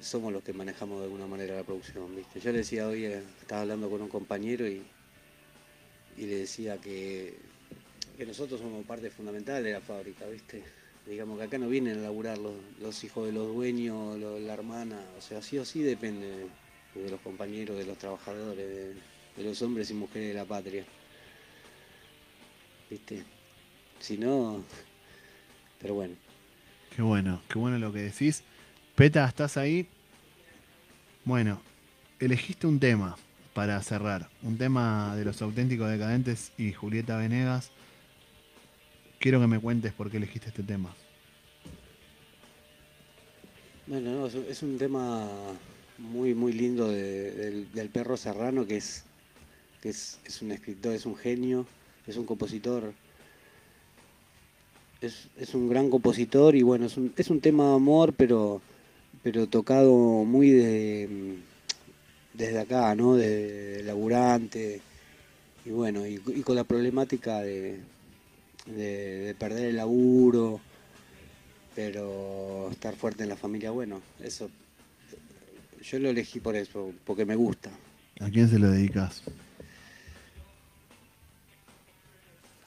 somos los que manejamos de alguna manera la producción, ¿viste? Yo le decía hoy, eh, estaba hablando con un compañero y, y le decía que, que nosotros somos parte fundamental de la fábrica, ¿viste? Digamos que acá no vienen a laburar los, hijos de los dueños, la hermana, o sea, sí o sí depende de, de los compañeros, de los trabajadores, de, de los hombres y mujeres de la patria. ¿Viste? Si no, pero bueno. Qué bueno, qué bueno lo que decís. Peta, ¿estás ahí? Bueno, elegiste un tema para cerrar. Un tema de los auténticos decadentes y Julieta Venegas. Quiero que me cuentes por qué elegiste este tema. Bueno, no, es, un- tema muy muy lindo de- del, perro serrano que es que es, un escritor, es un genio, es un compositor, es, es un gran compositor y bueno, es un, es un tema de amor, pero pero tocado muy de desde acá, ¿no? De, laburante y bueno, y con la problemática de, de, de perder el laburo, pero estar fuerte en la familia, bueno, eso yo lo elegí por eso, porque me gusta. ¿A quién se lo dedicas?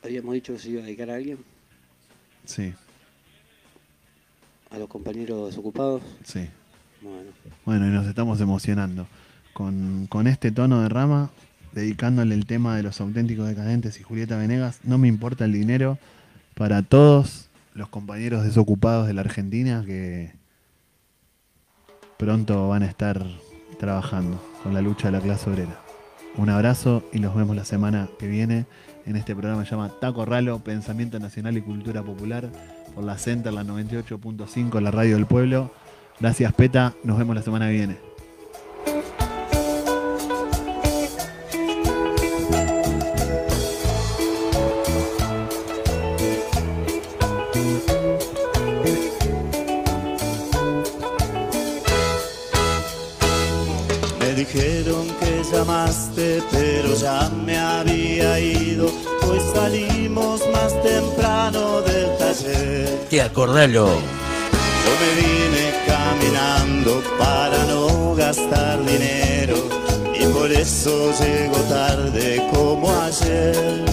Habíamos dicho que se iba a dedicar a alguien, Sí, a los compañeros desocupados. sí. Bueno, Bueno, y nos estamos emocionando. Con, con este tono de rama, dedicándole el tema de los auténticos decadentes y Julieta Venegas, no me importa el dinero para todos los compañeros desocupados de la Argentina que pronto van a estar trabajando con la lucha de la clase obrera. Un abrazo y nos vemos la semana que viene en este programa que se llama Taco Ralo, Pensamiento Nacional y Cultura Popular, por la Center, la 98.5, la radio del pueblo. Gracias, Peta. Nos vemos la semana que viene. Llamaste, pero ya me había ido. Hoy salimos más temprano del taller. Te acordalo. Yo me vine caminando para no gastar dinero y por eso llego tarde como ayer.